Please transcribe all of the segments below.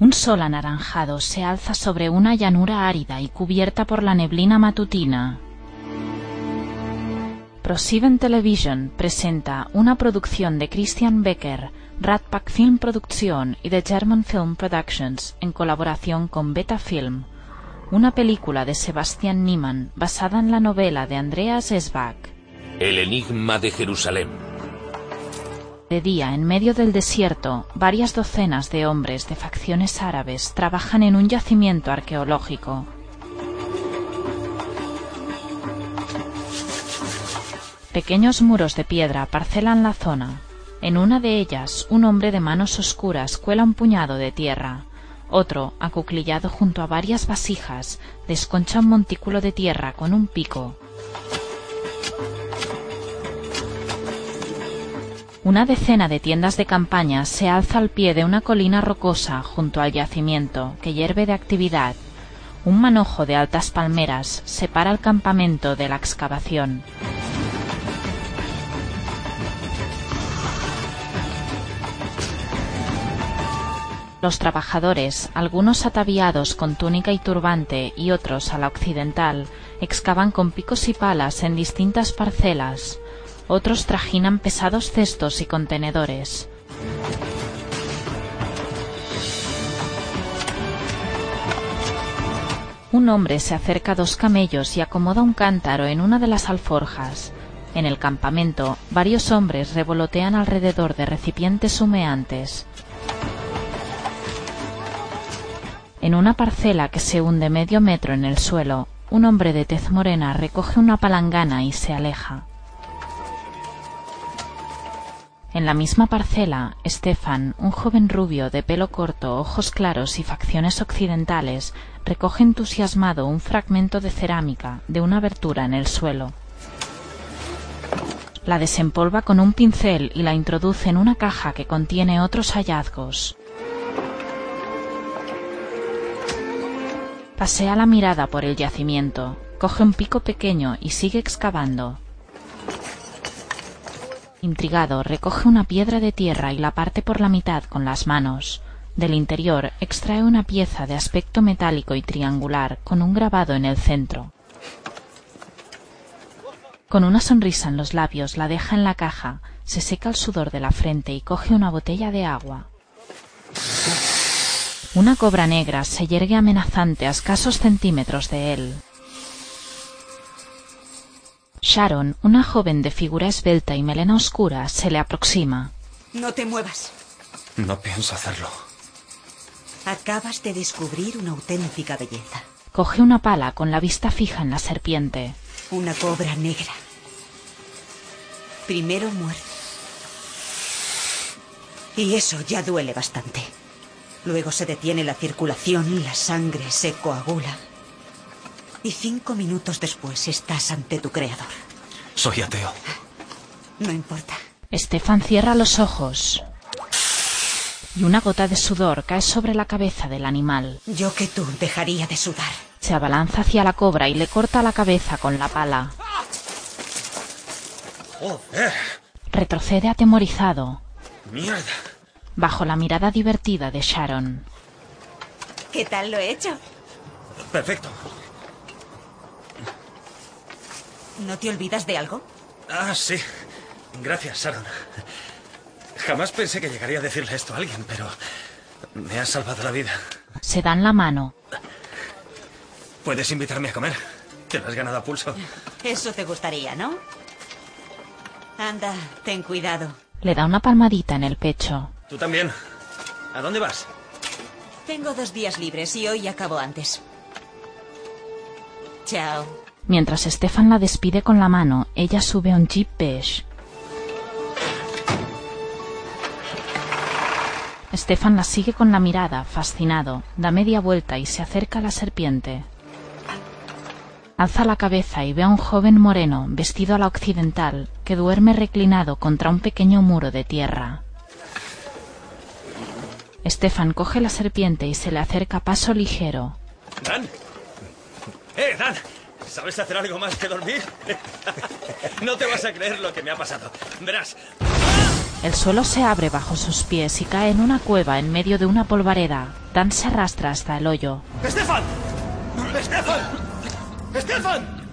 Un sol anaranjado se alza sobre una llanura árida y cubierta por la neblina matutina. ProSieben Television presenta una producción de Christian Becker, Rat Pack Film Producción y de German Film Productions en colaboración con Beta Film, una película de Sebastian Niemann basada en la novela de Andreas Esbach. El enigma de Jerusalén. De día, en medio del desierto, varias docenas de hombres de facciones árabes trabajan en un yacimiento arqueológico. Pequeños muros de piedra parcelan la zona. En una de ellas, un hombre de manos oscuras cuela un puñado de tierra. Otro, acuclillado junto a varias vasijas, desconcha un montículo de tierra con un pico. Una decena de tiendas de campaña se alza al pie de una colina rocosa junto al yacimiento, que hierve de actividad. Un manojo de altas palmeras separa el campamento de la excavación. Los trabajadores, algunos ataviados con túnica y turbante y otros a la occidental, excavan con picos y palas en distintas parcelas. Otros trajinan pesados cestos y contenedores. Un hombre se acerca a dos camellos y acomoda un cántaro en una de las alforjas. En el campamento, varios hombres revolotean alrededor de recipientes humeantes. En una parcela que se hunde medio metro en el suelo, un hombre de tez morena recoge una palangana y se aleja. En la misma parcela, Stefan, un joven rubio de pelo corto, ojos claros y facciones occidentales, recoge entusiasmado un fragmento de cerámica de una abertura en el suelo. La desempolva con un pincel y la introduce en una caja que contiene otros hallazgos. Pasea la mirada por el yacimiento, coge un pico pequeño y sigue excavando. Intrigado, recoge una piedra de tierra y la parte por la mitad con las manos. Del interior extrae una pieza de aspecto metálico y triangular con un grabado en el centro. Con una sonrisa en los labios la deja en la caja, se seca el sudor de la frente y coge una botella de agua. Una cobra negra se yergue amenazante a escasos centímetros de él. Sharon, una joven de figura esbelta y melena oscura, se le aproxima. No te muevas. No pienso hacerlo. Acabas de descubrir una auténtica belleza. Coge una pala con la vista fija en la serpiente. Una cobra negra. Primero muere. Y eso ya duele bastante. Luego se detiene la circulación, la sangre se coagula. Y cinco minutos después estás ante tu creador. Soy ateo. No importa. Estefan cierra los ojos. Y una gota de sudor cae sobre la cabeza del animal. Yo que tú dejaría de sudar. Se abalanza hacia la cobra y le corta la cabeza con la pala. Joder. Retrocede atemorizado. Mierda. Bajo la mirada divertida de Sharon. ¿Qué tal lo he hecho? Perfecto. ¿No te olvidas de algo? Ah, sí. Gracias, Sharon. Jamás pensé que llegaría a decirle esto a alguien, pero me has salvado la vida. Se dan la mano. ¿Puedes invitarme a comer? Te lo has ganado a pulso. Eso te gustaría, ¿no? Anda, ten cuidado. Le da una palmadita en el pecho. Tú también. ¿A dónde vas? Tengo dos días libres y hoy acabo antes. Chao. Mientras Stefan la despide con la mano, ella sube a un jeep beige. Stefan la sigue con la mirada, fascinado, da media vuelta y se acerca a la serpiente. Alza la cabeza y ve a un joven moreno, vestido a la occidental, que duerme reclinado contra un pequeño muro de tierra. Stefan coge la serpiente y se le acerca a paso ligero. ¿Dan? ¡Eh, Dan! ¿Sabes hacer algo más que dormir? no te vas a creer lo que me ha pasado. Verás. El suelo se abre bajo sus pies y cae en una cueva en medio de una polvareda. Dan se arrastra hasta el hoyo. ¡Estefan! ¡Estefan! ¡Estefan!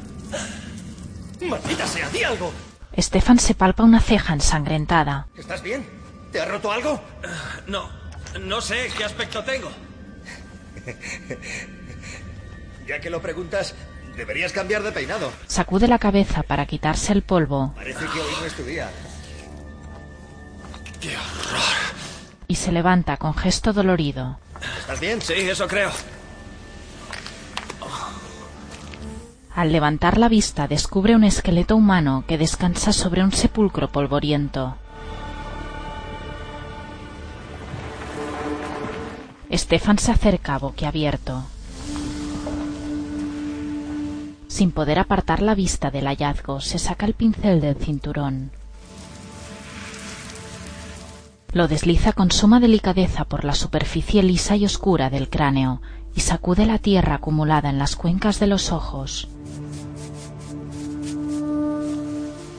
¡Maldita sea, di algo! Stefan se palpa una ceja ensangrentada. ¿Estás bien? ¿Te ha roto algo? No, no sé qué aspecto tengo. ya que lo preguntas, deberías cambiar de peinado. Sacude la cabeza para quitarse el polvo Parece que hoy no es tu día. ¡Qué horror! y se levanta con gesto dolorido. ¿Estás bien? Sí, eso creo. Al levantar la vista descubre un esqueleto humano que descansa sobre un sepulcro polvoriento. Stefan se acerca boquiabierto. Sin poder apartar la vista del hallazgo, se saca el pincel del cinturón. Lo desliza con suma delicadeza por la superficie lisa y oscura del cráneo y sacude la tierra acumulada en las cuencas de los ojos.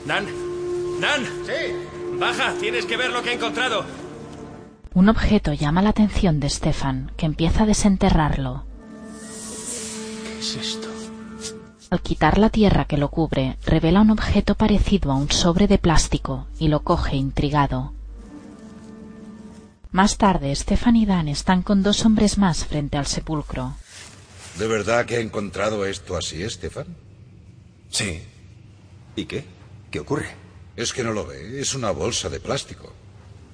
Dan, Dan. Sí. Baja, tienes que ver lo que he encontrado. Un objeto llama la atención de Stefan, que empieza a desenterrarlo. ¿Qué es esto? Al quitar la tierra que lo cubre, revela un objeto parecido a un sobre de plástico y lo coge intrigado. Más tarde, Stefan y Dan están con dos hombres más frente al sepulcro. ¿De verdad que ha encontrado esto así, Estefan? Sí. ¿Y qué? ¿Qué ocurre? Es que no lo ve, es una bolsa de plástico.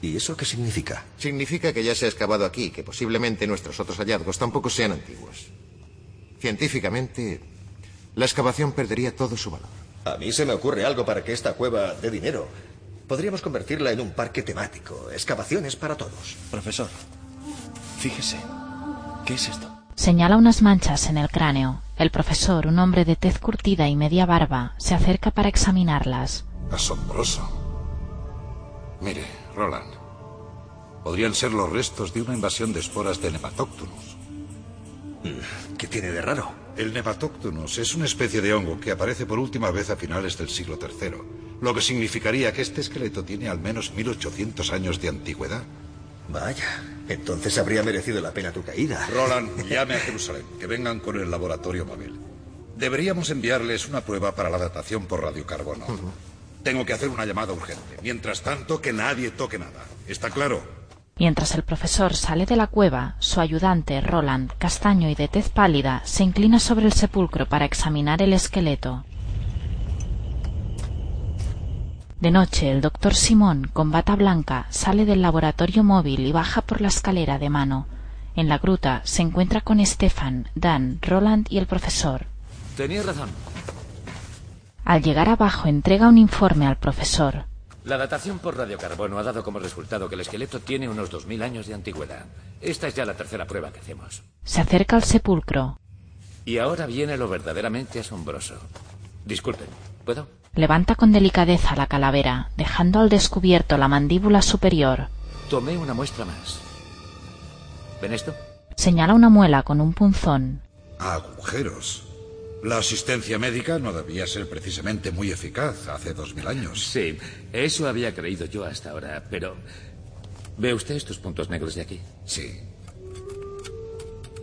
¿Y eso qué significa? Significa que ya se ha excavado aquí, que posiblemente nuestros otros hallazgos tampoco sean antiguos. Científicamente, la excavación perdería todo su valor. A mí se me ocurre algo para que esta cueva dé dinero. Podríamos convertirla en un parque temático. Excavaciones para todos. Profesor, fíjese. ¿Qué es esto? Señala unas manchas en el cráneo. El profesor, un hombre de tez curtida y media barba, se acerca para examinarlas. Asombroso. Mire, Roland. Podrían ser los restos de una invasión de esporas de Nematóctunus. ¿Qué tiene de raro? El Nematóctunus es una especie de hongo que aparece por última vez a finales del siglo III, lo que significaría que este esqueleto tiene al menos 1800 años de antigüedad. Vaya, entonces habría merecido la pena tu caída. Roland, llame a Jerusalén, que vengan con el laboratorio móvil. Deberíamos enviarles una prueba para la datación por radiocarbono. Tengo que hacer una llamada urgente. Mientras tanto, que nadie toque nada. ¿Está claro? Mientras el profesor sale de la cueva, su ayudante, Roland, castaño y de tez pálida, se inclina sobre el sepulcro para examinar el esqueleto. De noche, el doctor Simón, con bata blanca, sale del laboratorio móvil y baja por la escalera de mano. En la gruta se encuentra con Stefan, Dan, Roland y el profesor. Tenías razón. Al llegar abajo entrega un informe al profesor. La datación por radiocarbono ha dado como resultado que el esqueleto tiene unos 2.000 años de antigüedad. Esta es ya la tercera prueba que hacemos. Se acerca al sepulcro. Y ahora viene lo verdaderamente asombroso. Disculpen, ¿puedo? Levanta con delicadeza la calavera, dejando al descubierto la mandíbula superior. Tomé una muestra más. ¿Ven esto? Señala una muela con un punzón. Agujeros. La asistencia médica no debía ser precisamente muy eficaz hace dos mil años. Sí, eso había creído yo hasta ahora, pero... ¿Ve usted estos puntos negros de aquí? Sí.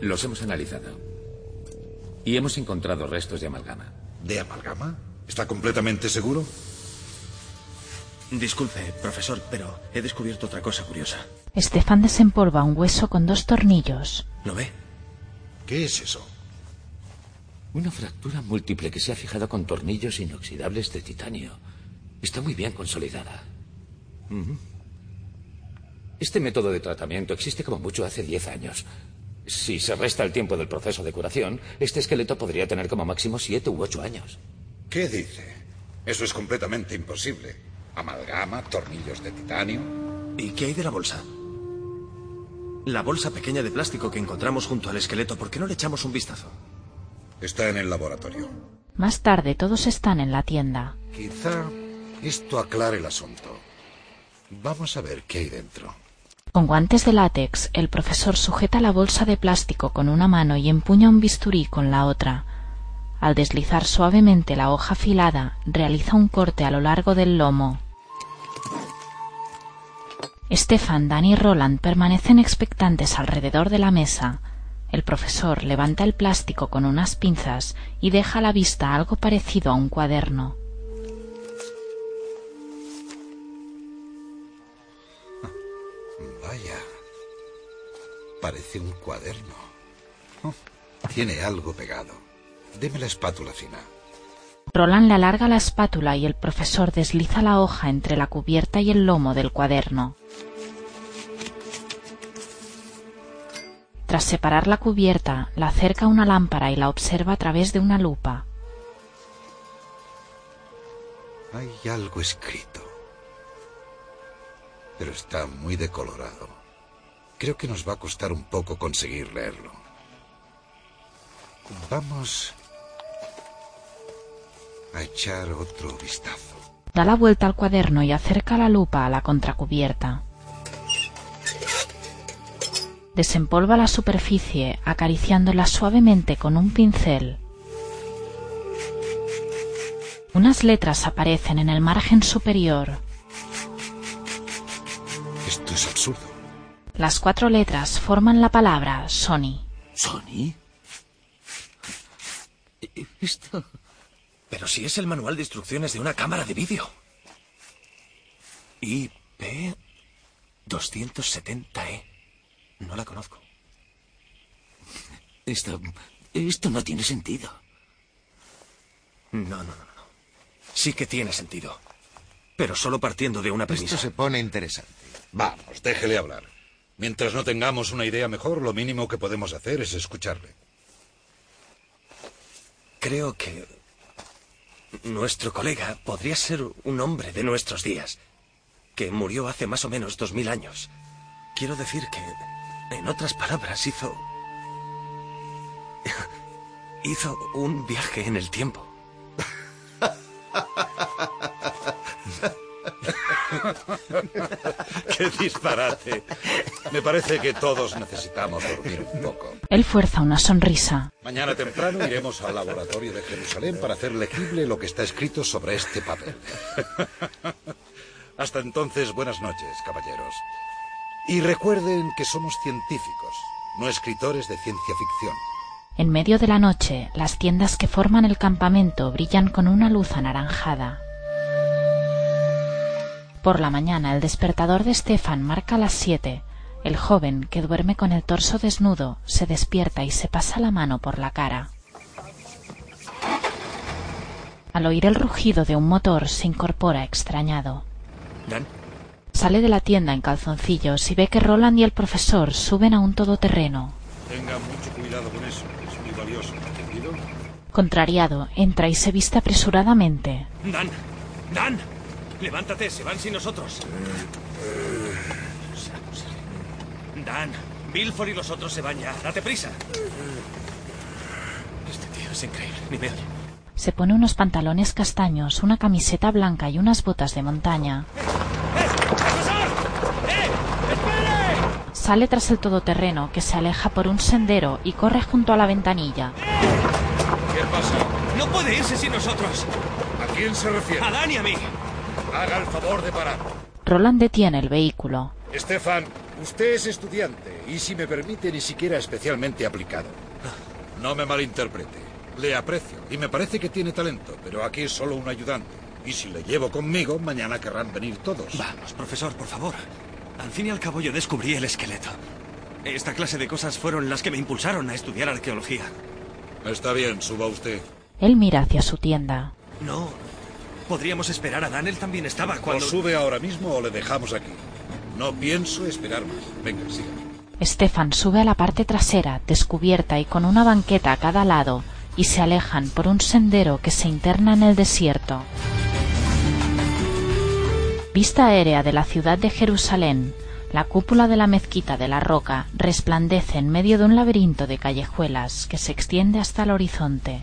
Los hemos analizado. Y hemos encontrado restos de amalgama. ¿De amalgama? ¿Está completamente seguro? Disculpe, profesor, pero he descubierto otra cosa curiosa. Estefan desempolva un hueso con dos tornillos. ¿Lo ve? ¿Qué es eso? Una fractura múltiple que se ha fijado con tornillos inoxidables de titanio. Está muy bien consolidada. Este método de tratamiento existe como mucho hace 10 años. Si se resta el tiempo del proceso de curación, este esqueleto podría tener como máximo 7 u 8 años. ¿Qué dice? Eso es completamente imposible. Amalgama, tornillos de titanio. ¿Y qué hay de la bolsa? La bolsa pequeña de plástico que encontramos junto al esqueleto, ¿por qué no le echamos un vistazo? Está en el laboratorio. Más tarde todos están en la tienda. Quizá esto aclare el asunto. Vamos a ver qué hay dentro. Con guantes de látex, el profesor sujeta la bolsa de plástico con una mano y empuña un bisturí con la otra. Al deslizar suavemente la hoja afilada, realiza un corte a lo largo del lomo. Stefan, Dan y Roland permanecen expectantes alrededor de la mesa. El profesor levanta el plástico con unas pinzas y deja a la vista algo parecido a un cuaderno. Vaya. Parece un cuaderno. Oh, tiene algo pegado. Deme la espátula fina. Roland le alarga la espátula y el profesor desliza la hoja entre la cubierta y el lomo del cuaderno. Tras separar la cubierta, la acerca a una lámpara y la observa a través de una lupa. Hay algo escrito. Pero está muy decolorado. Creo que nos va a costar un poco conseguir leerlo. Vamos a echar otro vistazo. Da la vuelta al cuaderno y acerca la lupa a la contracubierta. Desempolva la superficie acariciándola suavemente con un pincel. Unas letras aparecen en el margen superior. Esto es absurdo. Las cuatro letras forman la palabra Sony. ¿Sony? Esto... Pero si es el manual de instrucciones de una cámara de vídeo. IP 270E. No la conozco. Esto... Esto no tiene sentido. No, no, no, no. Sí que tiene sentido. Pero solo partiendo de una premisa. Esto se pone interesante. Vamos, déjele hablar. Mientras no tengamos una idea mejor, lo mínimo que podemos hacer es escucharle. Creo que nuestro colega podría ser un hombre de nuestros días, que murió hace más o menos dos mil años. Quiero decir que, en otras palabras, hizo... hizo un viaje en el tiempo. ¡Qué disparate! Me parece que todos necesitamos dormir un poco. Él fuerza una sonrisa. Mañana temprano iremos al laboratorio de Jerusalén para hacer legible lo que está escrito sobre este papel. Hasta entonces, buenas noches, caballeros. Y recuerden que somos científicos, no escritores de ciencia ficción. En medio de la noche, las tiendas que forman el campamento brillan con una luz anaranjada. Por la mañana el despertador de Stefan marca las siete. El joven, que duerme con el torso desnudo, se despierta y se pasa la mano por la cara. Al oír el rugido de un motor se incorpora extrañado. ¿Dan? Sale de la tienda en calzoncillos y ve que Roland y el profesor suben a un todoterreno. Tenga mucho cuidado con eso, es muy valioso, ¿entendido? Contrariado, entra y se viste apresuradamente. Dan, Dan, levántate, se van sin nosotros. Dan, Bilford y los otros se van ya. Date prisa. Este tío es increíble, ni me oye. Se pone unos pantalones castaños, una camiseta blanca y unas botas de montaña. ¡Eh! ¡Eh! Sale tras el todoterreno, que se aleja por un sendero y corre junto a la ventanilla. ¿Qué pasa? No puede irse sin nosotros. ¿A quién se refiere? A Dan y a mí. Haga el favor de parar. Roland detiene el vehículo. Estefan, usted es estudiante y, si me permite, ni siquiera especialmente aplicado. No me malinterprete. Le aprecio y me parece que tiene talento, pero aquí es solo un ayudante. Y si le llevo conmigo, mañana querrán venir todos. Vamos, profesor, por favor. Al fin y al cabo yo descubrí el esqueleto. Esta clase de cosas fueron las que me impulsaron a estudiar arqueología. Está bien, suba usted. Él mira hacia su tienda. No. Podríamos esperar a Dan, él también estaba ¿O cuando... sube ahora mismo o le dejamos aquí? No pienso esperar más. Venga, siga. Stefan sube a la parte trasera, descubierta y con una banqueta a cada lado, y se alejan por un sendero que se interna en el desierto. Vista aérea de la ciudad de Jerusalén. La cúpula de la mezquita de la roca resplandece en medio de un laberinto de callejuelas que se extiende hasta el horizonte.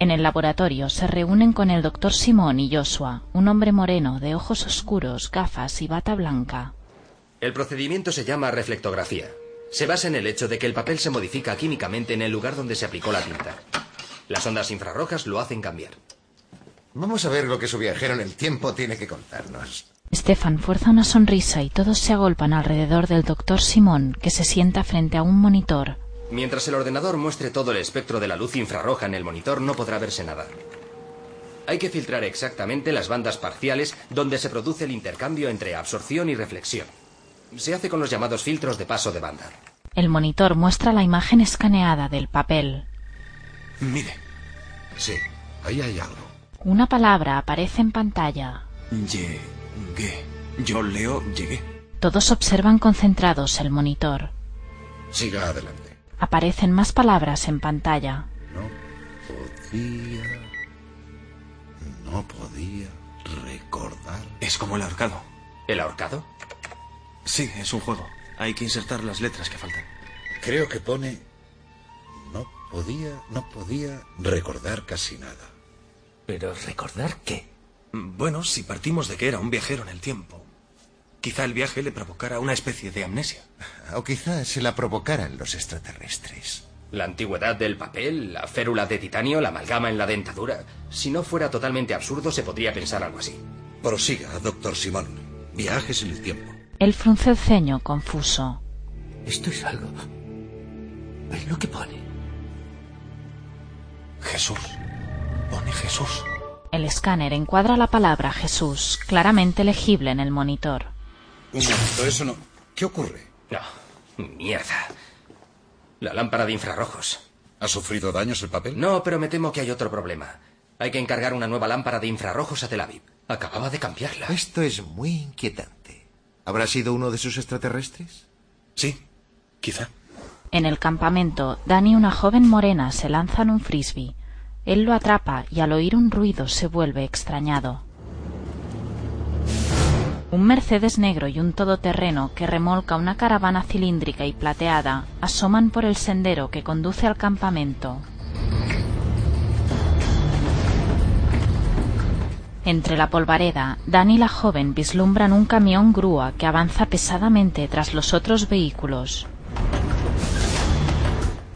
En el laboratorio se reúnen con el doctor Simón y Joshua, un hombre moreno de ojos oscuros, gafas y bata blanca. El procedimiento se llama reflectografía. Se basa en el hecho de que el papel se modifica químicamente en el lugar donde se aplicó la tinta. Las ondas infrarrojas lo hacen cambiar. Vamos a ver lo que su viajero en el tiempo tiene que contarnos. Stefan fuerza una sonrisa y todos se agolpan alrededor del doctor Simón, que se sienta frente a un monitor. Mientras el ordenador muestre todo el espectro de la luz infrarroja en el monitor, no podrá verse nada. Hay que filtrar exactamente las bandas parciales donde se produce el intercambio entre absorción y reflexión. Se hace con los llamados filtros de paso de banda. El monitor muestra la imagen escaneada del papel. Mire. Sí, ahí hay algo. Una palabra aparece en pantalla. Llegué. Yo leo llegué. Todos observan concentrados el monitor. Siga adelante. Aparecen más palabras en pantalla. No podía. No podía recordar. Es como el ahorcado. ¿El ahorcado? Sí, es un juego. Hay que insertar las letras que faltan. Creo que pone. No podía, no podía recordar casi nada. ¿Pero recordar qué? Bueno, si partimos de que era un viajero en el tiempo, quizá el viaje le provocara una especie de amnesia. O quizá se la provocaran los extraterrestres. La antigüedad del papel, la férula de titanio, la amalgama en la dentadura. Si no fuera totalmente absurdo, se podría pensar algo así. Prosiga, doctor Simón. Viajes en el tiempo. Él frunce el ceño, confuso. Esto es algo. Es lo que pone. Jesús. Pone Jesús. El escáner encuadra la palabra Jesús, claramente legible en el monitor. Un momento, eso no. ¿Qué ocurre? No. Mierda. La lámpara de infrarrojos. ¿Ha sufrido daños el papel? No, pero me temo que hay otro problema. Hay que encargar una nueva lámpara de infrarrojos a Tel Aviv. Acababa de cambiarla. Esto es muy inquietante. ¿Habrá sido uno de sus extraterrestres? Sí, quizá. En el campamento, Dani y una joven morena se lanzan un frisbee. Él lo atrapa y al oír un ruido se vuelve extrañado. Un Mercedes negro y un todoterreno que remolca una caravana cilíndrica y plateada asoman por el sendero que conduce al campamento. Entre la polvareda, Dan y la joven vislumbran un camión grúa que avanza pesadamente tras los otros vehículos.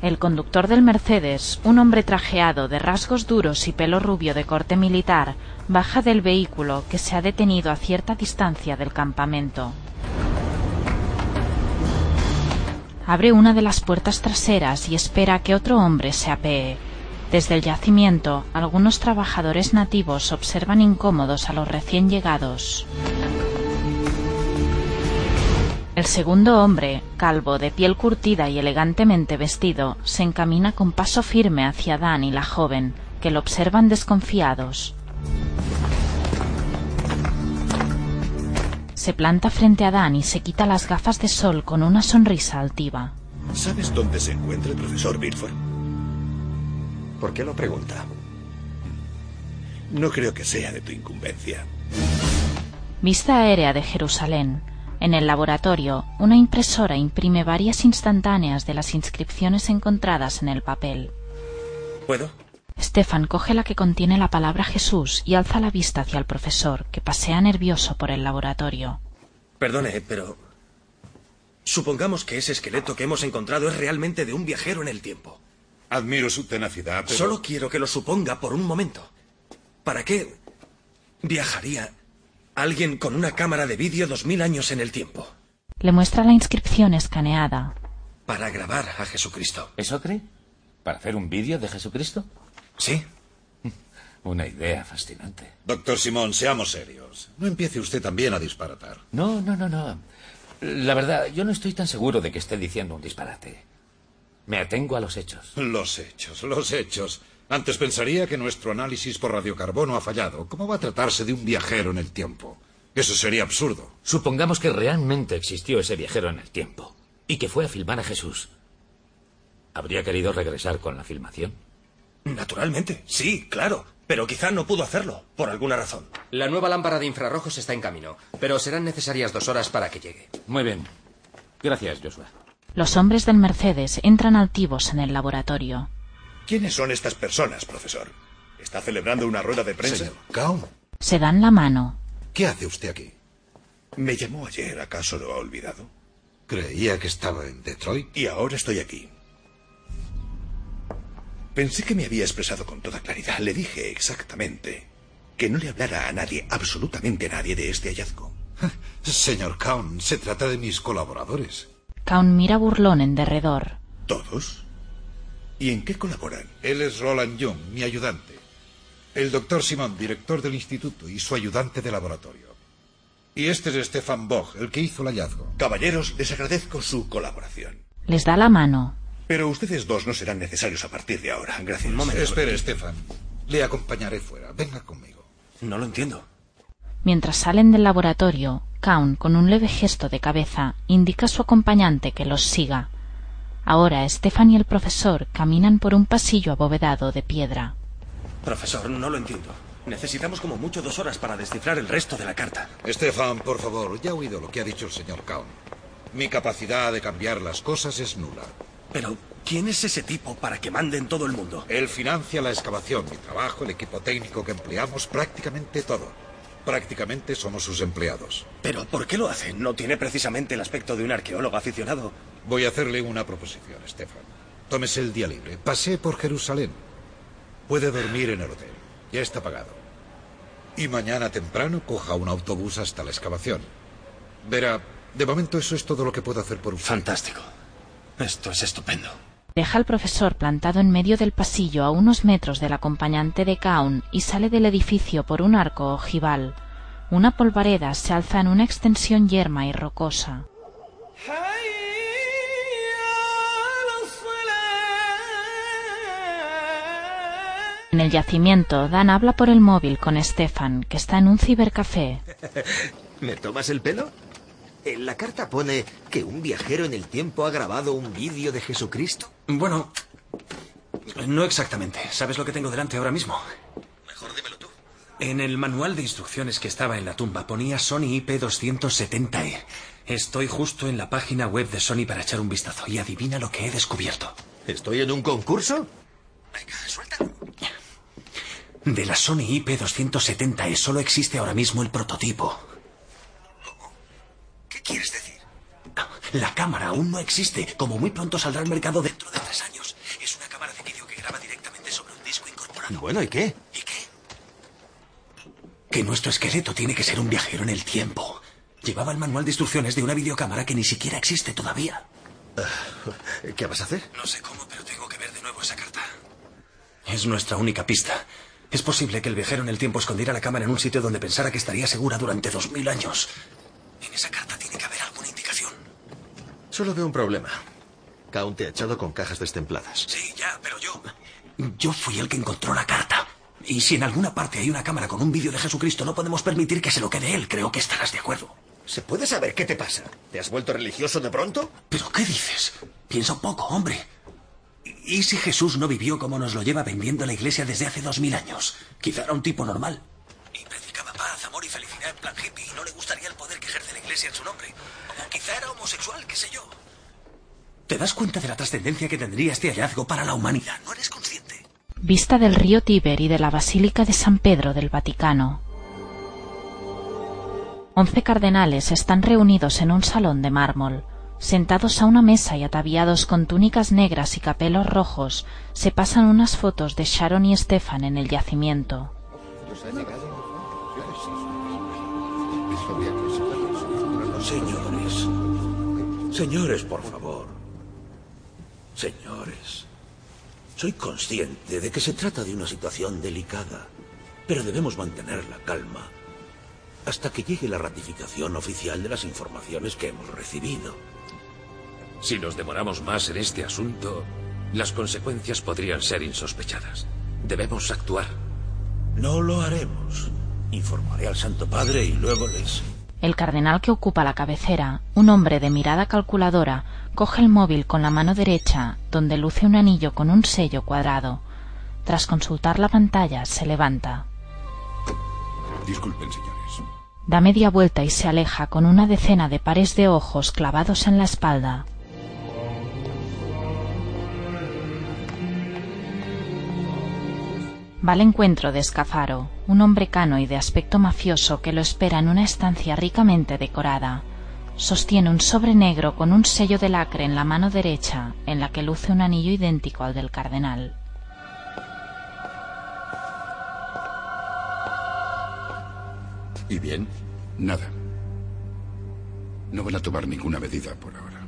El conductor del Mercedes, un hombre trajeado de rasgos duros y pelo rubio de corte militar, baja del vehículo que se ha detenido a cierta distancia del campamento. Abre una de las puertas traseras y espera que otro hombre se apee. Desde el yacimiento, algunos trabajadores nativos observan incómodos a los recién llegados. El segundo hombre, calvo, de piel curtida y elegantemente vestido, se encamina con paso firme hacia Dan y la joven, que lo observan desconfiados. Se planta frente a Dan y se quita las gafas de sol con una sonrisa altiva. ¿Sabes dónde se encuentra el profesor Bilford? ¿Por qué lo pregunta? No creo que sea de tu incumbencia. Vista aérea de Jerusalén. En el laboratorio, una impresora imprime varias instantáneas de las inscripciones encontradas en el papel. ¿Puedo? Stefan coge la que contiene la palabra Jesús y alza la vista hacia el profesor, que pasea nervioso por el laboratorio. Perdone, pero... Supongamos que ese esqueleto que hemos encontrado es realmente de un viajero en el tiempo. Admiro su tenacidad, pero... Solo quiero que lo suponga por un momento. ¿Para qué viajaría alguien con una cámara de vídeo dos mil años en el tiempo? Le muestra la inscripción escaneada. Para grabar a Jesucristo. ¿Eso cree? ¿Para hacer un vídeo de Jesucristo? Sí. Una idea fascinante. Doctor Simón, seamos serios. No empiece usted también a disparatar. No, no, no, no. La verdad, yo no estoy tan seguro de que esté diciendo un disparate. Me atengo a los hechos. Los hechos, los hechos. Antes pensaría que nuestro análisis por radiocarbono ha fallado. ¿Cómo va a tratarse de un viajero en el tiempo? Eso sería absurdo. Supongamos que realmente existió ese viajero en el tiempo y que fue a filmar a Jesús. ¿Habría querido regresar con la filmación? Naturalmente, sí, claro. Pero quizá no pudo hacerlo, por alguna razón. La nueva lámpara de infrarrojos está en camino, pero serán necesarias dos horas para que llegue. Muy bien. Gracias, Joshua. Los hombres del Mercedes entran altivos en el laboratorio. ¿Quiénes son estas personas, profesor? ¿Está celebrando una rueda de prensa? Señor Kaum, Se dan la mano. ¿Qué hace usted aquí? Me llamó ayer, ¿acaso lo ha olvidado? Creía que estaba en Detroit. Y ahora estoy aquí. Pensé que me había expresado con toda claridad. Le dije exactamente que no le hablara a nadie, absolutamente a nadie, de este hallazgo. Señor Kaun, se trata de mis colaboradores. Kaun mira burlón en derredor. ¿Todos? ¿Y en qué colaboran? Él es Roland Young, mi ayudante. El doctor Simon, director del instituto, y su ayudante de laboratorio. Y este es Stefan Boch, el que hizo el hallazgo. Caballeros, les agradezco su colaboración. Les da la mano. Pero ustedes dos no serán necesarios a partir de ahora. Gracias. Espere, Stefan. Le acompañaré fuera. Venga conmigo. No lo entiendo. Mientras salen del laboratorio, Kaun, con un leve gesto de cabeza, indica a su acompañante que los siga. Ahora Stefan y el profesor caminan por un pasillo abovedado de piedra. Profesor, no lo entiendo. Necesitamos como mucho dos horas para descifrar el resto de la carta. Stefan, por favor, ya he oído lo que ha dicho el señor Kaun. Mi capacidad de cambiar las cosas es nula. Pero, ¿quién es ese tipo para que mande en todo el mundo? Él financia la excavación, mi trabajo, el equipo técnico que empleamos, prácticamente todo. Prácticamente somos sus empleados. ¿Pero por qué lo hace? ¿No tiene precisamente el aspecto de un arqueólogo aficionado? Voy a hacerle una proposición, Stefan. Tómese el día libre. Pasé por Jerusalén. Puede dormir en el hotel. Ya está pagado. Y mañana temprano coja un autobús hasta la excavación. Verá, de momento eso es todo lo que puedo hacer por usted. Fantástico. Esto es estupendo. Deja al profesor plantado en medio del pasillo a unos metros del acompañante de Kaun y sale del edificio por un arco ojival. Una polvareda se alza en una extensión yerma y rocosa. En el yacimiento, Dan habla por el móvil con Stefan, que está en un cibercafé. ¿Me tomas el pelo? En la carta pone que un viajero en el tiempo ha grabado un vídeo de Jesucristo. Bueno, no exactamente. ¿Sabes lo que tengo delante ahora mismo? Mejor dímelo tú. En el manual de instrucciones que estaba en la tumba ponía Sony IP270E. Estoy justo en la página web de Sony para echar un vistazo y adivina lo que he descubierto. ¿Estoy en un concurso? Venga, suéltalo. De la Sony IP270E solo existe ahora mismo el prototipo. ¿Qué quieres decir? La cámara aún no existe. Como muy pronto saldrá al mercado dentro de tres años. Es una cámara de vídeo que graba directamente sobre un disco incorporado. Bueno, ¿y qué? ¿Y qué? Que nuestro esqueleto tiene que ser un viajero en el tiempo. Llevaba el manual de instrucciones de una videocámara que ni siquiera existe todavía. ¿Qué vas a hacer? No sé cómo, pero tengo que ver de nuevo esa carta. Es nuestra única pista. Es posible que el viajero en el tiempo escondiera la cámara en un sitio donde pensara que estaría segura durante dos mil años. Esa carta tiene que haber alguna indicación. Solo veo un problema. Count te ha echado con cajas destempladas. Sí, ya, pero yo... Yo fui el que encontró la carta. Y si en alguna parte hay una cámara con un vídeo de Jesucristo, no podemos permitir que se lo quede él. Creo que estarás de acuerdo. ¿Se puede saber qué te pasa? ¿Te has vuelto religioso de pronto? ¿Pero qué dices? Piensa un poco, hombre. ¿Y si Jesús no vivió como nos lo lleva vendiendo la iglesia desde hace dos mil años? Quizá era un tipo normal. Y predicaba paz, amor y felicidad en plan hippie y no le gustaría el poder que en su nombre. O quizá era homosexual, qué sé yo. ¿Te das cuenta de la trascendencia que tendría este hallazgo para la humanidad? ¿No eres consciente? Vista del río Tíber y de la Basílica de San Pedro del Vaticano. Once cardenales están reunidos en un salón de mármol. Sentados a una mesa y ataviados con túnicas negras y capelos rojos, se pasan unas fotos de Sharon y Stefan en el yacimiento. Señores. Señores, por favor. Señores. Soy consciente de que se trata de una situación delicada, pero debemos mantener la calma hasta que llegue la ratificación oficial de las informaciones que hemos recibido. Si nos demoramos más en este asunto, las consecuencias podrían ser insospechadas. Debemos actuar. No lo haremos. Informaré al Santo Padre y luego les... El cardenal que ocupa la cabecera, un hombre de mirada calculadora, coge el móvil con la mano derecha, donde luce un anillo con un sello cuadrado. Tras consultar la pantalla, se levanta. Disculpen, señores. Da media vuelta y se aleja con una decena de pares de ojos clavados en la espalda. Va al encuentro de Escafaro, un hombre cano y de aspecto mafioso que lo espera en una estancia ricamente decorada. Sostiene un sobre negro con un sello de lacre en la mano derecha, en la que luce un anillo idéntico al del cardenal. ¿Y bien? Nada. No van a tomar ninguna medida por ahora.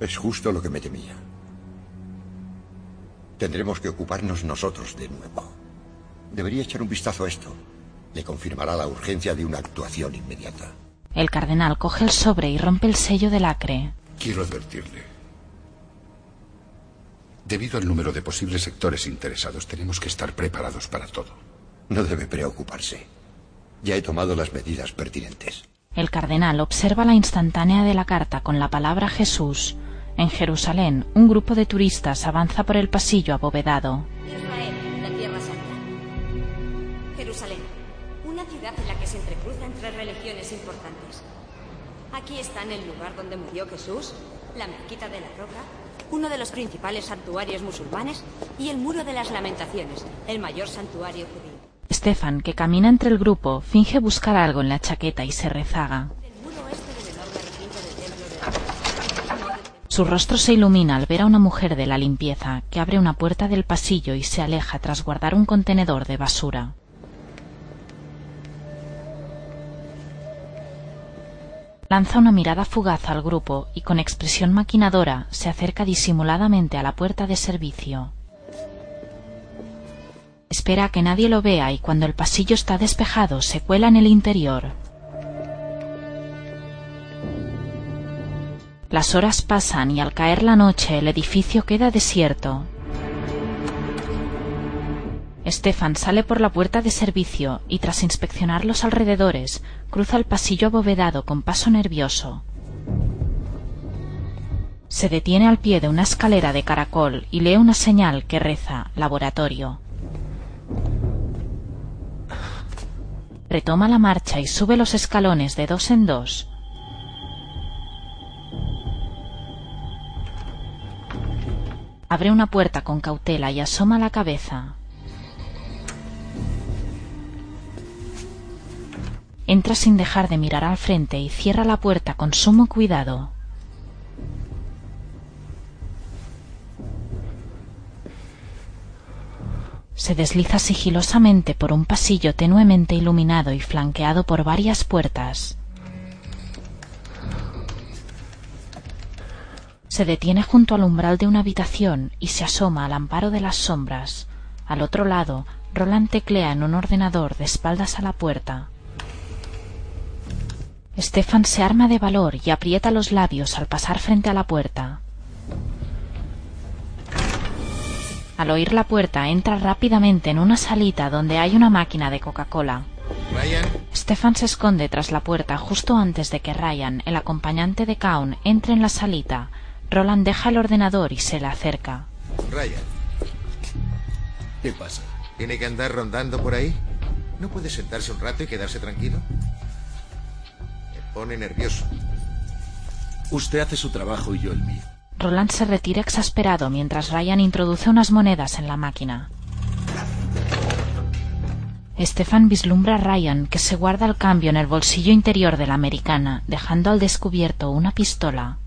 Es justo lo que me temía. Tendremos que ocuparnos nosotros de nuevo. Debería echar un vistazo a esto. Le confirmará la urgencia de una actuación inmediata. El cardenal coge el sobre y rompe el sello del acre. Quiero advertirle. Debido al número de posibles sectores interesados, tenemos que estar preparados para todo. No debe preocuparse. Ya he tomado las medidas pertinentes. El cardenal observa la instantánea de la carta con la palabra Jesús. En Jerusalén, un grupo de turistas avanza por el pasillo abovedado. Israel, Aquí están el lugar donde murió Jesús, la mezquita de la roca, uno de los principales santuarios musulmanes y el muro de las lamentaciones, el mayor santuario judío. Stefan, que camina entre el grupo, finge buscar algo en la chaqueta y se rezaga. Su rostro se ilumina al ver a una mujer de la limpieza que abre una puerta del pasillo y se aleja tras guardar un contenedor de basura. Lanza una mirada fugaz al grupo y con expresión maquinadora se acerca disimuladamente a la puerta de servicio. Espera a que nadie lo vea y cuando el pasillo está despejado se cuela en el interior. Las horas pasan y al caer la noche el edificio queda desierto. Stefan sale por la puerta de servicio y tras inspeccionar los alrededores cruza el pasillo abovedado con paso nervioso. Se detiene al pie de una escalera de caracol y lee una señal que reza laboratorio. Retoma la marcha y sube los escalones de dos en dos. Abre una puerta con cautela y asoma la cabeza. Entra sin dejar de mirar al frente y cierra la puerta con sumo cuidado. Se desliza sigilosamente por un pasillo tenuemente iluminado y flanqueado por varias puertas. Se detiene junto al umbral de una habitación y se asoma al amparo de las sombras. Al otro lado, Roland teclea en un ordenador de espaldas a la puerta. Stefan se arma de valor y aprieta los labios al pasar frente a la puerta. Al oír la puerta entra rápidamente en una salita donde hay una máquina de Coca-Cola. Ryan, Stefan se esconde tras la puerta justo antes de que Ryan, el acompañante de Kaun, entre en la salita. Roland deja el ordenador y se le acerca. Ryan, ¿Qué pasa? ¿tiene que andar rondando por ahí? ¿No puede sentarse un rato y quedarse tranquilo? Pone nervioso. Usted hace su trabajo y yo el mío. Roland se retira exasperado mientras Ryan introduce unas monedas en la máquina. Stefan vislumbra a Ryan que se guarda el cambio en el bolsillo interior de la americana, dejando al descubierto una pistola.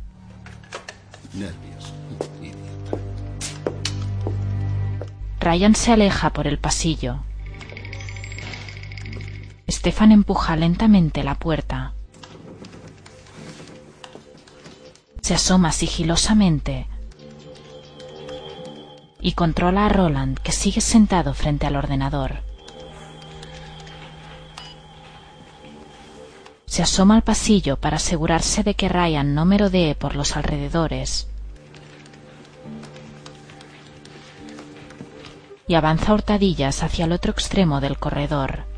Nervios. Ryan se aleja por el pasillo. Stefan empuja lentamente la puerta. Se asoma sigilosamente y controla a Roland, que sigue sentado frente al ordenador. Se asoma al pasillo para asegurarse de que Ryan no merodee por los alrededores. Y avanza hurtadillas hacia el otro extremo del corredor.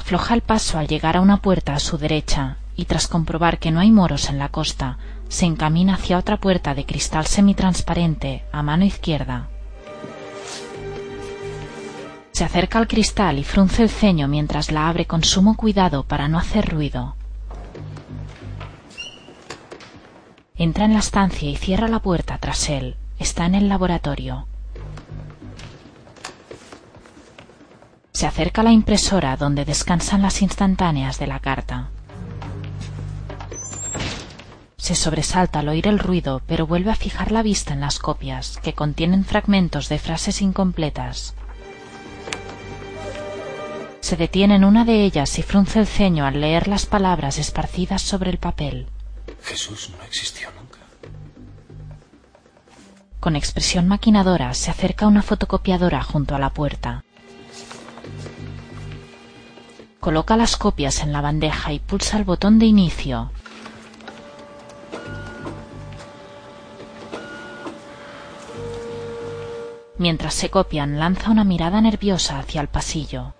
Afloja el paso al llegar a una puerta a su derecha y tras comprobar que no hay moros en la costa, se encamina hacia otra puerta de cristal semitransparente a mano izquierda. Se acerca al cristal y frunce el ceño mientras la abre con sumo cuidado para no hacer ruido. Entra en la estancia y cierra la puerta tras él. Está en el laboratorio. Se acerca a la impresora donde descansan las instantáneas de la carta. Se sobresalta al oír el ruido, pero vuelve a fijar la vista en las copias, que contienen fragmentos de frases incompletas. Se detiene en una de ellas y frunce el ceño al leer las palabras esparcidas sobre el papel. Jesús no existió nunca. Con expresión maquinadora se acerca una fotocopiadora junto a la puerta. Coloca las copias en la bandeja y pulsa el botón de inicio. Mientras se copian, lanza una mirada nerviosa hacia el pasillo.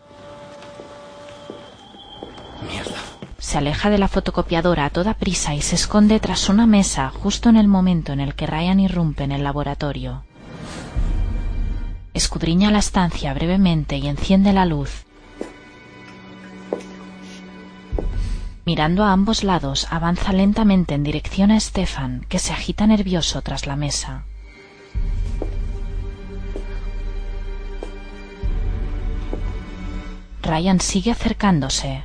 Mierda. Se aleja de la fotocopiadora a toda prisa y se esconde tras una mesa justo en el momento en el que Ryan irrumpe en el laboratorio. Escudriña la estancia brevemente y enciende la luz. Mirando a ambos lados, avanza lentamente en dirección a Stefan, que se agita nervioso tras la mesa. Ryan sigue acercándose.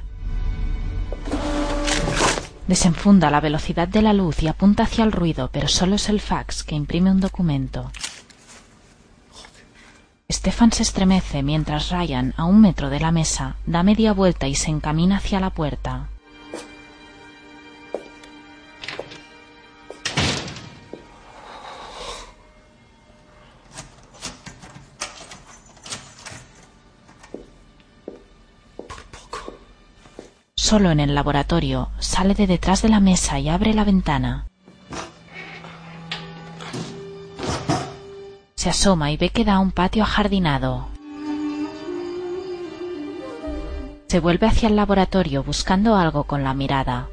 Desenfunda la velocidad de la luz y apunta hacia el ruido, pero solo es el fax que imprime un documento. Stefan se estremece mientras Ryan, a un metro de la mesa, da media vuelta y se encamina hacia la puerta. Solo en el laboratorio, sale de detrás de la mesa y abre la ventana. Se asoma y ve que da un patio ajardinado. Se vuelve hacia el laboratorio buscando algo con la mirada.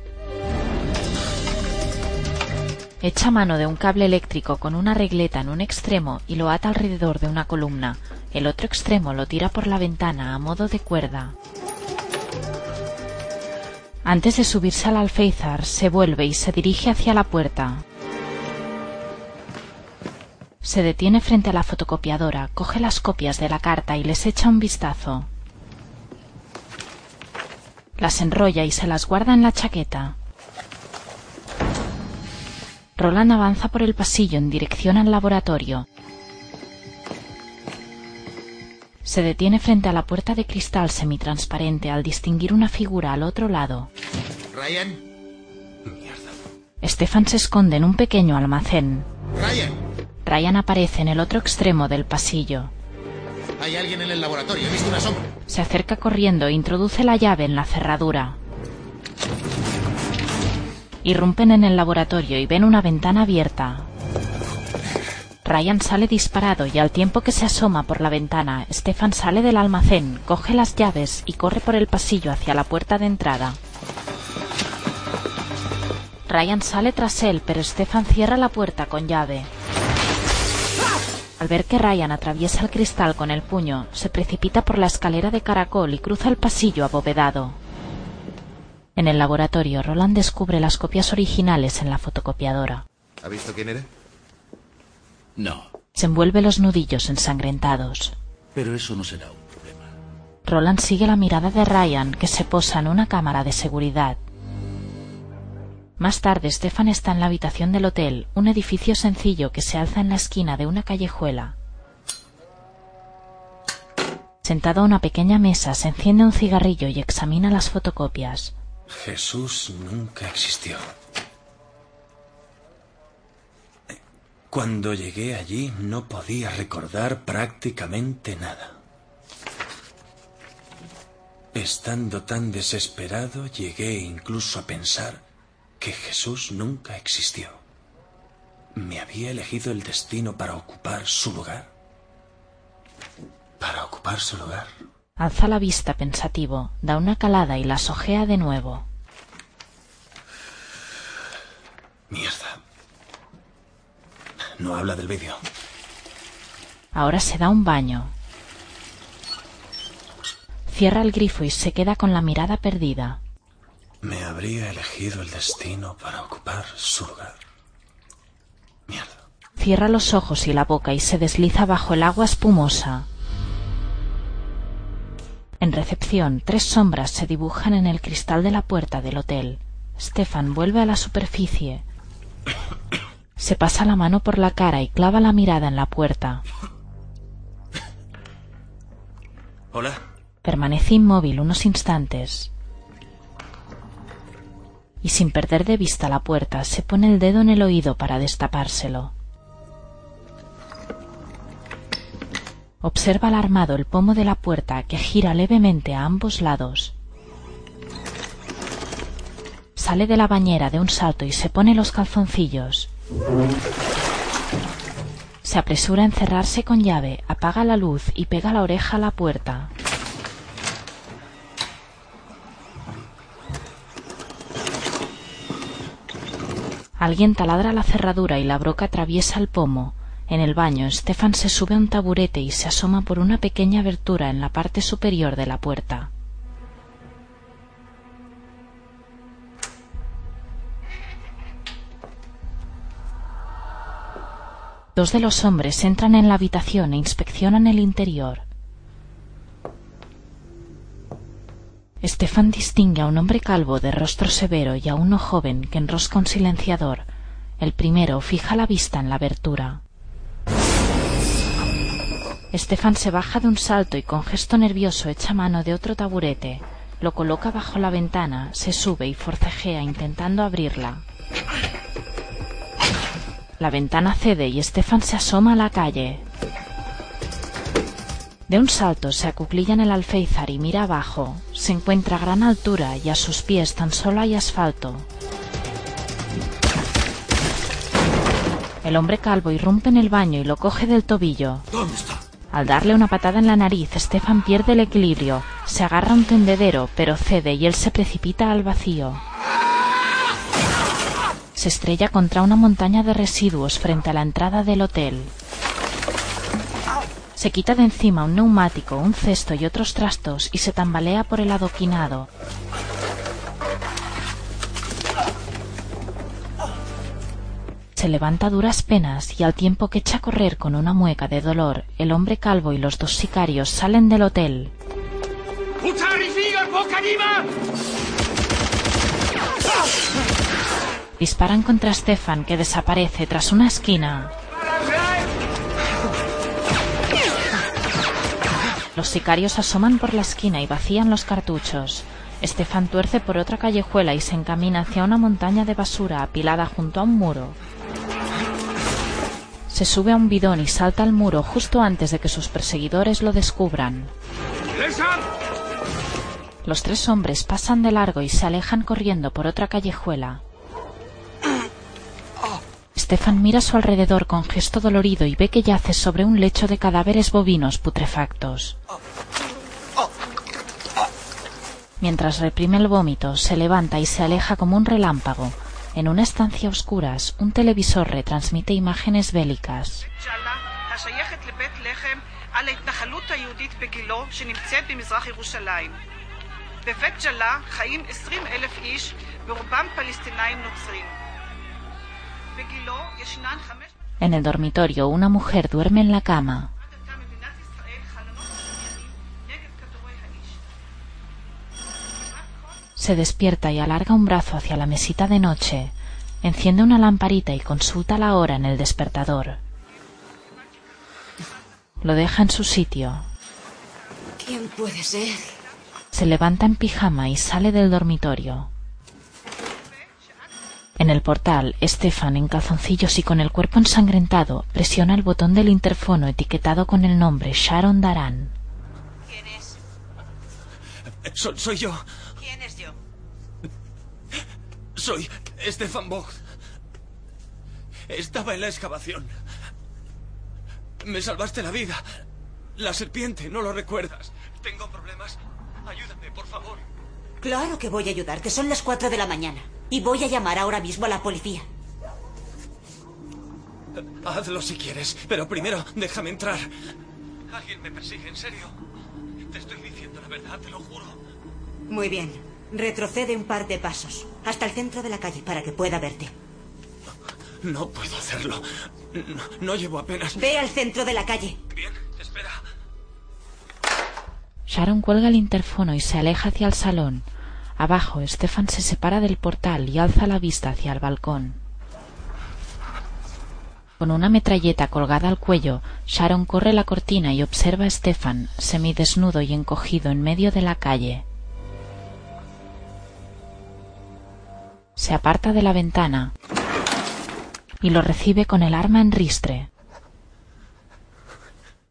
Echa mano de un cable eléctrico con una regleta en un extremo y lo ata alrededor de una columna. El otro extremo lo tira por la ventana a modo de cuerda. Antes de subirse al alféizar, se vuelve y se dirige hacia la puerta. Se detiene frente a la fotocopiadora, coge las copias de la carta y les echa un vistazo. Las enrolla y se las guarda en la chaqueta. Roland avanza por el pasillo en dirección al laboratorio. Se detiene frente a la puerta de cristal semitransparente al distinguir una figura al otro lado. Ryan. Stefan se esconde en un pequeño almacén. Ryan. Ryan aparece en el otro extremo del pasillo. Hay alguien en el laboratorio. He visto una sombra. Se acerca corriendo e introduce la llave en la cerradura. Irrumpen en el laboratorio y ven una ventana abierta. Ryan sale disparado y al tiempo que se asoma por la ventana, Stefan sale del almacén, coge las llaves y corre por el pasillo hacia la puerta de entrada. Ryan sale tras él, pero Stefan cierra la puerta con llave. Al ver que Ryan atraviesa el cristal con el puño, se precipita por la escalera de caracol y cruza el pasillo abovedado. En el laboratorio, Roland descubre las copias originales en la fotocopiadora. ¿Ha visto quién era? No, Se envuelve los nudillos ensangrentados. pero eso no será un problema. Roland sigue la mirada de Ryan, que se posa en una cámara de seguridad. Más tarde, Stefan está en la habitación del hotel, un edificio sencillo que se alza en la esquina de una callejuela. Sentado a una pequeña mesa, se enciende un cigarrillo y examina las fotocopias. Jesús nunca existió. Cuando llegué allí no podía recordar prácticamente nada. Estando tan desesperado, llegué incluso a pensar que Jesús nunca existió. ¿Me había elegido el destino para ocupar su lugar? ¿Para ocupar su lugar? Alza la vista pensativo, da una calada y las ojea de nuevo. Mierda. No habla del vídeo. Ahora se da un baño. Cierra el grifo y se queda con la mirada perdida. Me habría elegido el destino para ocupar su lugar. Mierda. Cierra los ojos y la boca y se desliza bajo el agua espumosa. En recepción, tres sombras se dibujan en el cristal de la puerta del hotel. Stefan vuelve a la superficie. Se pasa la mano por la cara y clava la mirada en la puerta. Hola. Permanece inmóvil unos instantes y sin perder de vista la puerta se pone el dedo en el oído para destapárselo. Observa alarmado el pomo de la puerta que gira levemente a ambos lados. Sale de la bañera de un salto y se pone los calzoncillos. Se apresura a encerrarse con llave, apaga la luz y pega la oreja a la puerta. Alguien taladra la cerradura y la broca atraviesa el pomo. En el baño, Stefan se sube a un taburete y se asoma por una pequeña abertura en la parte superior de la puerta. Dos de los hombres entran en la habitación e inspeccionan el interior. Estefan distingue a un hombre calvo de rostro severo y a uno joven que enrosca un silenciador. El primero fija la vista en la abertura. Estefan se baja de un salto y con gesto nervioso echa mano de otro taburete, lo coloca bajo la ventana, se sube y forcejea intentando abrirla. La ventana cede y Estefan se asoma a la calle. De un salto se acuclilla en el alféizar y mira abajo. Se encuentra a gran altura y a sus pies tan solo hay asfalto. El hombre calvo irrumpe en el baño y lo coge del tobillo. ¿Dónde está? Al darle una patada en la nariz, Stefan pierde el equilibrio, se agarra a un tendedero, pero cede y él se precipita al vacío. Se estrella contra una montaña de residuos frente a la entrada del hotel. Se quita de encima un neumático, un cesto y otros trastos y se tambalea por el adoquinado. Se levanta duras penas y al tiempo que echa a correr con una mueca de dolor, el hombre calvo y los dos sicarios salen del hotel. Disparan contra Stefan que desaparece tras una esquina. Los sicarios asoman por la esquina y vacían los cartuchos. Estefan tuerce por otra callejuela y se encamina hacia una montaña de basura apilada junto a un muro. Se sube a un bidón y salta al muro justo antes de que sus perseguidores lo descubran. Los tres hombres pasan de largo y se alejan corriendo por otra callejuela. Stefan mira a su alrededor con gesto dolorido y ve que yace sobre un lecho de cadáveres bovinos putrefactos. Mientras reprime el vómito, se levanta y se aleja como un relámpago. En una estancia a oscuras, un televisor retransmite imágenes bélicas. בבית ג'לה חיים 20,000 איש, ברובם פלסטינאים נוצרים. En el dormitorio, una mujer duerme en la cama. Se despierta y alarga un brazo hacia la mesita de noche, enciende una lamparita y consulta la hora en el despertador. Lo deja en su sitio. ¿Quién puede ser? Se levanta en pijama y sale del dormitorio. En el portal, Stefan, en calzoncillos y con el cuerpo ensangrentado, presiona el botón del interfono etiquetado con el nombre Sharon Daran. ¿Quién es? So- soy yo. ¿Quién es yo? Soy Stefan Vogt. Estaba en la excavación. Me salvaste la vida. La serpiente, ¿no lo recuerdas? Tengo problemas. Ayúdame, por favor. Claro que voy a ayudarte. Son las cuatro de la mañana. Y voy a llamar ahora mismo a la policía. Hazlo si quieres, pero primero déjame entrar. Alguien me persigue, en serio. Te estoy diciendo la verdad, te lo juro. Muy bien. Retrocede un par de pasos. Hasta el centro de la calle para que pueda verte. No puedo hacerlo. No, no llevo apenas. Ve al centro de la calle. Bien, espera. Sharon cuelga el interfono y se aleja hacia el salón. Abajo, Stefan se separa del portal y alza la vista hacia el balcón. Con una metralleta colgada al cuello, Sharon corre la cortina y observa a Stefan, semidesnudo y encogido en medio de la calle. Se aparta de la ventana y lo recibe con el arma en ristre.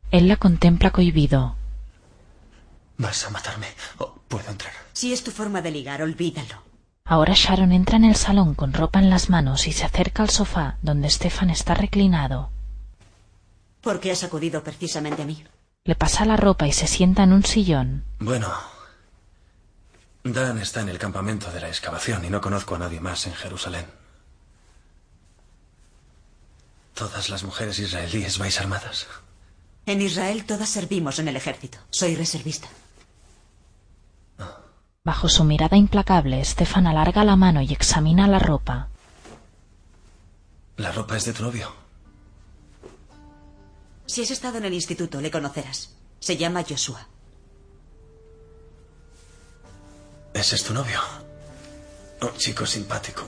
Él la contempla cohibido. ¿Vas a matarme o puedo entrar? Si es tu forma de ligar, olvídalo. Ahora Sharon entra en el salón con ropa en las manos y se acerca al sofá donde Stefan está reclinado. ¿Por qué has acudido precisamente a mí? Le pasa la ropa y se sienta en un sillón. Bueno, Dan está en el campamento de la excavación y no conozco a nadie más en Jerusalén. ¿Todas las mujeres israelíes vais armadas? En Israel todas servimos en el ejército. Soy reservista. Bajo su mirada implacable, Stefan alarga la mano y examina la ropa. La ropa es de tu novio. Si has estado en el instituto, le conocerás. Se llama Joshua. ¿Ese es tu novio? Un chico simpático.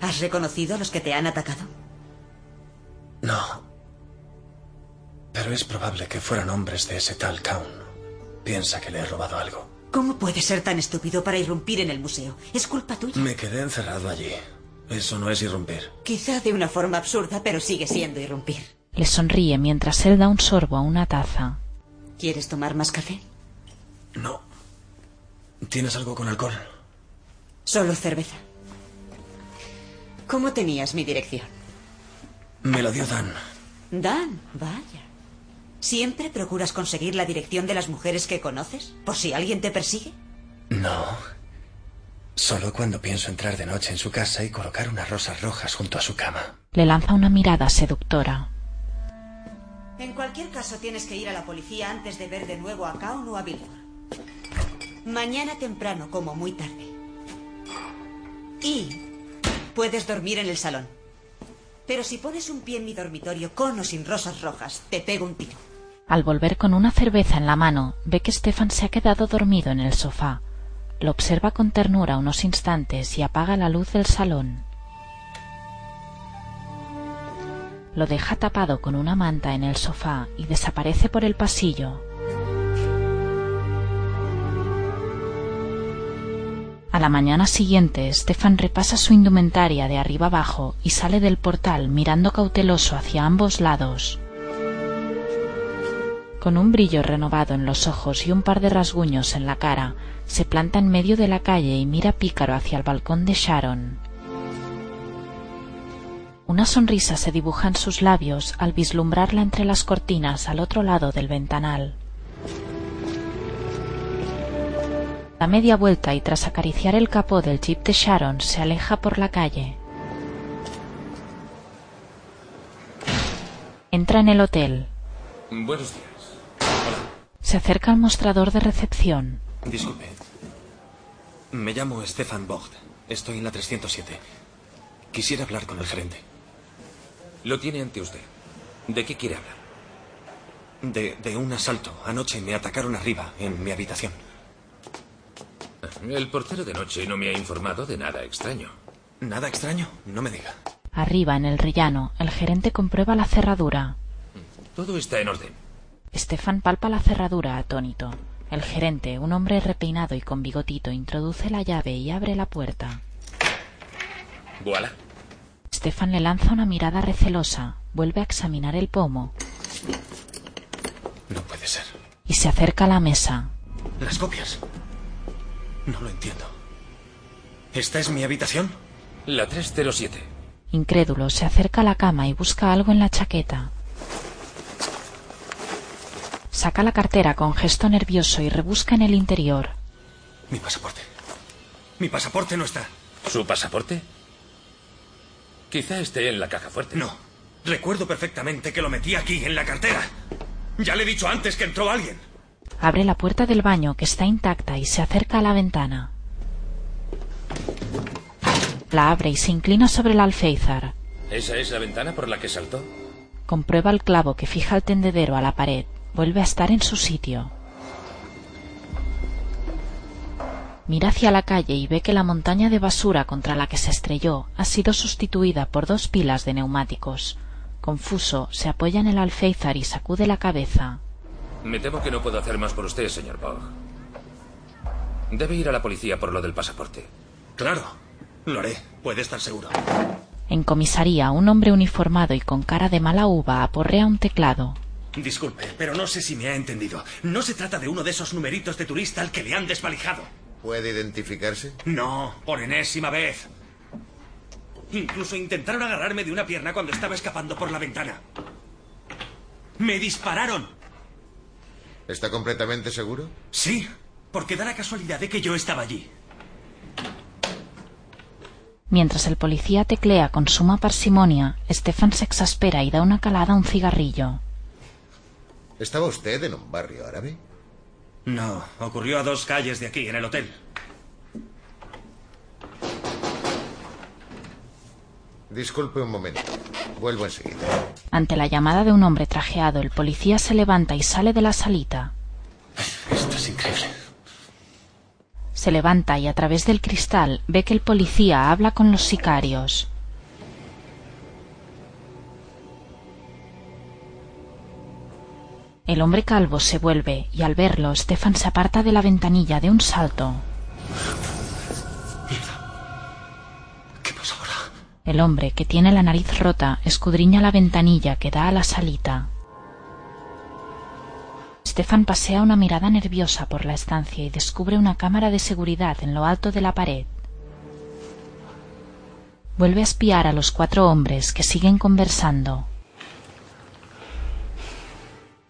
¿Has reconocido a los que te han atacado? No. Pero es probable que fueran hombres de ese tal Kaun. Piensa que le he robado algo. ¿Cómo puedes ser tan estúpido para irrumpir en el museo? ¿Es culpa tuya? Me quedé encerrado allí. Eso no es irrumpir. Quizá de una forma absurda, pero sigue siendo irrumpir. Le sonríe mientras él da un sorbo a una taza. ¿Quieres tomar más café? No. ¿Tienes algo con alcohol? Solo cerveza. ¿Cómo tenías mi dirección? Me lo dio Dan. Dan, vaya. ¿Siempre procuras conseguir la dirección de las mujeres que conoces? ¿Por si alguien te persigue? No. Solo cuando pienso entrar de noche en su casa y colocar unas rosas rojas junto a su cama. Le lanza una mirada seductora. En cualquier caso, tienes que ir a la policía antes de ver de nuevo a Kaun o a Billboard. Mañana temprano, como muy tarde. Y puedes dormir en el salón. Pero si pones un pie en mi dormitorio con o sin rosas rojas, te pego un tiro. Al volver con una cerveza en la mano, ve que Stefan se ha quedado dormido en el sofá. Lo observa con ternura unos instantes y apaga la luz del salón. Lo deja tapado con una manta en el sofá y desaparece por el pasillo. A la mañana siguiente, Stefan repasa su indumentaria de arriba abajo y sale del portal mirando cauteloso hacia ambos lados. Con un brillo renovado en los ojos y un par de rasguños en la cara, se planta en medio de la calle y mira pícaro hacia el balcón de Sharon. Una sonrisa se dibuja en sus labios al vislumbrarla entre las cortinas al otro lado del ventanal. Da media vuelta y tras acariciar el capó del jeep de Sharon se aleja por la calle. Entra en el hotel. Buenos días. Se acerca al mostrador de recepción. Disculpe. Me llamo Stefan Vogt. Estoy en la 307. Quisiera hablar con el gerente. Lo tiene ante usted. ¿De qué quiere hablar? De, de un asalto. Anoche me atacaron arriba, en mi habitación. El portero de noche no me ha informado de nada extraño. ¿Nada extraño? No me diga. Arriba, en el rellano, el gerente comprueba la cerradura. Todo está en orden. Stefan palpa la cerradura atónito. El gerente, un hombre repeinado y con bigotito, introduce la llave y abre la puerta. Voilà. Stefan le lanza una mirada recelosa, vuelve a examinar el pomo No puede ser. y se acerca a la mesa. Las copias. No lo entiendo. ¿Esta es mi habitación? La 307. Incrédulo, se acerca a la cama y busca algo en la chaqueta. Saca la cartera con gesto nervioso y rebusca en el interior. Mi pasaporte. Mi pasaporte no está. ¿Su pasaporte? Quizá esté en la caja fuerte. No. Recuerdo perfectamente que lo metí aquí, en la cartera. Ya le he dicho antes que entró alguien. Abre la puerta del baño que está intacta y se acerca a la ventana. La abre y se inclina sobre el alféizar. ¿Esa es la ventana por la que saltó? Comprueba el clavo que fija el tendedero a la pared. Vuelve a estar en su sitio. Mira hacia la calle y ve que la montaña de basura contra la que se estrelló ha sido sustituida por dos pilas de neumáticos. Confuso, se apoya en el alféizar y sacude la cabeza. Me temo que no puedo hacer más por usted, señor Bog. Debe ir a la policía por lo del pasaporte. Claro, lo haré, puede estar seguro. En comisaría, un hombre uniformado y con cara de mala uva aporrea un teclado. Disculpe, pero no sé si me ha entendido. No se trata de uno de esos numeritos de turista al que le han desvalijado. ¿Puede identificarse? No, por enésima vez. Incluso intentaron agarrarme de una pierna cuando estaba escapando por la ventana. ¡Me dispararon! ¿Está completamente seguro? Sí, porque da la casualidad de que yo estaba allí. Mientras el policía teclea con suma parsimonia, Stefan se exaspera y da una calada a un cigarrillo. ¿Estaba usted en un barrio árabe? No, ocurrió a dos calles de aquí, en el hotel. Disculpe un momento. Vuelvo enseguida. Ante la llamada de un hombre trajeado, el policía se levanta y sale de la salita. Esto es increíble. Se levanta y a través del cristal ve que el policía habla con los sicarios. El hombre calvo se vuelve y al verlo, Stefan se aparta de la ventanilla de un salto. ¿Qué pasa ahora? El hombre, que tiene la nariz rota, escudriña la ventanilla que da a la salita. Stefan pasea una mirada nerviosa por la estancia y descubre una cámara de seguridad en lo alto de la pared. Vuelve a espiar a los cuatro hombres que siguen conversando.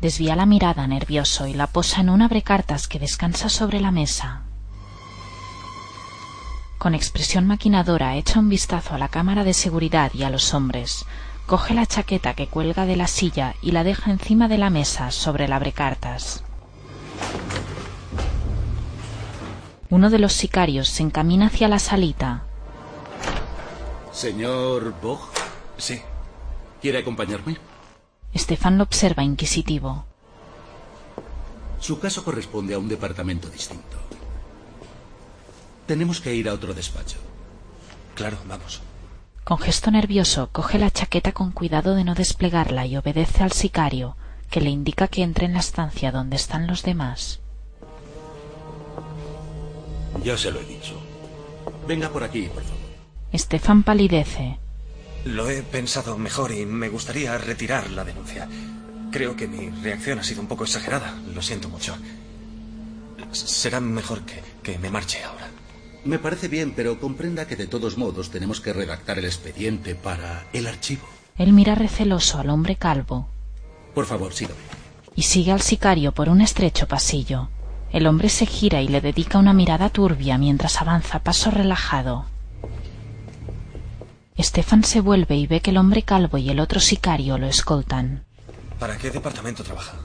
Desvía la mirada nervioso y la posa en un abrecartas que descansa sobre la mesa. Con expresión maquinadora echa un vistazo a la cámara de seguridad y a los hombres. Coge la chaqueta que cuelga de la silla y la deja encima de la mesa sobre el abrecartas. Uno de los sicarios se encamina hacia la salita. Señor Bog, Sí. ¿quiere acompañarme? Stefan lo observa inquisitivo. Su caso corresponde a un departamento distinto. Tenemos que ir a otro despacho. Claro, vamos. Con gesto nervioso coge la chaqueta con cuidado de no desplegarla y obedece al sicario, que le indica que entre en la estancia donde están los demás. Ya se lo he dicho. Venga por aquí, por favor. Stefan palidece. Lo he pensado mejor y me gustaría retirar la denuncia. Creo que mi reacción ha sido un poco exagerada. Lo siento mucho. Será mejor que, que me marche ahora. Me parece bien, pero comprenda que de todos modos tenemos que redactar el expediente para el archivo. Él mira receloso al hombre calvo Por favor, sígame. y sigue al sicario por un estrecho pasillo. El hombre se gira y le dedica una mirada turbia mientras avanza a paso relajado. Stefan se vuelve y ve que el hombre calvo y el otro sicario lo escoltan. ¿Para qué departamento trabaja?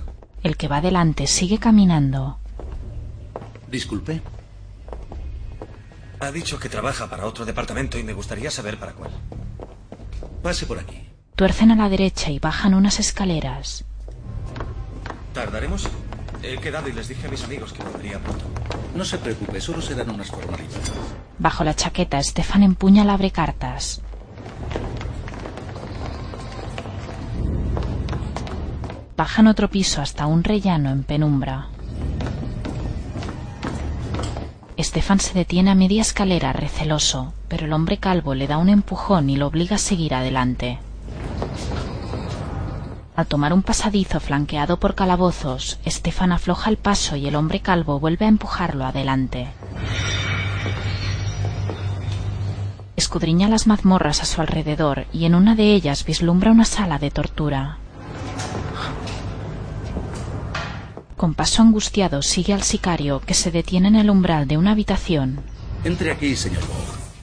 El que va delante sigue caminando. Disculpe. Ha dicho que trabaja para otro departamento y me gustaría saber para cuál. Pase por aquí. Tuercen a la derecha y bajan unas escaleras. ¿Tardaremos? He quedado y les dije a mis amigos que volvería pronto. No se preocupe, solo serán unas formalidades. Bajo la chaqueta, Stefan empuña el abrecartas. Bajan otro piso hasta un rellano en penumbra. Stefan se detiene a media escalera receloso, pero el hombre calvo le da un empujón y lo obliga a seguir adelante. Al tomar un pasadizo flanqueado por calabozos, Stefan afloja el paso y el hombre calvo vuelve a empujarlo adelante. Escudriña las mazmorras a su alrededor y en una de ellas vislumbra una sala de tortura. Con paso angustiado sigue al sicario que se detiene en el umbral de una habitación. Entre aquí, señor Bog.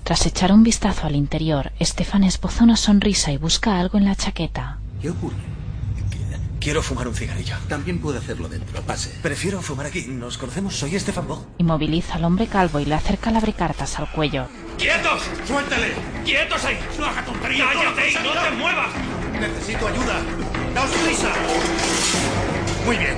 Tras echar un vistazo al interior, Stefan esboza una sonrisa y busca algo en la chaqueta. ¿Qué ocurre? Quiero fumar un cigarrillo. También puede hacerlo dentro. Pase. Prefiero fumar aquí. Nos conocemos. Soy Estefan Bog. Inmoviliza al hombre calvo y le acerca el abrecartas al cuello. ¡Quietos! ¡Suéltale! ¡Quietos ahí! ¡No haga tonterías! ¡Cállate y no te muevas! Necesito ayuda. ¡Daos prisa! Muy bien.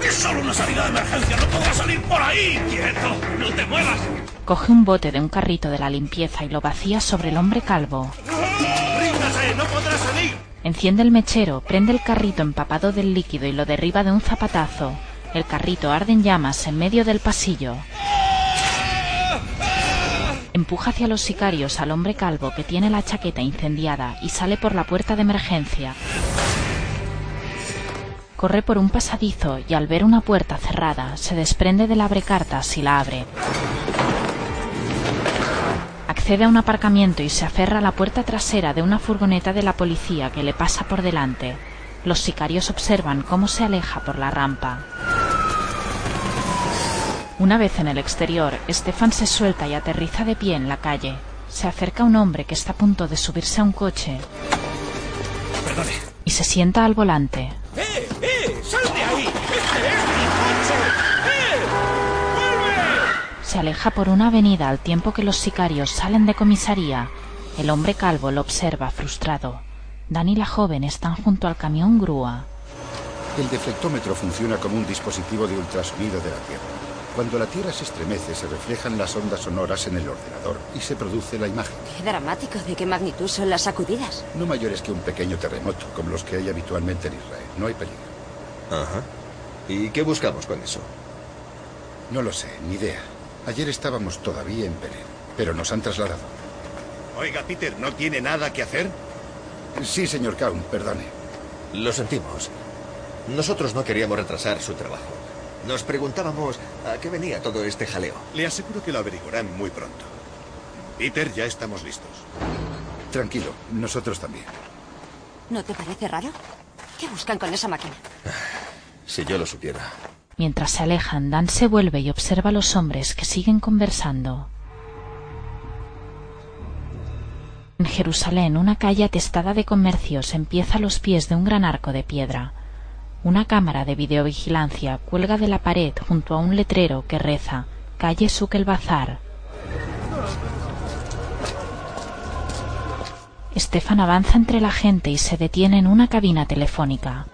Es solo una salida de emergencia. No podrás salir por ahí. ¡Quieto! ¡No te muevas! Coge un bote de un carrito de la limpieza y lo vacía sobre el hombre calvo. ¡Ríndase! ¡No podrás! Enciende el mechero, prende el carrito empapado del líquido y lo derriba de un zapatazo. El carrito arde en llamas en medio del pasillo. Empuja hacia los sicarios al hombre calvo que tiene la chaqueta incendiada y sale por la puerta de emergencia. Corre por un pasadizo y al ver una puerta cerrada se desprende del abrecartas y la abre. Accede a un aparcamiento y se aferra a la puerta trasera de una furgoneta de la policía que le pasa por delante. Los sicarios observan cómo se aleja por la rampa. Una vez en el exterior, Stefan se suelta y aterriza de pie en la calle. Se acerca un hombre que está a punto de subirse a un coche Perdone. y se sienta al volante. ¡Eh! ¡Eh! Se aleja por una avenida al tiempo que los sicarios salen de comisaría. El hombre calvo lo observa frustrado. Dan y la joven están junto al camión grúa. El deflectómetro funciona como un dispositivo de ultrasonido de la Tierra. Cuando la Tierra se estremece, se reflejan las ondas sonoras en el ordenador y se produce la imagen. Qué dramático. ¿De qué magnitud son las sacudidas? No mayores que un pequeño terremoto, como los que hay habitualmente en Israel. No hay peligro. Ajá. ¿Y qué buscamos con eso? No lo sé, ni idea. Ayer estábamos todavía en Belén, pero nos han trasladado. Oiga, Peter, ¿no tiene nada que hacer? Sí, señor Kaun, perdone. Lo sentimos. Nosotros no queríamos retrasar su trabajo. Nos preguntábamos a qué venía todo este jaleo. Le aseguro que lo averiguarán muy pronto. Peter, ya estamos listos. Tranquilo, nosotros también. ¿No te parece raro? ¿Qué buscan con esa máquina? Si yo lo supiera. Mientras se alejan, Dan se vuelve y observa a los hombres que siguen conversando. En Jerusalén, una calle atestada de comercios empieza a los pies de un gran arco de piedra. Una cámara de videovigilancia cuelga de la pared junto a un letrero que reza Calle Suc el Bazar. Stefan avanza entre la gente y se detiene en una cabina telefónica.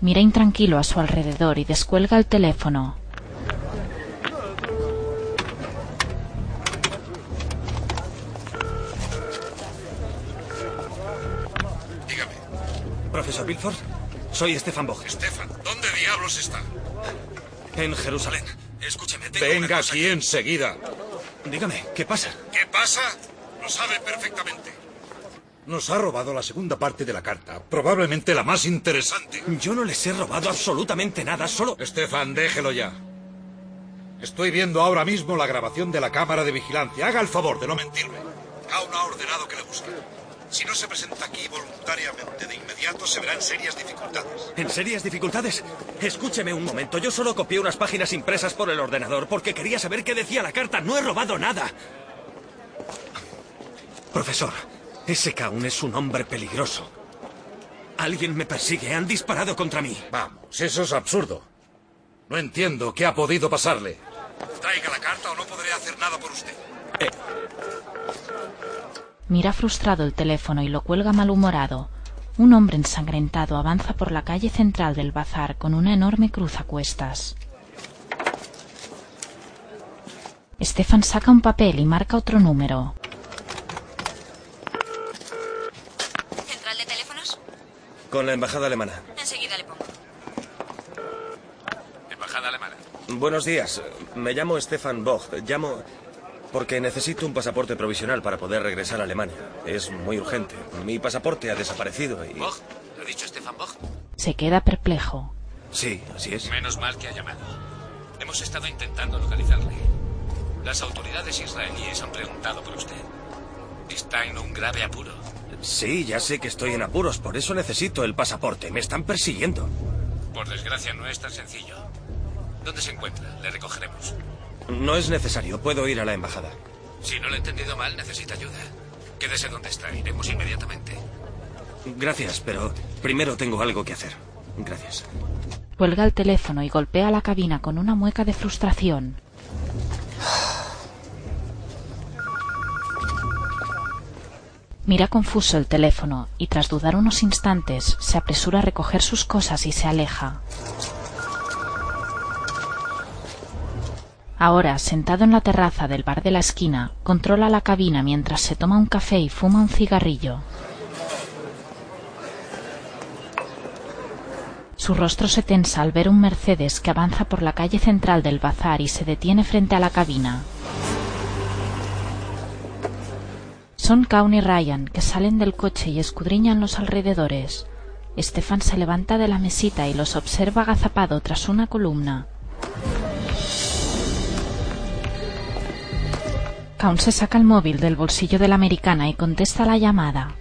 Mira intranquilo a su alrededor y descuelga el teléfono. Dígame. Profesor Bilford, soy Stefan Boch. Stefan, ¿dónde diablos está? En Jerusalén. Escúcheme, tengo Venga una cosa aquí que- enseguida. Dígame, ¿qué pasa? ¿Qué pasa? Lo sabe perfectamente. Nos ha robado la segunda parte de la carta, probablemente la más interesante. Yo no les he robado absolutamente nada, solo... Estefan, déjelo ya. Estoy viendo ahora mismo la grabación de la cámara de vigilancia. Haga el favor de no mentirme. Aún ha ordenado que le busque. Si no se presenta aquí voluntariamente de inmediato, se verán serias dificultades. ¿En serias dificultades? Escúcheme un momento. Yo solo copié unas páginas impresas por el ordenador porque quería saber qué decía la carta. No he robado nada. Profesor, ese Kaun es un hombre peligroso. Alguien me persigue. Han disparado contra mí. Vamos, eso es absurdo. No entiendo qué ha podido pasarle. Traiga la carta o no podré hacer nada por usted. Mira frustrado el teléfono y lo cuelga malhumorado. Un hombre ensangrentado avanza por la calle central del bazar con una enorme cruz a cuestas. Stefan saca un papel y marca otro número. ¿Central de teléfonos? Con la embajada alemana. Enseguida le pongo. Embajada alemana. Buenos días. Me llamo Stefan Boch. Llamo porque necesito un pasaporte provisional para poder regresar a Alemania. Es muy urgente. Mi pasaporte ha desaparecido y... ¿Boch? ¿Lo ha dicho Stefan Boch? Se queda perplejo. Sí, así es. Menos mal que ha llamado. Hemos estado intentando localizarle. Las autoridades israelíes han preguntado por usted. Está en un grave apuro. Sí, ya sé que estoy en apuros, por eso necesito el pasaporte. Me están persiguiendo. Por desgracia no es tan sencillo. ¿Dónde se encuentra? Le recogeremos. No es necesario, puedo ir a la embajada. Si no lo he entendido mal, necesita ayuda. Quédese donde está. Iremos inmediatamente. Gracias, pero primero tengo algo que hacer. Gracias. Cuelga el teléfono y golpea la cabina con una mueca de frustración. Mira confuso el teléfono y tras dudar unos instantes se apresura a recoger sus cosas y se aleja. Ahora, sentado en la terraza del bar de la esquina, controla la cabina mientras se toma un café y fuma un cigarrillo. Su rostro se tensa al ver un Mercedes que avanza por la calle central del bazar y se detiene frente a la cabina. Son Kaun y Ryan, que salen del coche y escudriñan los alrededores. Stefan se levanta de la mesita y los observa agazapado tras una columna. Kaun se saca el móvil del bolsillo de la americana y contesta la llamada.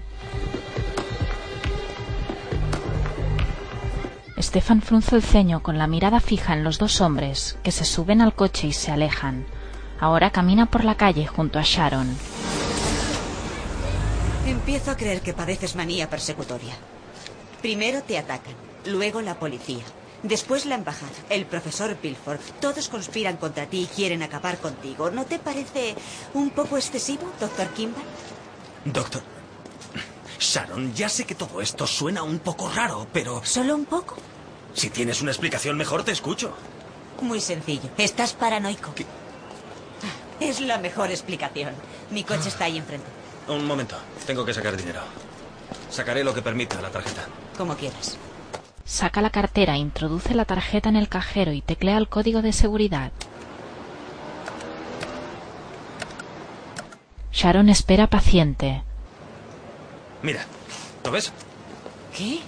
Stefan frunce el ceño con la mirada fija en los dos hombres, que se suben al coche y se alejan. Ahora camina por la calle junto a Sharon. Empiezo a creer que padeces manía persecutoria. Primero te atacan, luego la policía, después la embajada, el profesor Pilford. Todos conspiran contra ti y quieren acabar contigo. ¿No te parece un poco excesivo, doctor Kimball? Doctor. Sharon, ya sé que todo esto suena un poco raro, pero... ¿Solo un poco? Si tienes una explicación mejor, te escucho. Muy sencillo. Estás paranoico. Es la mejor explicación. Mi coche está ahí enfrente. Un momento. Tengo que sacar dinero. Sacaré lo que permita la tarjeta. Como quieras. Saca la cartera, introduce la tarjeta en el cajero y teclea el código de seguridad. Sharon espera paciente. Mira, ¿lo ves? ¿Qué?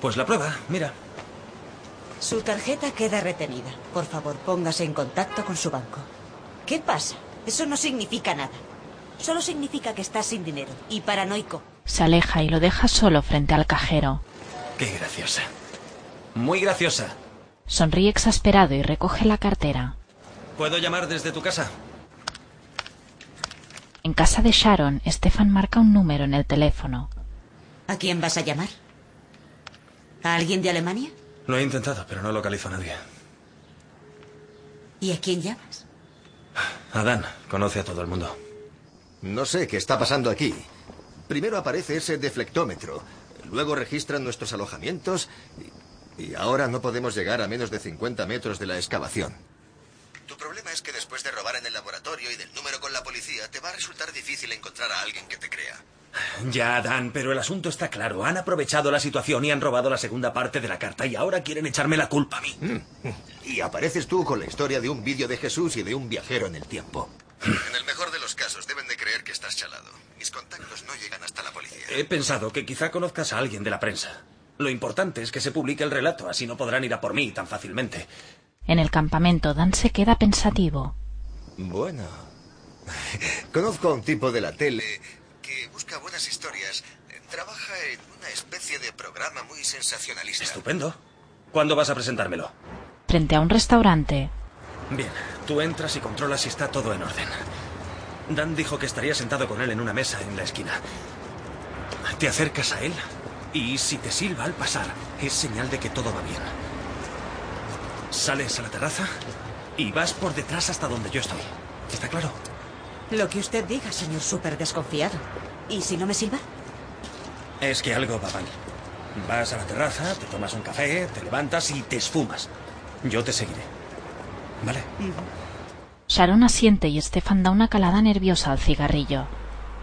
Pues la prueba, mira. Su tarjeta queda retenida. Por favor, póngase en contacto con su banco. ¿Qué pasa? Eso no significa nada. Solo significa que está sin dinero y paranoico. Se aleja y lo deja solo frente al cajero. Qué graciosa. Muy graciosa. Sonríe exasperado y recoge la cartera. ¿Puedo llamar desde tu casa? En casa de Sharon, Stefan marca un número en el teléfono. ¿A quién vas a llamar? ¿A alguien de Alemania? Lo he intentado, pero no localizo a nadie. ¿Y a quién llamas? A Dan. Conoce a todo el mundo. No sé qué está pasando aquí. Primero aparece ese deflectómetro. Luego registran nuestros alojamientos. Y, y ahora no podemos llegar a menos de 50 metros de la excavación. Tu problema es que después de robar en el laboratorio y del número con la policía, te va a resultar difícil encontrar a alguien que te crea. Ya, Dan, pero el asunto está claro. Han aprovechado la situación y han robado la segunda parte de la carta y ahora quieren echarme la culpa a mí. Y apareces tú con la historia de un vídeo de Jesús y de un viajero en el tiempo. En el mejor de los casos, deben de creer que estás chalado. Mis contactos no llegan hasta la policía. He pensado que quizá conozcas a alguien de la prensa. Lo importante es que se publique el relato, así no podrán ir a por mí tan fácilmente. En el campamento, Dan se queda pensativo. Bueno. Conozco a un tipo de la tele que busca buenas historias. Trabaja en una especie de programa muy sensacionalista. Estupendo. ¿Cuándo vas a presentármelo? Frente a un restaurante. Bien, tú entras y controlas si está todo en orden. Dan dijo que estaría sentado con él en una mesa en la esquina. Te acercas a él y si te silba al pasar, es señal de que todo va bien. Sales a la terraza y vas por detrás hasta donde yo estoy. ¿Está claro? Lo que usted diga, señor súper desconfiado. ¿Y si no me silba? Es que algo va mal. Vas a la terraza, te tomas un café, te levantas y te esfumas. Yo te seguiré. ¿Vale? Sharon asiente y Stefan da una calada nerviosa al cigarrillo.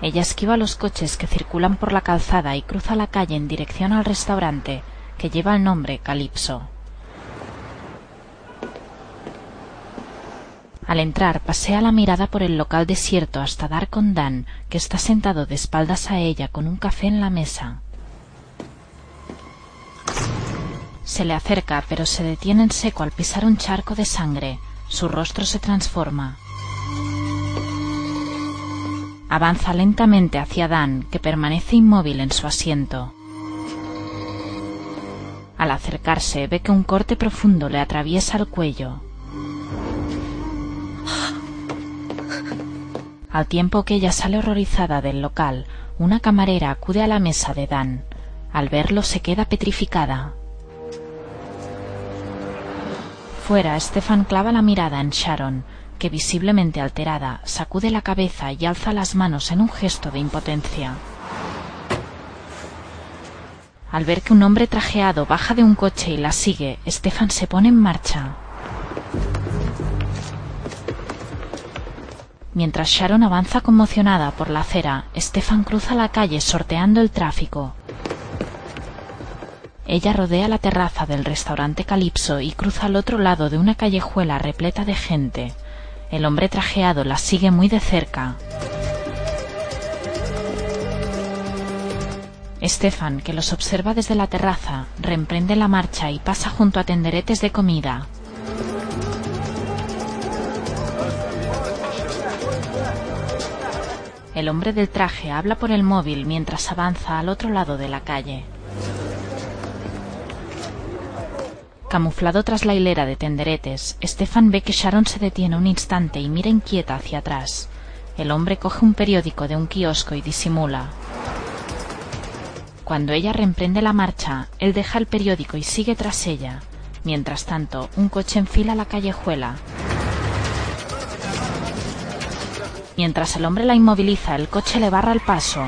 Ella esquiva los coches que circulan por la calzada y cruza la calle en dirección al restaurante, que lleva el nombre Calypso. Al entrar, pasea la mirada por el local desierto hasta dar con Dan, que está sentado de espaldas a ella con un café en la mesa. Se le acerca, pero se detiene en seco al pisar un charco de sangre. Su rostro se transforma. Avanza lentamente hacia Dan, que permanece inmóvil en su asiento. Al acercarse, ve que un corte profundo le atraviesa el cuello. Al tiempo que ella sale horrorizada del local, una camarera acude a la mesa de Dan. Al verlo se queda petrificada. Fuera, Stefan clava la mirada en Sharon, que visiblemente alterada sacude la cabeza y alza las manos en un gesto de impotencia. Al ver que un hombre trajeado baja de un coche y la sigue, Stefan se pone en marcha. Mientras Sharon avanza conmocionada por la acera, Stefan cruza la calle sorteando el tráfico. Ella rodea la terraza del restaurante Calipso y cruza al otro lado de una callejuela repleta de gente. El hombre trajeado la sigue muy de cerca. Stefan, que los observa desde la terraza, reemprende la marcha y pasa junto a tenderetes de comida. El hombre del traje habla por el móvil mientras avanza al otro lado de la calle. Camuflado tras la hilera de tenderetes, Stefan ve que Sharon se detiene un instante y mira inquieta hacia atrás. El hombre coge un periódico de un kiosco y disimula. Cuando ella reemprende la marcha, él deja el periódico y sigue tras ella. Mientras tanto, un coche enfila la callejuela. Mientras el hombre la inmoviliza, el coche le barra el paso.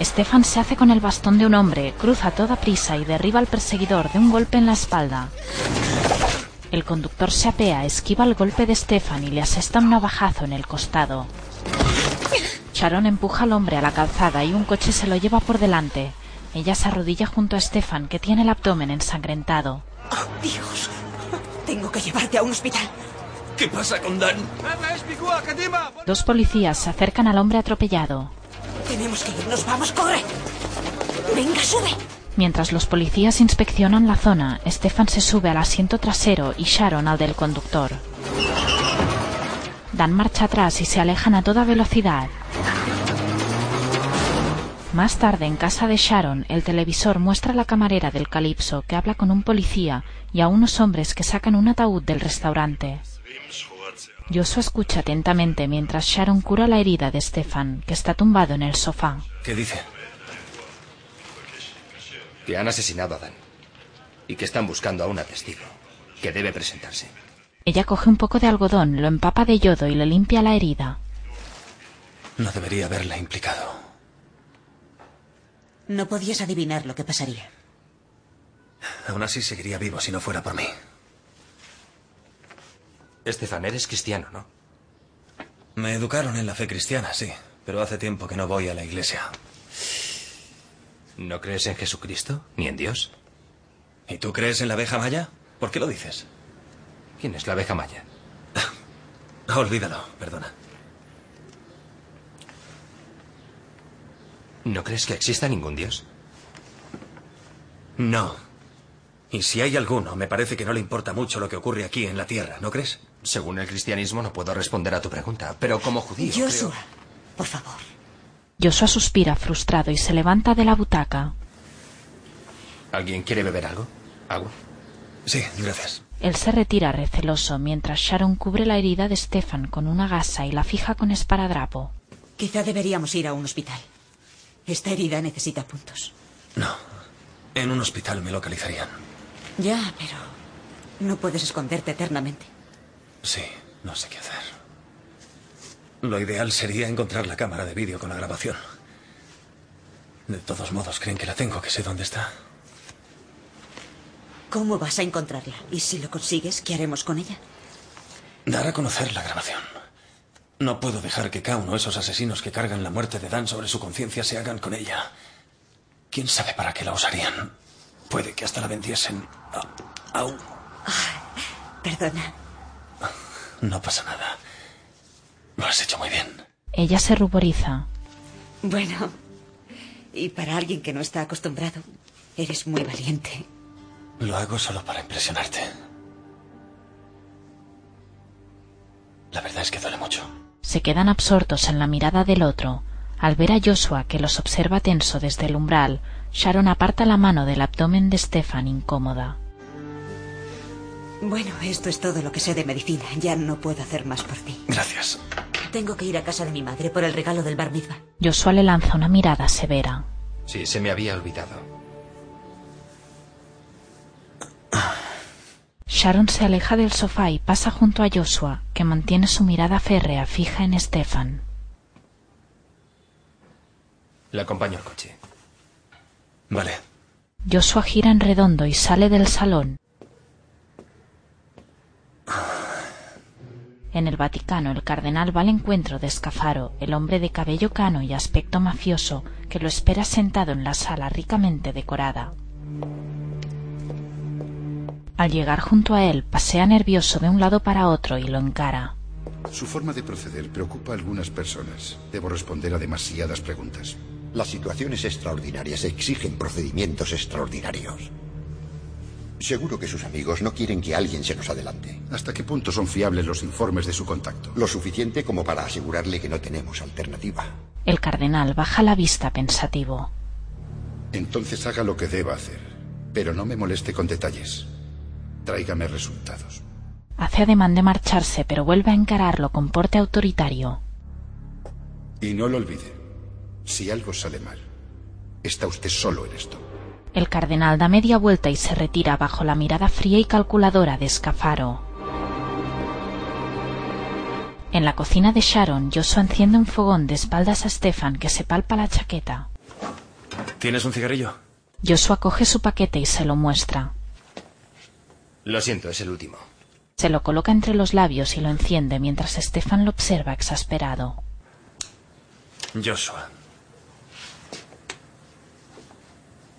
Stefan se hace con el bastón de un hombre, cruza a toda prisa y derriba al perseguidor de un golpe en la espalda. El conductor se apea, esquiva el golpe de Stefan y le asesta un navajazo en el costado. Sharon empuja al hombre a la calzada y un coche se lo lleva por delante. Ella se arrodilla junto a Stefan, que tiene el abdomen ensangrentado. Oh, Dios, tengo que llevarte a un hospital. ¿Qué pasa con Dan? Dos policías se acercan al hombre atropellado. Tenemos que irnos, vamos, corre. Venga, sube. Mientras los policías inspeccionan la zona, Stefan se sube al asiento trasero y Sharon al del conductor. Dan marcha atrás y se alejan a toda velocidad. Más tarde, en casa de Sharon, el televisor muestra a la camarera del Calipso que habla con un policía y a unos hombres que sacan un ataúd del restaurante. Joshua escucha atentamente mientras Sharon cura la herida de Stefan, que está tumbado en el sofá. ¿Qué dice? Que han asesinado a Dan. Y que están buscando a una testigo. Que debe presentarse. Ella coge un poco de algodón, lo empapa de yodo y le limpia la herida. No debería haberla implicado. No podías adivinar lo que pasaría. Aún así seguiría vivo si no fuera por mí. Estefan, eres cristiano, ¿no? Me educaron en la fe cristiana, sí, pero hace tiempo que no voy a la iglesia. ¿No crees en Jesucristo? ¿Ni en Dios? ¿Y tú crees en la abeja maya? ¿Por qué lo dices? ¿Quién es la abeja maya? Olvídalo, perdona. ¿No crees que exista ningún Dios? No. Y si hay alguno, me parece que no le importa mucho lo que ocurre aquí en la Tierra, ¿no crees? Según el cristianismo no puedo responder a tu pregunta, pero como judío Joshua, creo... por favor. Joshua suspira frustrado y se levanta de la butaca. ¿Alguien quiere beber algo? ¿Agua? Sí, gracias. Él se retira receloso mientras Sharon cubre la herida de Stefan con una gasa y la fija con esparadrapo. Quizá deberíamos ir a un hospital. Esta herida necesita puntos. No. En un hospital me localizarían. Ya, pero no puedes esconderte eternamente. Sí, no sé qué hacer. Lo ideal sería encontrar la cámara de vídeo con la grabación. De todos modos, creen que la tengo, que sé dónde está. ¿Cómo vas a encontrarla? Y si lo consigues, ¿qué haremos con ella? Dar a conocer la grabación. No puedo dejar que Kaun o esos asesinos que cargan la muerte de Dan sobre su conciencia se hagan con ella. ¿Quién sabe para qué la usarían? Puede que hasta la vendiesen. a-. Perdona. No pasa nada. Lo has hecho muy bien. Ella se ruboriza. Bueno, y para alguien que no está acostumbrado, eres muy valiente. Lo hago solo para impresionarte. La verdad es que duele mucho. Se quedan absortos en la mirada del otro. Al ver a Joshua que los observa tenso desde el umbral, Sharon aparta la mano del abdomen de Stefan incómoda. Bueno, esto es todo lo que sé de medicina. Ya no puedo hacer más por ti. Gracias. Tengo que ir a casa de mi madre por el regalo del bar mitzvah. Joshua le lanza una mirada severa. Sí, se me había olvidado. Sharon se aleja del sofá y pasa junto a Joshua, que mantiene su mirada férrea fija en Stefan. Le acompaño al coche. Vale. Joshua gira en redondo y sale del salón. En el Vaticano, el cardenal va al encuentro de Scafaro, el hombre de cabello cano y aspecto mafioso, que lo espera sentado en la sala ricamente decorada. Al llegar junto a él, pasea nervioso de un lado para otro y lo encara. Su forma de proceder preocupa a algunas personas. Debo responder a demasiadas preguntas. Las situaciones extraordinarias exigen procedimientos extraordinarios. Seguro que sus amigos no quieren que alguien se nos adelante. ¿Hasta qué punto son fiables los informes de su contacto? Lo suficiente como para asegurarle que no tenemos alternativa. El cardenal baja la vista pensativo. Entonces haga lo que deba hacer, pero no me moleste con detalles. Tráigame resultados. Hace ademán de marcharse, pero vuelve a encararlo con porte autoritario. Y no lo olvide, si algo sale mal, está usted solo en esto. El cardenal da media vuelta y se retira bajo la mirada fría y calculadora de Scafaro. En la cocina de Sharon, Joshua enciende un fogón de espaldas a Stefan que se palpa la chaqueta. ¿Tienes un cigarrillo? Joshua coge su paquete y se lo muestra. Lo siento, es el último. Se lo coloca entre los labios y lo enciende mientras Stefan lo observa exasperado. Joshua.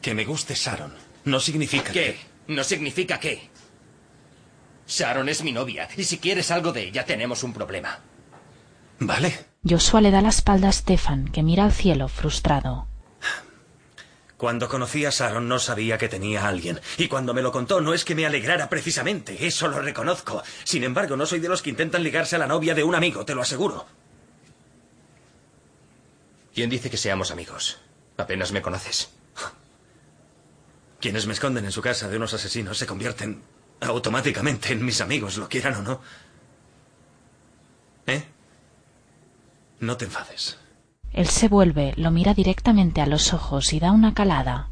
Que me guste Sharon no significa ¿Qué? ¿No significa qué? Sharon es mi novia, y si quieres algo de ella tenemos un problema. Vale. Joshua le da la espalda a Stefan, que mira al cielo frustrado. Cuando conocí a Sharon no sabía que tenía a alguien. Y cuando me lo contó no es que me alegrara precisamente, eso lo reconozco. Sin embargo, no soy de los que intentan ligarse a la novia de un amigo, te lo aseguro. ¿Quién dice que seamos amigos? Apenas me conoces. Quienes me esconden en su casa de unos asesinos se convierten automáticamente en mis amigos, lo quieran o no. ¿Eh? No te enfades. Él se vuelve, lo mira directamente a los ojos y da una calada.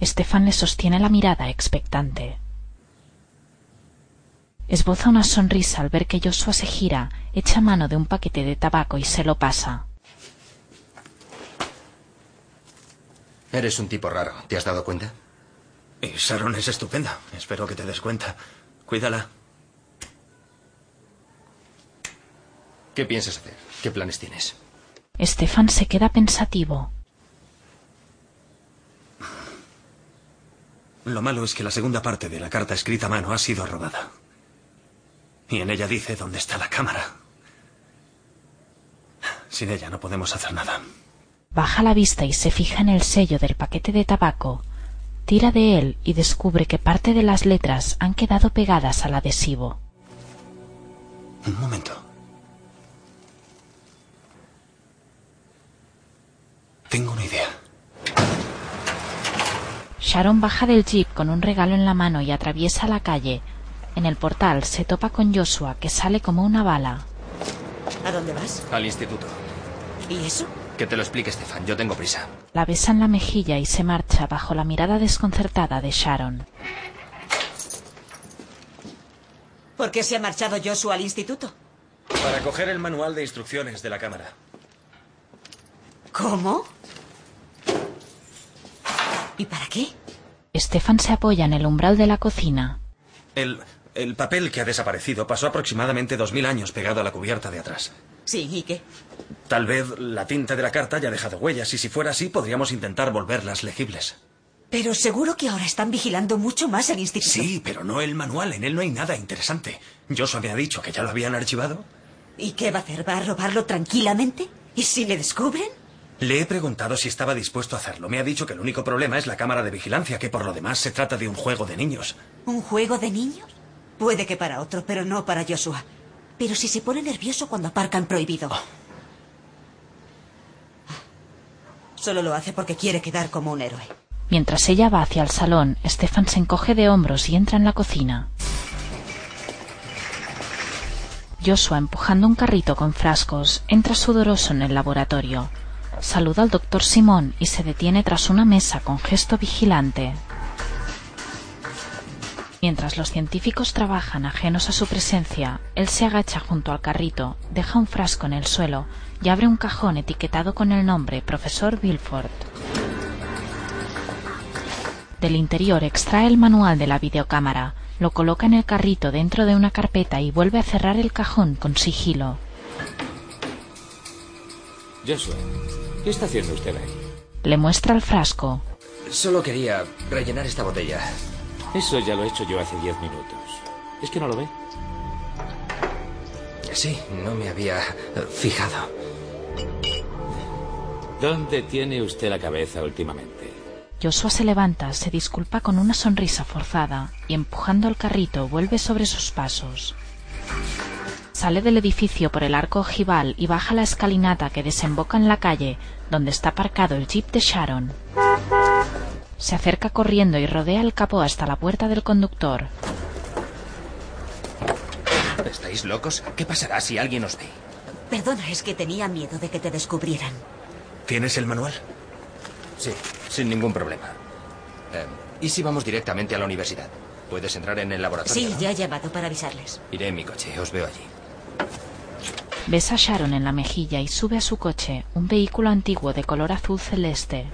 Estefan le sostiene la mirada expectante. Esboza una sonrisa al ver que Joshua se gira, echa mano de un paquete de tabaco y se lo pasa. Eres un tipo raro, ¿te has dado cuenta? Y Sharon es estupenda. Espero que te des cuenta. Cuídala. ¿Qué piensas hacer? ¿Qué planes tienes? Estefan se queda pensativo. Lo malo es que la segunda parte de la carta escrita a mano ha sido robada. Y en ella dice dónde está la cámara. Sin ella no podemos hacer nada. Baja la vista y se fija en el sello del paquete de tabaco. Tira de él y descubre que parte de las letras han quedado pegadas al adhesivo. Un momento. Tengo una idea. Sharon baja del jeep con un regalo en la mano y atraviesa la calle. En el portal se topa con Joshua, que sale como una bala. ¿A dónde vas? Al instituto. ¿Y eso? Que te lo explique, Stefan. Yo tengo prisa. La besa en la mejilla y se marcha bajo la mirada desconcertada de Sharon. ¿Por qué se ha marchado Joshua al instituto? Para coger el manual de instrucciones de la cámara. ¿Cómo? ¿Y para qué? Stefan se apoya en el umbral de la cocina. El, el papel que ha desaparecido pasó aproximadamente dos mil años pegado a la cubierta de atrás. Sí, ¿y qué? Tal vez la tinta de la carta haya dejado huellas y si fuera así podríamos intentar volverlas legibles. Pero seguro que ahora están vigilando mucho más el instituto. Sí, pero no el manual. En él no hay nada interesante. Joshua me ha dicho que ya lo habían archivado. ¿Y qué va a hacer? ¿Va a robarlo tranquilamente? ¿Y si le descubren? Le he preguntado si estaba dispuesto a hacerlo. Me ha dicho que el único problema es la cámara de vigilancia, que por lo demás se trata de un juego de niños. ¿Un juego de niños? Puede que para otro, pero no para Joshua. Pero si se pone nervioso cuando aparcan prohibido. Oh. Solo lo hace porque quiere quedar como un héroe. Mientras ella va hacia el salón, Stefan se encoge de hombros y entra en la cocina. Joshua, empujando un carrito con frascos, entra sudoroso en el laboratorio. Saluda al doctor Simón y se detiene tras una mesa con gesto vigilante. Mientras los científicos trabajan ajenos a su presencia, él se agacha junto al carrito, deja un frasco en el suelo y abre un cajón etiquetado con el nombre Profesor Bilford. Del interior extrae el manual de la videocámara, lo coloca en el carrito dentro de una carpeta y vuelve a cerrar el cajón con sigilo. Joshua, ¿qué está haciendo usted ahí? Le muestra el frasco. Solo quería rellenar esta botella. Eso ya lo he hecho yo hace diez minutos. ¿Es que no lo ve? Sí, no me había eh, fijado. ¿Dónde tiene usted la cabeza últimamente? Joshua se levanta, se disculpa con una sonrisa forzada y empujando el carrito vuelve sobre sus pasos. Sale del edificio por el arco ojival y baja la escalinata que desemboca en la calle donde está aparcado el jeep de Sharon. Se acerca corriendo y rodea el capó hasta la puerta del conductor. ¿Estáis locos? ¿Qué pasará si alguien os ve? Perdona, es que tenía miedo de que te descubrieran. ¿Tienes el manual? Sí, sin ningún problema. Eh, ¿Y si vamos directamente a la universidad? Puedes entrar en el laboratorio. Sí, ¿no? ya he llamado para avisarles. Iré en mi coche, os veo allí. Besa a Sharon en la mejilla y sube a su coche, un vehículo antiguo de color azul celeste.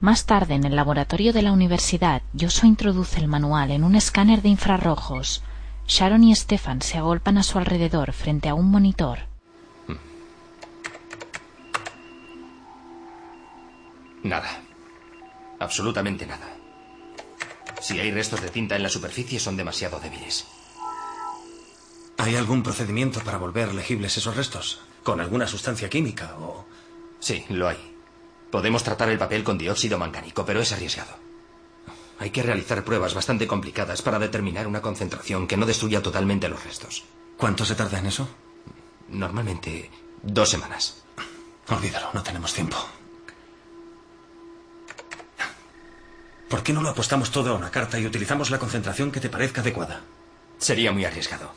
Más tarde, en el laboratorio de la universidad, Joshua introduce el manual en un escáner de infrarrojos. Sharon y Stefan se agolpan a su alrededor frente a un monitor. Nada. Absolutamente nada. Si hay restos de tinta en la superficie son demasiado débiles. ¿Hay algún procedimiento para volver legibles esos restos? ¿Con alguna sustancia química o...? Sí, lo hay. Podemos tratar el papel con dióxido mangànico, pero es arriesgado. Hay que realizar pruebas bastante complicadas para determinar una concentración que no destruya totalmente los restos. ¿Cuánto se tarda en eso? Normalmente dos semanas. Olvídalo, no tenemos tiempo. ¿Por qué no lo apostamos todo a una carta y utilizamos la concentración que te parezca adecuada? Sería muy arriesgado.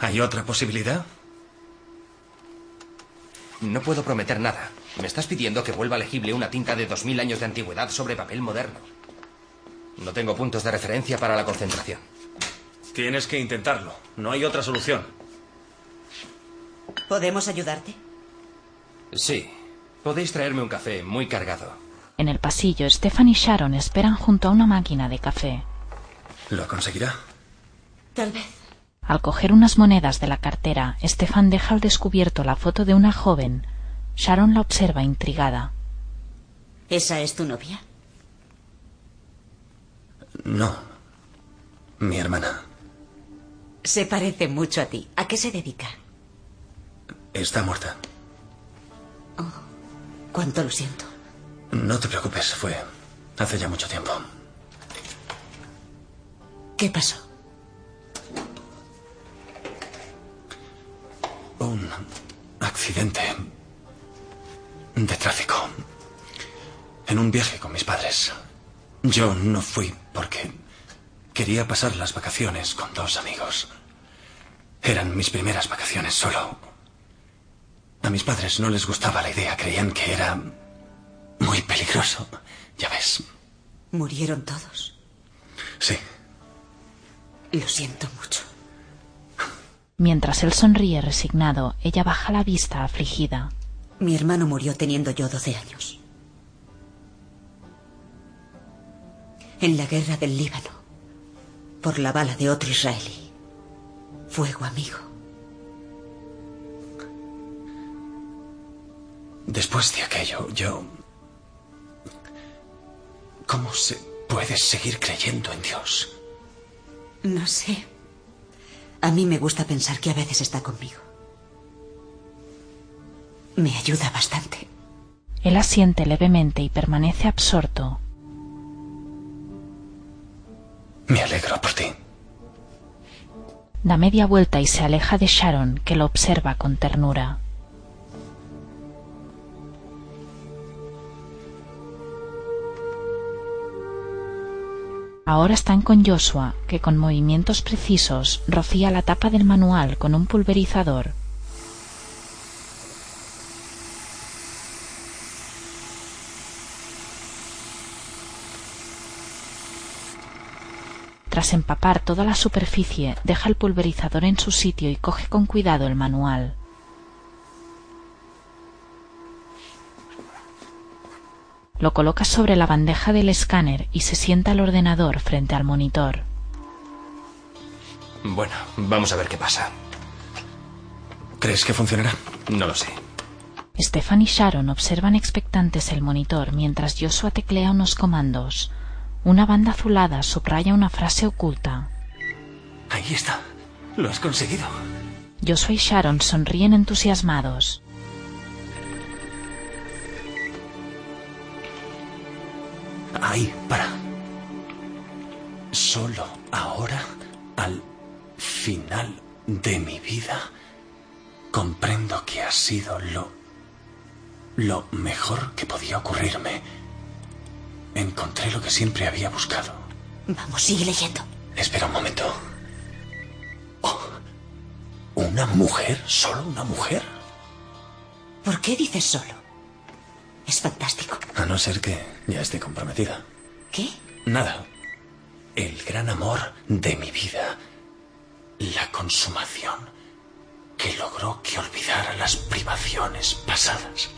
¿Hay otra posibilidad? No puedo prometer nada. Me estás pidiendo que vuelva legible una tinta de 2000 años de antigüedad sobre papel moderno. No tengo puntos de referencia para la concentración. Tienes que intentarlo. No hay otra solución. ¿Podemos ayudarte? Sí. Podéis traerme un café muy cargado. En el pasillo, Stefan y Sharon esperan junto a una máquina de café. ¿Lo conseguirá? Tal vez. Al coger unas monedas de la cartera, Stefan deja al descubierto la foto de una joven. Sharon la observa intrigada. ¿Esa es tu novia? No. Mi hermana. Se parece mucho a ti. ¿A qué se dedica? Está muerta. Cuánto lo siento. No te preocupes, fue hace ya mucho tiempo. ¿Qué pasó? Un accidente de tráfico. En un viaje con mis padres. Yo no fui porque quería pasar las vacaciones con dos amigos. Eran mis primeras vacaciones solo. A mis padres no les gustaba la idea, creían que era muy peligroso. Ya ves. ¿Murieron todos? Sí. Lo siento mucho. Mientras él sonríe resignado, ella baja la vista afligida. Mi hermano murió teniendo yo 12 años. En la guerra del Líbano. Por la bala de otro israelí. Fuego amigo. Después de aquello, yo... ¿Cómo se puede seguir creyendo en Dios? No sé. A mí me gusta pensar que a veces está conmigo. Me ayuda bastante. Él asiente levemente y permanece absorto. Me alegro por ti. Da media vuelta y se aleja de Sharon, que lo observa con ternura. Ahora están con Joshua, que con movimientos precisos rocía la tapa del manual con un pulverizador. Tras empapar toda la superficie, deja el pulverizador en su sitio y coge con cuidado el manual. Lo coloca sobre la bandeja del escáner y se sienta al ordenador frente al monitor. Bueno, vamos a ver qué pasa. ¿Crees que funcionará? No lo sé. Stefan y Sharon observan expectantes el monitor mientras Joshua teclea unos comandos. Una banda azulada subraya una frase oculta. Ahí está. Lo has conseguido. Joshua y Sharon sonríen entusiasmados. Ahí, para. Solo ahora, al final de mi vida, comprendo que ha sido lo... lo mejor que podía ocurrirme. Encontré lo que siempre había buscado. Vamos, sigue leyendo. Espera un momento. Oh, ¿Una mujer? ¿Solo una mujer? ¿Por qué dices solo? Es fantástico. A no ser que ya esté comprometida. ¿Qué? Nada. El gran amor de mi vida. La consumación que logró que olvidara las privaciones pasadas.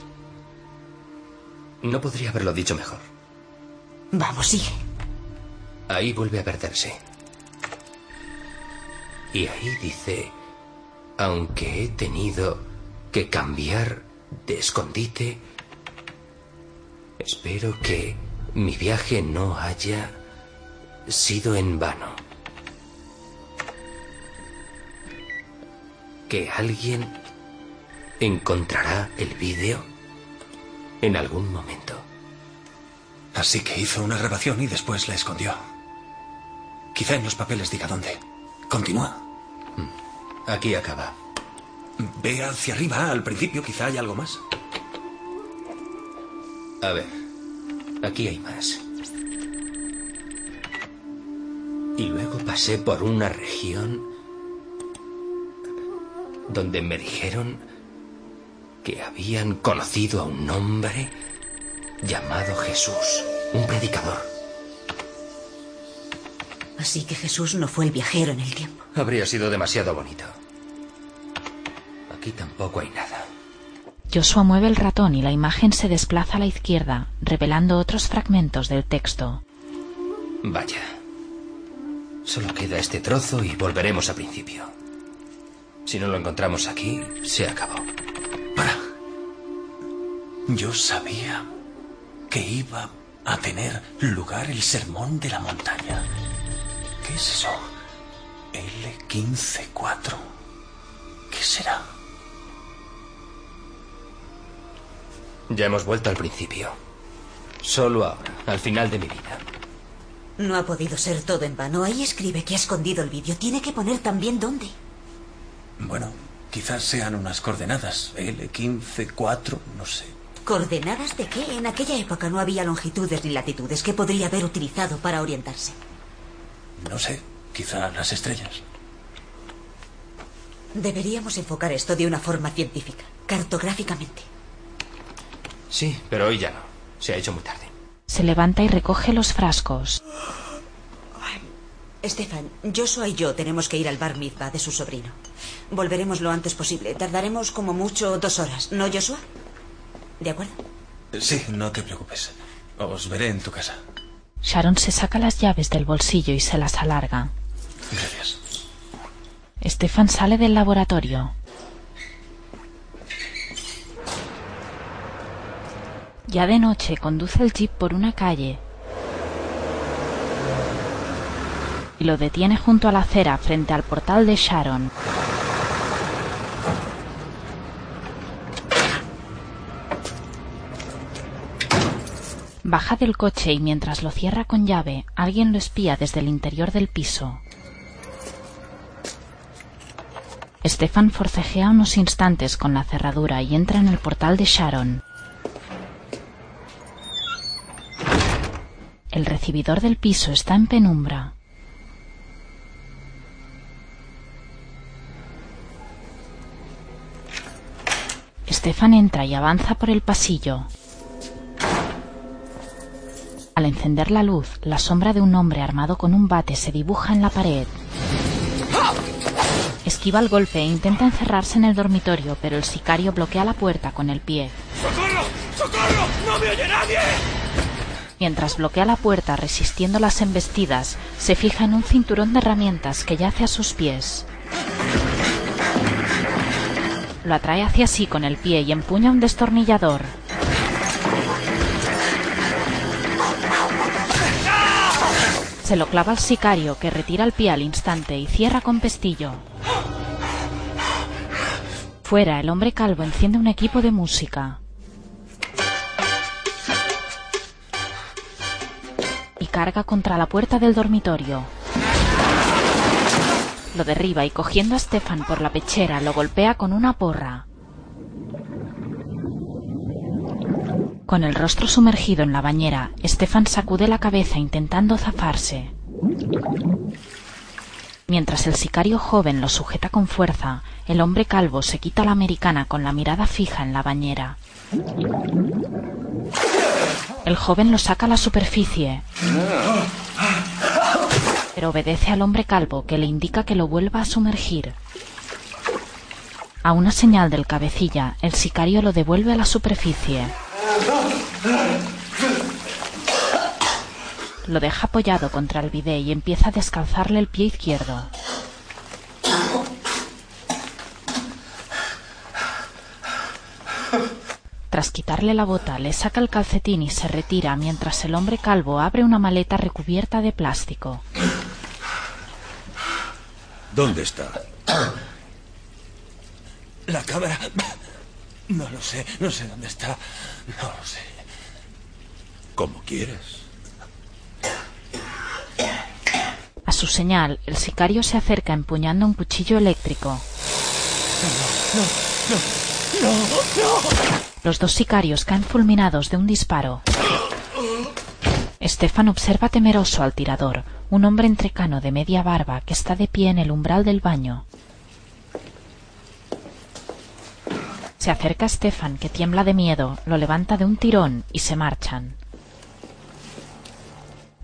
No podría haberlo dicho mejor. Vamos, sigue. Ahí vuelve a perderse. Y ahí dice, aunque he tenido que cambiar de escondite, espero que mi viaje no haya sido en vano. Que alguien encontrará el vídeo en algún momento. Así que hizo una grabación y después la escondió. Quizá en los papeles diga dónde. Continúa. Aquí acaba. Ve hacia arriba, al principio quizá hay algo más. A ver, aquí hay más. Y luego pasé por una región donde me dijeron que habían conocido a un hombre llamado Jesús, un predicador. Así que Jesús no fue el viajero en el tiempo. Habría sido demasiado bonito. Aquí tampoco hay nada. Joshua mueve el ratón y la imagen se desplaza a la izquierda, revelando otros fragmentos del texto. Vaya. Solo queda este trozo y volveremos al principio. Si no lo encontramos aquí, se acabó. Para. Yo sabía que iba a tener lugar el sermón de la montaña. ¿Qué es eso? L154. ¿Qué será? Ya hemos vuelto al principio. Solo ahora, al final de mi vida. No ha podido ser todo en vano. Ahí escribe que ha escondido el vídeo. Tiene que poner también dónde. Bueno, quizás sean unas coordenadas. L154, no sé. ¿Coordenadas de qué? En aquella época no había longitudes ni latitudes que podría haber utilizado para orientarse. No sé, quizá las estrellas. Deberíamos enfocar esto de una forma científica, cartográficamente. Sí, pero hoy ya no. Se ha hecho muy tarde. Se levanta y recoge los frascos. Estefan, Joshua y yo tenemos que ir al bar mitzvah de su sobrino. Volveremos lo antes posible. Tardaremos como mucho dos horas, ¿no, Joshua? ¿De acuerdo? Sí, no te preocupes. Os veré en tu casa. Sharon se saca las llaves del bolsillo y se las alarga. Gracias. Stefan sale del laboratorio. Ya de noche conduce el jeep por una calle y lo detiene junto a la acera frente al portal de Sharon. Baja del coche y mientras lo cierra con llave, alguien lo espía desde el interior del piso. Stefan forcejea unos instantes con la cerradura y entra en el portal de Sharon. El recibidor del piso está en penumbra. Stefan entra y avanza por el pasillo. Al encender la luz, la sombra de un hombre armado con un bate se dibuja en la pared. Esquiva el golpe e intenta encerrarse en el dormitorio, pero el sicario bloquea la puerta con el pie. ¡Socorro! ¡Socorro! ¡No me oye nadie! Mientras bloquea la puerta resistiendo las embestidas, se fija en un cinturón de herramientas que yace a sus pies. Lo atrae hacia sí con el pie y empuña un destornillador. Se lo clava al sicario, que retira el pie al instante y cierra con pestillo. Fuera, el hombre calvo enciende un equipo de música. Y carga contra la puerta del dormitorio. Lo derriba y cogiendo a Stefan por la pechera lo golpea con una porra. Con el rostro sumergido en la bañera, Stefan sacude la cabeza intentando zafarse. Mientras el sicario joven lo sujeta con fuerza, el hombre calvo se quita la americana con la mirada fija en la bañera. El joven lo saca a la superficie, pero obedece al hombre calvo que le indica que lo vuelva a sumergir. A una señal del cabecilla, el sicario lo devuelve a la superficie. Lo deja apoyado contra el bidé y empieza a descalzarle el pie izquierdo. Tras quitarle la bota, le saca el calcetín y se retira mientras el hombre calvo abre una maleta recubierta de plástico. ¿Dónde está? La cámara. No lo sé, no sé dónde está. No lo sé. Como quieras. A su señal, el sicario se acerca empuñando un cuchillo eléctrico. No, no, no, no. Los dos sicarios caen fulminados de un disparo. Estefan observa temeroso al tirador, un hombre entrecano de media barba que está de pie en el umbral del baño. Se acerca a Stefan, que tiembla de miedo, lo levanta de un tirón y se marchan.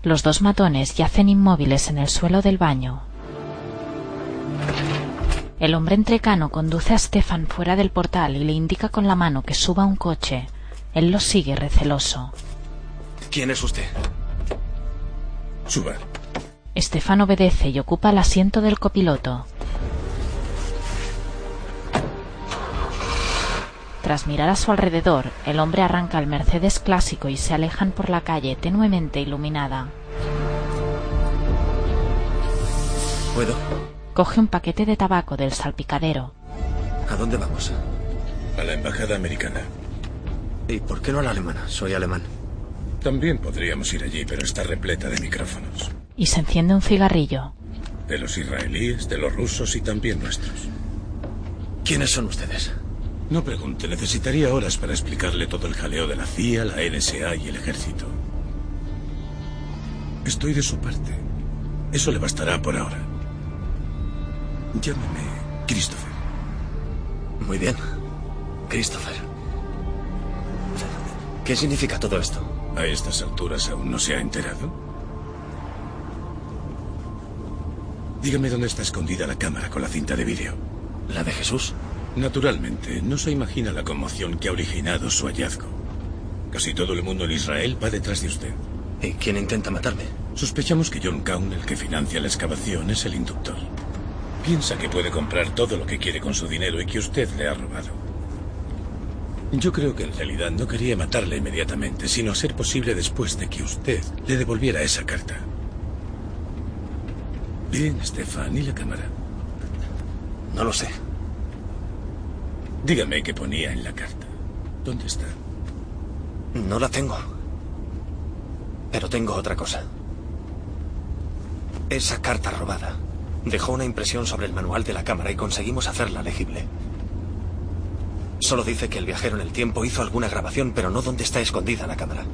Los dos matones yacen inmóviles en el suelo del baño. El hombre entrecano conduce a Stefan fuera del portal y le indica con la mano que suba a un coche. Él lo sigue receloso. ¿Quién es usted? Suba. Stefan obedece y ocupa el asiento del copiloto. Tras mirar a su alrededor, el hombre arranca el Mercedes clásico y se alejan por la calle tenuemente iluminada. ¿Puedo? Coge un paquete de tabaco del salpicadero. ¿A dónde vamos? A la embajada americana. ¿Y por qué no a la alemana? Soy alemán. También podríamos ir allí, pero está repleta de micrófonos. Y se enciende un cigarrillo. De los israelíes, de los rusos y también nuestros. ¿Quiénes son ustedes? No pregunte, necesitaría horas para explicarle todo el jaleo de la CIA, la NSA y el ejército. Estoy de su parte. Eso le bastará por ahora. Llámeme Christopher. Muy bien. Christopher. ¿Qué significa todo esto? A estas alturas aún no se ha enterado. Dígame dónde está escondida la cámara con la cinta de vídeo. ¿La de Jesús? Naturalmente, no se imagina la conmoción que ha originado su hallazgo. Casi todo el mundo en Israel va detrás de usted. ¿Y quién intenta matarme? Sospechamos que John Caun, el que financia la excavación, es el inductor. Piensa que puede comprar todo lo que quiere con su dinero y que usted le ha robado. Yo creo que en realidad no quería matarle inmediatamente, sino a ser posible después de que usted le devolviera esa carta. Bien, Stefan, ¿y la cámara? No lo sé. Dígame qué ponía en la carta. ¿Dónde está? No la tengo. Pero tengo otra cosa. Esa carta robada dejó una impresión sobre el manual de la cámara y conseguimos hacerla legible. Solo dice que el viajero en el tiempo hizo alguna grabación, pero no dónde está escondida la cámara.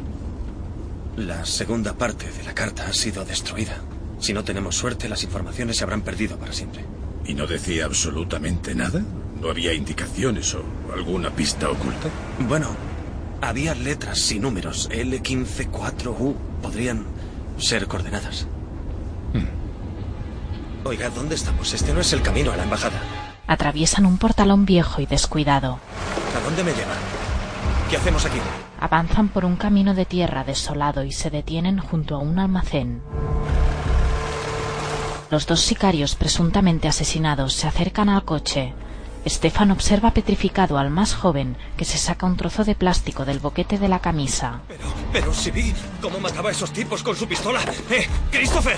La segunda parte de la carta ha sido destruida. Si no tenemos suerte, las informaciones se habrán perdido para siempre. ¿Y no decía absolutamente nada? ¿No había indicaciones o alguna pista oculta? Bueno, había letras y números. L154U. Podrían ser coordenadas. Hmm. Oiga, ¿dónde estamos? Este no es el camino a la embajada. Atraviesan un portalón viejo y descuidado. ¿A dónde me lleva? ¿Qué hacemos aquí? Avanzan por un camino de tierra desolado y se detienen junto a un almacén. Los dos sicarios presuntamente asesinados se acercan al coche. Stefan observa petrificado al más joven que se saca un trozo de plástico del boquete de la camisa. Pero, pero si vi cómo mataba a esos tipos con su pistola. ¡Eh, Christopher!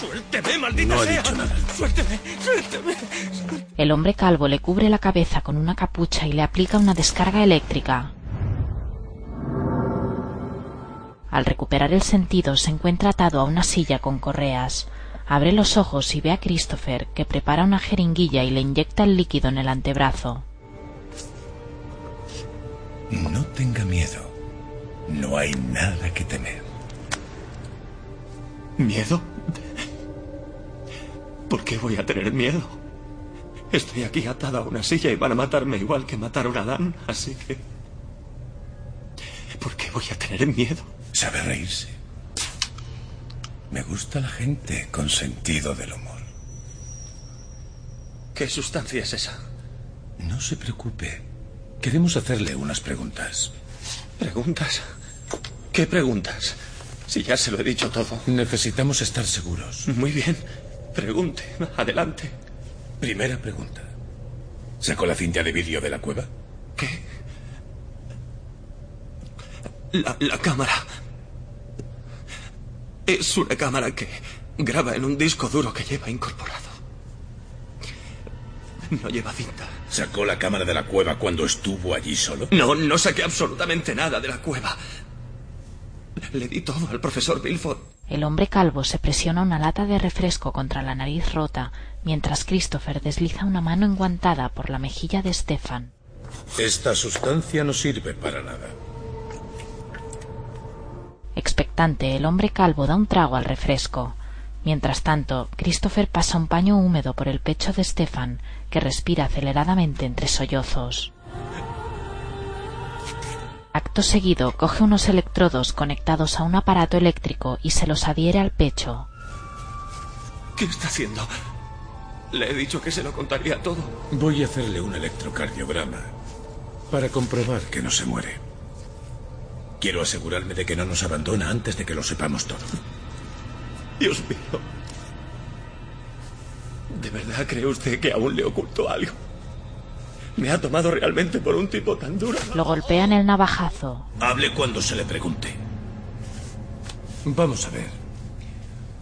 ¡Suélteme, maldita No sea! dicho nada. ¡Suélteme, suélteme! El hombre calvo le cubre la cabeza con una capucha y le aplica una descarga eléctrica. Al recuperar el sentido se encuentra atado a una silla con correas. Abre los ojos y ve a Christopher, que prepara una jeringuilla y le inyecta el líquido en el antebrazo. No tenga miedo. No hay nada que temer. ¿Miedo? ¿Por qué voy a tener miedo? Estoy aquí atada a una silla y van a matarme igual que mataron a Adán, así que... ¿Por qué voy a tener miedo? Sabe reírse. Me gusta la gente con sentido del humor. ¿Qué sustancia es esa? No se preocupe. Queremos hacerle unas preguntas. ¿Preguntas? ¿Qué preguntas? Si ya se lo he dicho todo. Necesitamos estar seguros. Muy bien. Pregunte. Adelante. Primera pregunta. ¿Sacó la cinta de vídeo de la cueva? ¿Qué? La, la cámara. Es una cámara que graba en un disco duro que lleva incorporado. No lleva cinta. ¿Sacó la cámara de la cueva cuando estuvo allí solo? No, no saqué absolutamente nada de la cueva. Le di todo al profesor Bilford. El hombre calvo se presiona una lata de refresco contra la nariz rota, mientras Christopher desliza una mano enguantada por la mejilla de Stefan. Esta sustancia no sirve para nada. Expectante, el hombre calvo da un trago al refresco. Mientras tanto, Christopher pasa un paño húmedo por el pecho de Stefan, que respira aceleradamente entre sollozos. Acto seguido, coge unos electrodos conectados a un aparato eléctrico y se los adhiere al pecho. ¿Qué está haciendo? Le he dicho que se lo contaría todo. Voy a hacerle un electrocardiograma para comprobar que no se muere. Quiero asegurarme de que no nos abandona antes de que lo sepamos todo. Dios mío. ¿De verdad cree usted que aún le oculto algo? Me ha tomado realmente por un tipo tan duro. Lo golpea en el navajazo. Hable cuando se le pregunte. Vamos a ver.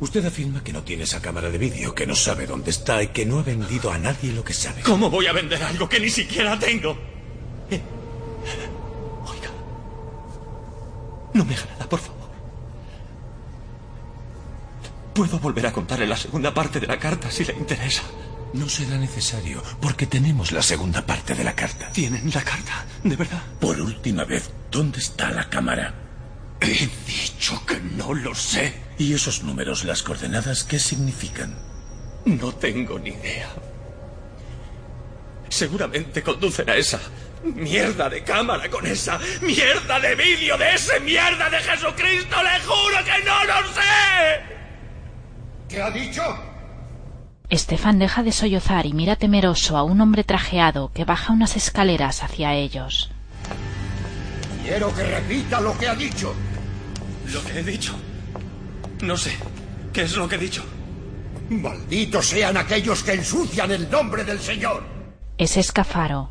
Usted afirma que no tiene esa cámara de vídeo, que no sabe dónde está y que no ha vendido a nadie lo que sabe. ¿Cómo voy a vender algo que ni siquiera tengo? No me haga nada, por favor. Puedo volver a contarle la segunda parte de la carta si le interesa. No será necesario, porque tenemos la segunda parte de la carta. ¿Tienen la carta? ¿De verdad? Por última vez, ¿dónde está la cámara? He dicho que no lo sé. ¿Y esos números, las coordenadas, qué significan? No tengo ni idea. Seguramente conducen a esa mierda de cámara con esa mierda de vídeo de ese mierda de Jesucristo. Le juro que no lo sé. ¿Qué ha dicho? Stefan deja de sollozar y mira temeroso a un hombre trajeado que baja unas escaleras hacia ellos. Quiero que repita lo que ha dicho. Lo que he dicho. No sé. ¿Qué es lo que he dicho? Malditos sean aquellos que ensucian el nombre del Señor. Es Escafaro.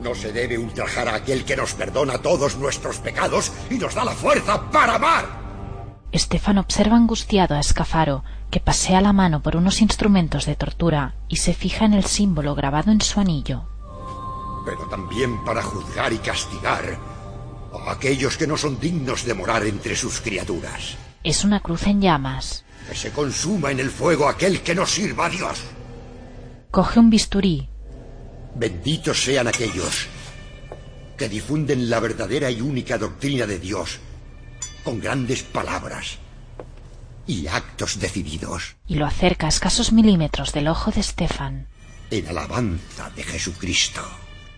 No se debe ultrajar a aquel que nos perdona todos nuestros pecados y nos da la fuerza para amar. Stefan observa angustiado a Escafaro, que pasea la mano por unos instrumentos de tortura y se fija en el símbolo grabado en su anillo. Pero también para juzgar y castigar a aquellos que no son dignos de morar entre sus criaturas. Es una cruz en llamas. Que se consuma en el fuego aquel que no sirva a Dios. Coge un bisturí. Benditos sean aquellos que difunden la verdadera y única doctrina de Dios con grandes palabras y actos decididos Y lo acerca a escasos milímetros del ojo de Stefan. en alabanza de Jesucristo.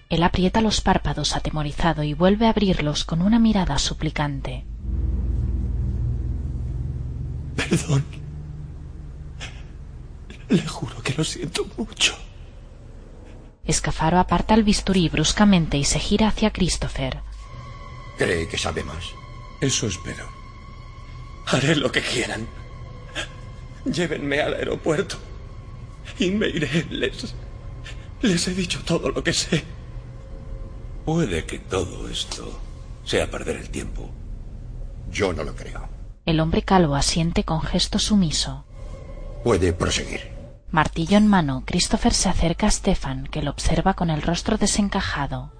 Él aprieta los párpados atemorizado y vuelve a abrirlos con una mirada suplicante. Perdón. Le juro que lo siento mucho. Escafaro aparta el bisturí bruscamente y se gira hacia Christopher. ¿Cree que sabe más? Eso espero. Haré lo que quieran. Llévenme al aeropuerto. Y me iré. Les. Les he dicho todo lo que sé. Puede que todo esto sea perder el tiempo. Yo no lo creo. El hombre calvo asiente con gesto sumiso. Puede proseguir. Martillo en mano, Christopher se acerca a Stefan, que lo observa con el rostro desencajado.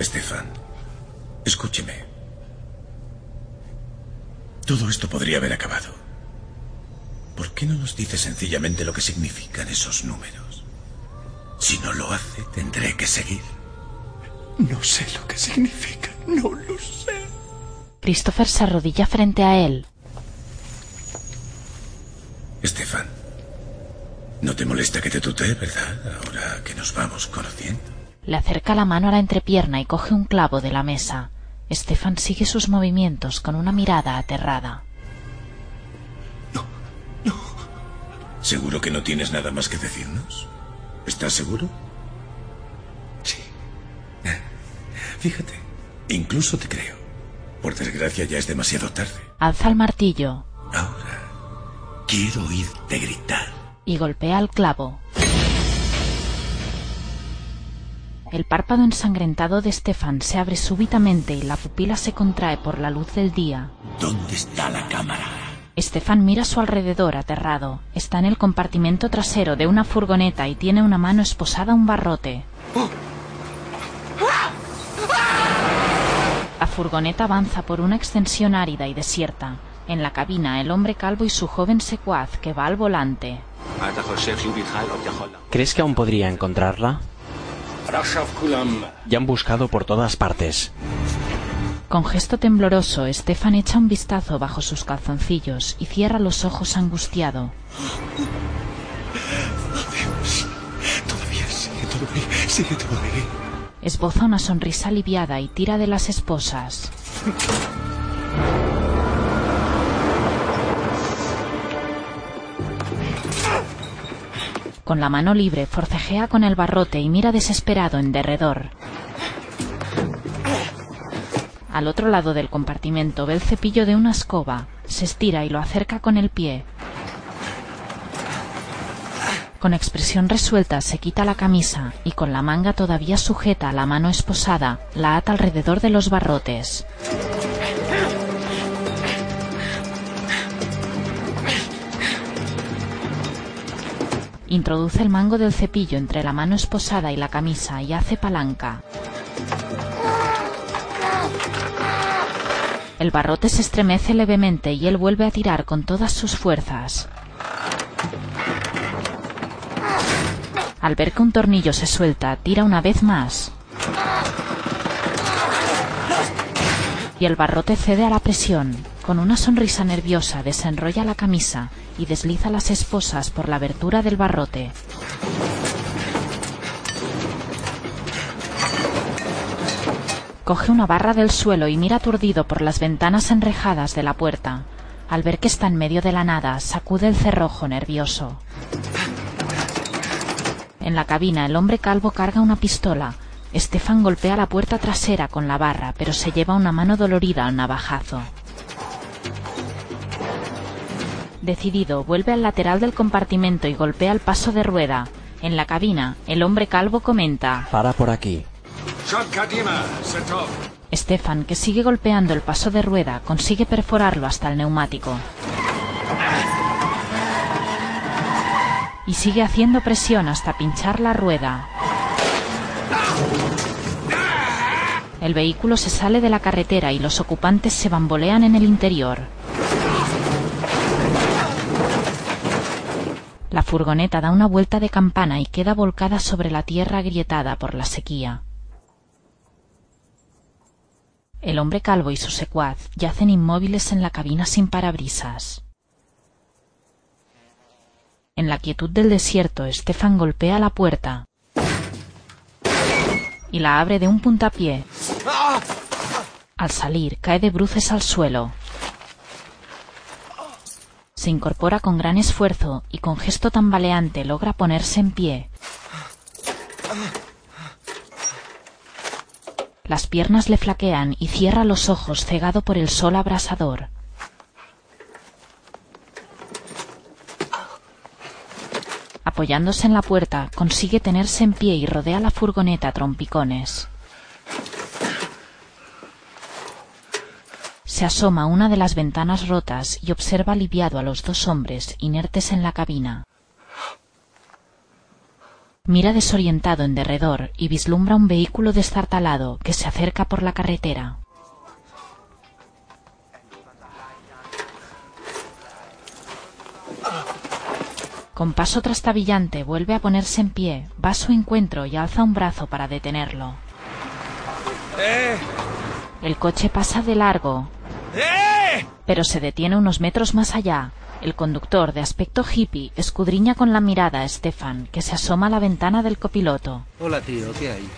Stefan, escúcheme. Todo esto podría haber acabado. ¿Por qué no nos dice sencillamente lo que significan esos números? Si no lo hace, tendré que seguir. No sé lo que significa. No lo sé. Christopher se arrodilla frente a él. Stefan, no te molesta que te tutee, ¿verdad? Ahora que nos vamos conociendo. Le acerca la mano a la entrepierna y coge un clavo de la mesa. Stefan sigue sus movimientos con una mirada aterrada. ¿Seguro que no tienes nada más que decirnos? ¿Estás seguro? Sí. Fíjate, incluso te creo. Por desgracia ya es demasiado tarde. Alza el martillo Ahora, quiero oírte gritar. Y golpea el clavo. El párpado ensangrentado de Stefan se abre súbitamente y la pupila se contrae por la luz del día. ¿Dónde está la cámara? Stefan mira a su alrededor aterrado. Está en el compartimento trasero de una furgoneta y tiene una mano esposada a un barrote. La furgoneta avanza por una extensión árida y desierta. En la cabina, el hombre calvo y su joven secuaz que va al volante. ¿Crees que aún podría encontrarla? Ya han buscado por todas partes. Con gesto tembloroso, Stefan echa un vistazo bajo sus calzoncillos y cierra los ojos angustiado. Dios. Todavía sigue todo ahí. Sigue todo ahí. Esboza una sonrisa aliviada y tira de las esposas. Con la mano libre forcejea con el barrote y mira desesperado en derredor. Al otro lado del compartimento ve el cepillo de una escoba. Se estira y lo acerca con el pie. Con expresión resuelta se quita la camisa y con la manga todavía sujeta a la mano esposada la ata alrededor de los barrotes. Introduce el mango del cepillo entre la mano esposada y la camisa y hace palanca. El barrote se estremece levemente y él vuelve a tirar con todas sus fuerzas. Al ver que un tornillo se suelta, tira una vez más. Y el barrote cede a la presión. Con una sonrisa nerviosa desenrolla la camisa y desliza las esposas por la abertura del barrote. Coge una barra del suelo y mira aturdido por las ventanas enrejadas de la puerta. Al ver que está en medio de la nada, sacude el cerrojo nervioso. En la cabina, el hombre calvo carga una pistola. Stefan golpea la puerta trasera con la barra, pero se lleva una mano dolorida al navajazo. Decidido, vuelve al lateral del compartimento y golpea el paso de rueda. En la cabina, el hombre calvo comenta. Para por aquí. Stefan, que sigue golpeando el paso de rueda, consigue perforarlo hasta el neumático. Y sigue haciendo presión hasta pinchar la rueda. El vehículo se sale de la carretera y los ocupantes se bambolean en el interior. La furgoneta da una vuelta de campana y queda volcada sobre la tierra agrietada por la sequía. El hombre calvo y su secuaz yacen inmóviles en la cabina sin parabrisas. En la quietud del desierto, Stefan golpea la puerta y la abre de un puntapié. Al salir, cae de bruces al suelo. Se incorpora con gran esfuerzo y con gesto tambaleante logra ponerse en pie. Las piernas le flaquean y cierra los ojos cegado por el sol abrasador. Apoyándose en la puerta, consigue tenerse en pie y rodea la furgoneta trompicones. Se asoma a una de las ventanas rotas y observa aliviado a los dos hombres inertes en la cabina. Mira desorientado en derredor y vislumbra un vehículo destartalado que se acerca por la carretera. Con paso trastabillante vuelve a ponerse en pie, va a su encuentro y alza un brazo para detenerlo. ¡Eh! El coche pasa de largo, ¡Eh! pero se detiene unos metros más allá. El conductor, de aspecto hippie, escudriña con la mirada a Stefan, que se asoma a la ventana del copiloto. Hola, tío, ¿qué hay?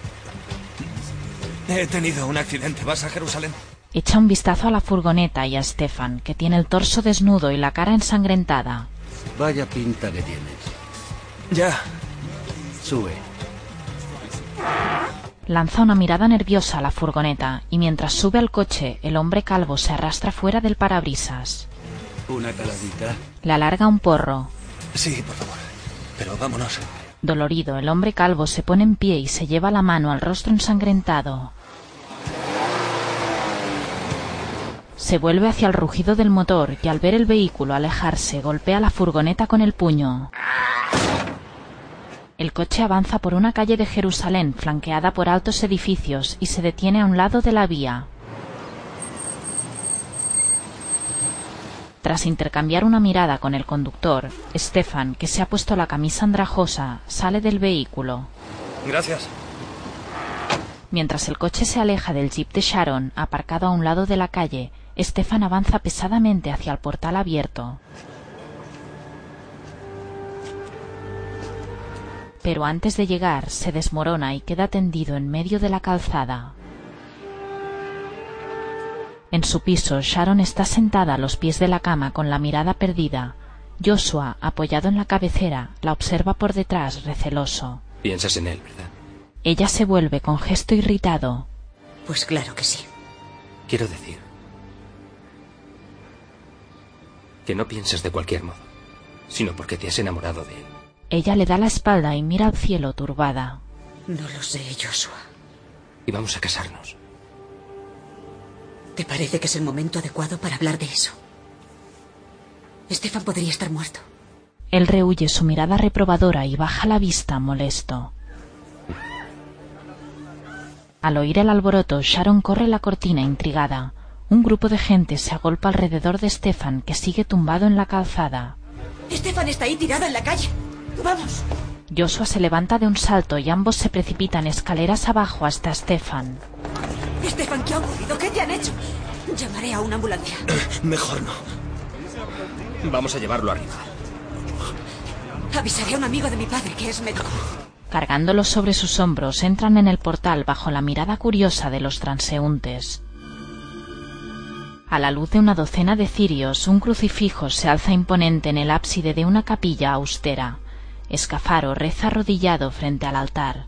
He tenido un accidente. ¿Vas a Jerusalén? Echa un vistazo a la furgoneta y a Stefan, que tiene el torso desnudo y la cara ensangrentada. Vaya pinta que tienes. Ya. Sube. Lanza una mirada nerviosa a la furgoneta y mientras sube al coche, el hombre calvo se arrastra fuera del parabrisas. Una caladita. Le alarga un porro. Sí, por favor. Pero vámonos. Dolorido, el hombre calvo se pone en pie y se lleva la mano al rostro ensangrentado. Se vuelve hacia el rugido del motor y al ver el vehículo alejarse golpea la furgoneta con el puño. El coche avanza por una calle de Jerusalén flanqueada por altos edificios y se detiene a un lado de la vía. Tras intercambiar una mirada con el conductor, Stefan, que se ha puesto la camisa andrajosa, sale del vehículo. Gracias. Mientras el coche se aleja del jeep de Sharon, aparcado a un lado de la calle, Stefan avanza pesadamente hacia el portal abierto. Pero antes de llegar, se desmorona y queda tendido en medio de la calzada. En su piso, Sharon está sentada a los pies de la cama con la mirada perdida. Joshua, apoyado en la cabecera, la observa por detrás, receloso. Piensas en él, ¿verdad? Ella se vuelve con gesto irritado. Pues claro que sí. Quiero decir que no piensas de cualquier modo, sino porque te has enamorado de él. Ella le da la espalda y mira al cielo turbada. No lo sé, Joshua. Y vamos a casarnos. ¿Te parece que es el momento adecuado para hablar de eso? Estefan podría estar muerto. Él rehuye su mirada reprobadora y baja la vista molesto. Al oír el alboroto, Sharon corre la cortina intrigada. Un grupo de gente se agolpa alrededor de Stefan, que sigue tumbado en la calzada. Estefan está ahí tirado en la calle. Vamos. Joshua se levanta de un salto y ambos se precipitan escaleras abajo hasta Stefan. Estefan, ¿qué ha ocurrido? ¿Qué te han hecho? Llamaré a una ambulancia. Mejor no. Vamos a llevarlo arriba. Avisaré a un amigo de mi padre que es médico. Cargándolo sobre sus hombros, entran en el portal bajo la mirada curiosa de los transeúntes. A la luz de una docena de cirios, un crucifijo se alza imponente en el ábside de una capilla austera. Escafaro reza arrodillado frente al altar.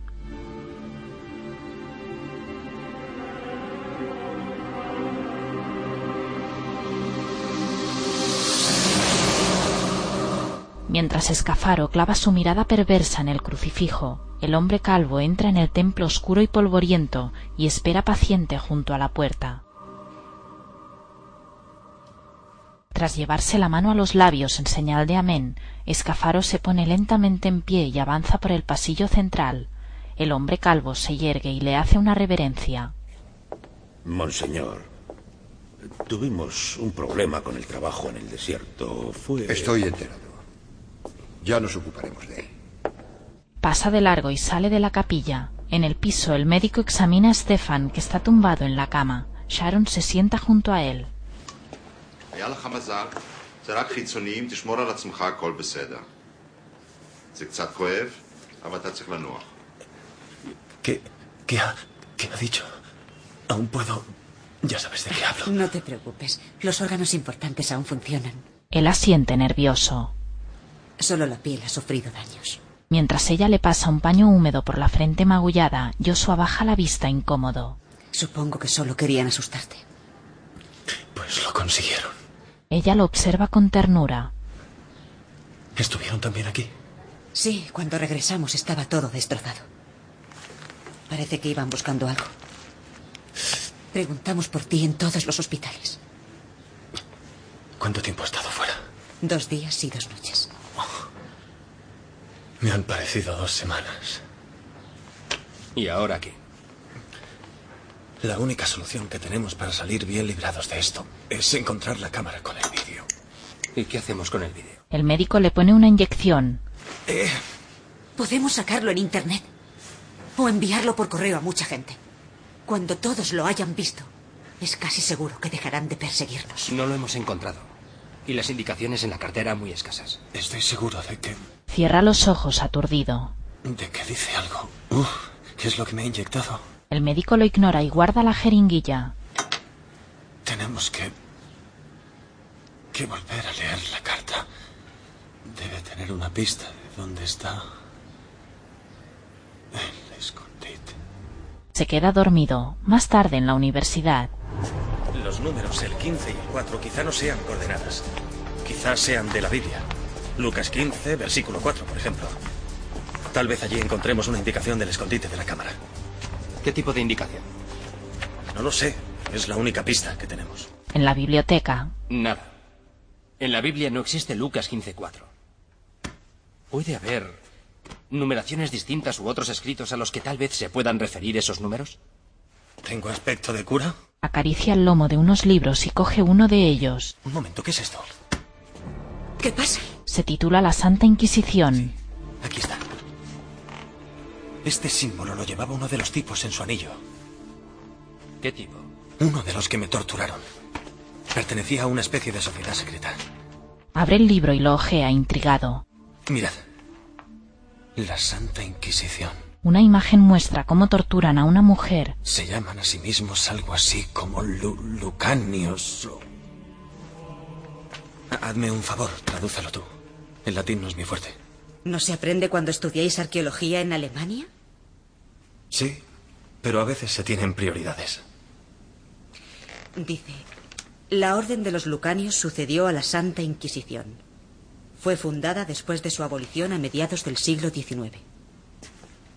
Mientras Escafaro clava su mirada perversa en el crucifijo, el hombre calvo entra en el templo oscuro y polvoriento y espera paciente junto a la puerta. Tras llevarse la mano a los labios en señal de amén, Escafaro se pone lentamente en pie y avanza por el pasillo central. El hombre calvo se yergue y le hace una reverencia. Monseñor, tuvimos un problema con el trabajo en el desierto. Fue. Estoy enterado. Ya nos ocuparemos de él. Pasa de largo y sale de la capilla. En el piso, el médico examina a Stefan, que está tumbado en la cama. Sharon se sienta junto a él. היה לך מזל, זה רק חיצוניים, תשמור על עצמך, הכל בסדר. זה קצת כואב, אבל אתה צריך לנוח. ¿Qué, qué, ha, ¿Qué ha dicho? Aún puedo... Ya sabes de qué hablo. No te preocupes. Los órganos importantes aún funcionan. Él asiente nervioso. Solo la piel ha sufrido daños. Mientras ella le pasa un paño húmedo por la frente magullada, Joshua baja la vista incómodo. Supongo que solo querían asustarte. Pues lo consiguieron. Ella lo observa con ternura. ¿Estuvieron también aquí? Sí, cuando regresamos estaba todo destrozado. Parece que iban buscando algo. Preguntamos por ti en todos los hospitales. ¿Cuánto tiempo ha estado fuera? Dos días y dos noches. Me han parecido dos semanas. ¿Y ahora qué? La única solución que tenemos para salir bien librados de esto es encontrar la cámara con el vídeo. ¿Y qué hacemos con el vídeo? El médico le pone una inyección. Eh, Podemos sacarlo en Internet. O enviarlo por correo a mucha gente. Cuando todos lo hayan visto, es casi seguro que dejarán de perseguirnos. No lo hemos encontrado. Y las indicaciones en la cartera muy escasas. estoy seguro de que... Cierra los ojos aturdido. de que dice algo. Uf, ¿Qué es lo que me ha inyectado? El médico lo ignora y guarda la jeringuilla. Tenemos que... que volver a leer la carta. Debe tener una pista de dónde está... el escondite. Se queda dormido. Más tarde en la universidad. Los números, el 15 y el 4, quizá no sean coordenadas. Quizás sean de la Biblia. Lucas 15, versículo 4, por ejemplo. Tal vez allí encontremos una indicación del escondite de la cámara. ¿Qué tipo de indicación? No lo sé. Es la única pista que tenemos. En la biblioteca. Nada. En la Biblia no existe Lucas 15.4. ¿Puede haber numeraciones distintas u otros escritos a los que tal vez se puedan referir esos números? ¿Tengo aspecto de cura? Acaricia el lomo de unos libros y coge uno de ellos. Un momento, ¿qué es esto? ¿Qué pasa? Se titula La Santa Inquisición. Aquí está. Este símbolo lo llevaba uno de los tipos en su anillo. ¿Qué tipo? Uno de los que me torturaron. Pertenecía a una especie de sociedad secreta. Abre el libro y lo ojea intrigado. Mirad. La Santa Inquisición. Una imagen muestra cómo torturan a una mujer. Se llaman a sí mismos algo así como lu Lucanios. o- Hazme un favor, tradúcelo tú. El latín no es mi fuerte. ¿No se aprende cuando estudiáis arqueología en Alemania? Sí, pero a veces se tienen prioridades. Dice, la Orden de los Lucanios sucedió a la Santa Inquisición. Fue fundada después de su abolición a mediados del siglo XIX.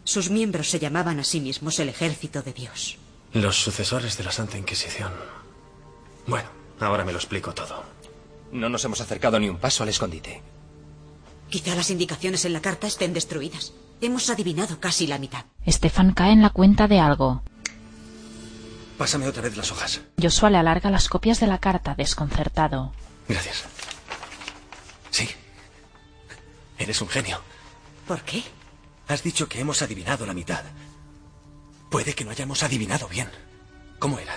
Sus miembros se llamaban a sí mismos el Ejército de Dios. Los sucesores de la Santa Inquisición. Bueno, ahora me lo explico todo. No nos hemos acercado ni un paso al escondite. Quizá las indicaciones en la carta estén destruidas. Hemos adivinado casi la mitad. Stefan cae en la cuenta de algo. Pásame otra vez las hojas. Joshua le alarga las copias de la carta, desconcertado. Gracias. Sí. Eres un genio. ¿Por qué? Has dicho que hemos adivinado la mitad. Puede que no hayamos adivinado bien. ¿Cómo era?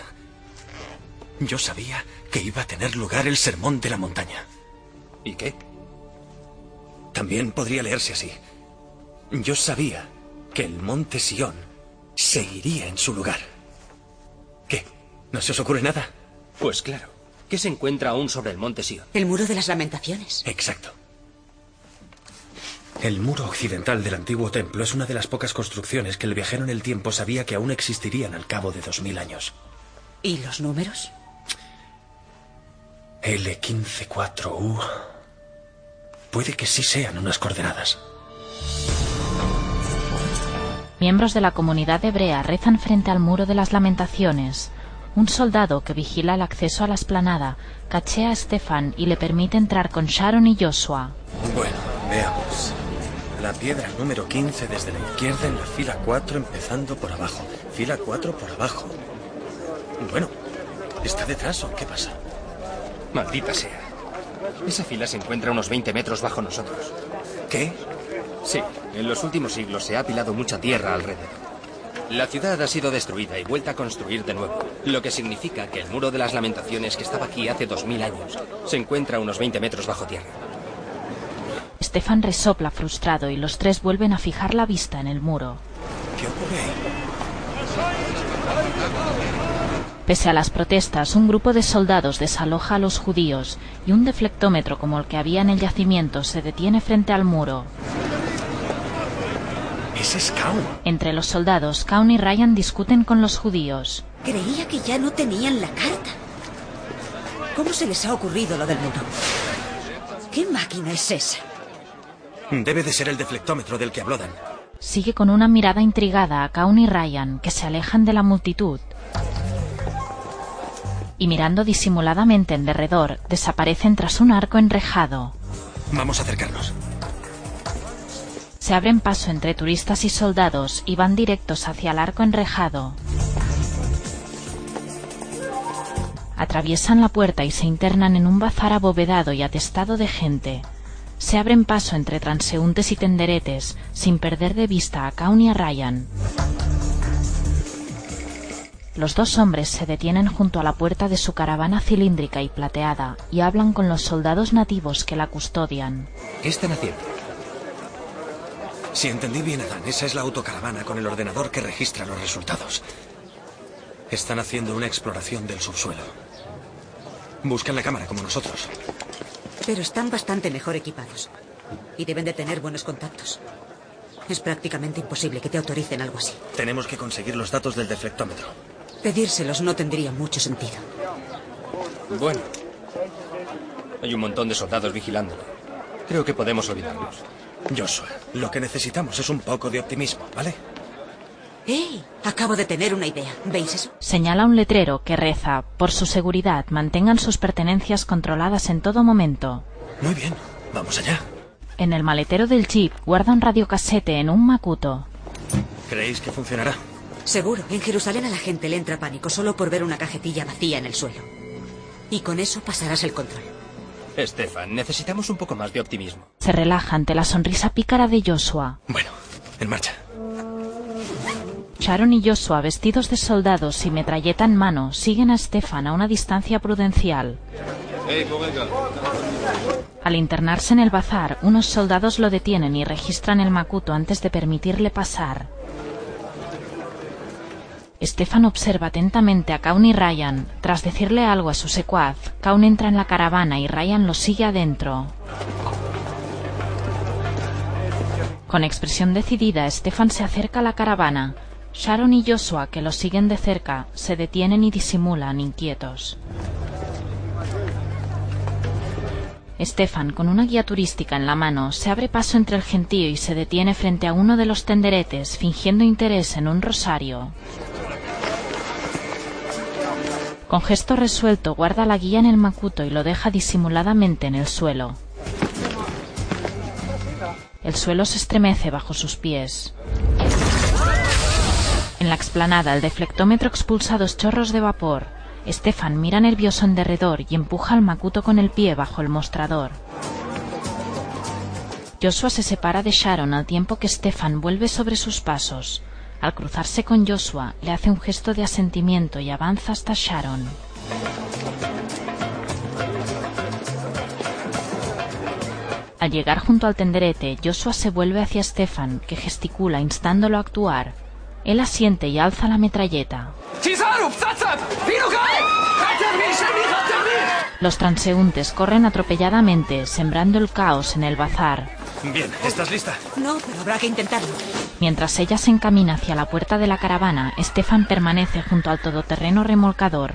Yo sabía que iba a tener lugar el sermón de la montaña. ¿Y qué? También podría leerse así. Yo sabía que el monte Sión seguiría en su lugar. ¿Qué? ¿No se os ocurre nada? Pues claro. ¿Qué se encuentra aún sobre el monte Sion? El muro de las lamentaciones. Exacto. El muro occidental del antiguo templo es una de las pocas construcciones que el viajero en el tiempo sabía que aún existirían al cabo de dos mil años. ¿Y los números? L154U. Puede que sí sean unas coordenadas. Miembros de la comunidad hebrea rezan frente al muro de las lamentaciones. Un soldado que vigila el acceso a la esplanada cachea a Stefan y le permite entrar con Sharon y Joshua. Bueno, veamos. La piedra número 15 desde la izquierda en la fila 4 empezando por abajo. Fila 4 por abajo. Bueno, ¿está detrás o qué pasa? Maldita sea. Esa fila se encuentra a unos 20 metros bajo nosotros. ¿Qué? Sí, en los últimos siglos se ha apilado mucha tierra alrededor. La ciudad ha sido destruida y vuelta a construir de nuevo, lo que significa que el muro de las lamentaciones que estaba aquí hace 2000 años se encuentra a unos 20 metros bajo tierra. Stefan resopla frustrado y los tres vuelven a fijar la vista en el muro. ¿Qué ocurre ahí? Pese a las protestas, un grupo de soldados desaloja a los judíos y un deflectómetro como el que había en el yacimiento se detiene frente al muro. Ese es Kaun. Entre los soldados, Kaun y Ryan discuten con los judíos. Creía que ya no tenían la carta. ¿Cómo se les ha ocurrido lo del muro? ¿Qué máquina es esa? Debe de ser el deflectómetro del que habló Dan. Sigue con una mirada intrigada a Kaun y Ryan, que se alejan de la multitud. Y mirando disimuladamente en derredor, desaparecen tras un arco enrejado. Vamos a acercarnos. Se abren paso entre turistas y soldados y van directos hacia el arco enrejado. Atraviesan la puerta y se internan en un bazar abovedado y atestado de gente. Se abren paso entre transeúntes y tenderetes, sin perder de vista a Kaun y a Ryan. Los dos hombres se detienen junto a la puerta de su caravana cilíndrica y plateada y hablan con los soldados nativos que la custodian. ¿Qué están haciendo? Si entendí bien, Adán, esa es la autocaravana con el ordenador que registra los resultados. Están haciendo una exploración del subsuelo. Buscan la cámara como nosotros. Pero están bastante mejor equipados. Y deben de tener buenos contactos. Es prácticamente imposible que te autoricen algo así. Tenemos que conseguir los datos del deflectómetro. Pedírselos no tendría mucho sentido. Bueno. Hay un montón de soldados vigilándolo. Creo que podemos olvidarlos. Joshua, lo que necesitamos es un poco de optimismo, ¿vale? ¡Ey! Acabo de tener una idea. ¿Veis eso? Señala un letrero que reza, por su seguridad, mantengan sus pertenencias controladas en todo momento. Muy bien, vamos allá. En el maletero del jeep guarda un radiocasete en un macuto. ¿Creéis que funcionará? Seguro. En Jerusalén a la gente le entra pánico solo por ver una cajetilla vacía en el suelo. Y con eso pasarás el control. Estefan, necesitamos un poco más de optimismo. Se relaja ante la sonrisa pícara de Joshua. Bueno, en marcha. Sharon y Joshua, vestidos de soldados y metralleta en mano, siguen a Stefan a una distancia prudencial. Al internarse en el bazar, unos soldados lo detienen y registran el macuto antes de permitirle pasar. Stefan observa atentamente a Kaun y Ryan. Tras decirle algo a su secuaz, Kaun entra en la caravana y Ryan lo sigue adentro. Con expresión decidida, Stefan se acerca a la caravana. Sharon y Joshua, que lo siguen de cerca, se detienen y disimulan inquietos. Stefan, con una guía turística en la mano, se abre paso entre el gentío y se detiene frente a uno de los tenderetes, fingiendo interés en un rosario. Con gesto resuelto guarda la guía en el macuto y lo deja disimuladamente en el suelo. El suelo se estremece bajo sus pies. En la explanada el deflectómetro expulsa dos chorros de vapor. Stefan mira nervioso en derredor y empuja al macuto con el pie bajo el mostrador. Joshua se separa de Sharon al tiempo que Stefan vuelve sobre sus pasos. Al cruzarse con Joshua, le hace un gesto de asentimiento y avanza hasta Sharon. Al llegar junto al tenderete, Joshua se vuelve hacia Stefan, que gesticula instándolo a actuar. Él asiente y alza la metralleta. Los transeúntes corren atropelladamente, sembrando el caos en el bazar. Bien, ¿estás lista? No, pero habrá que intentarlo. Mientras ella se encamina hacia la puerta de la caravana, Stefan permanece junto al todoterreno remolcador.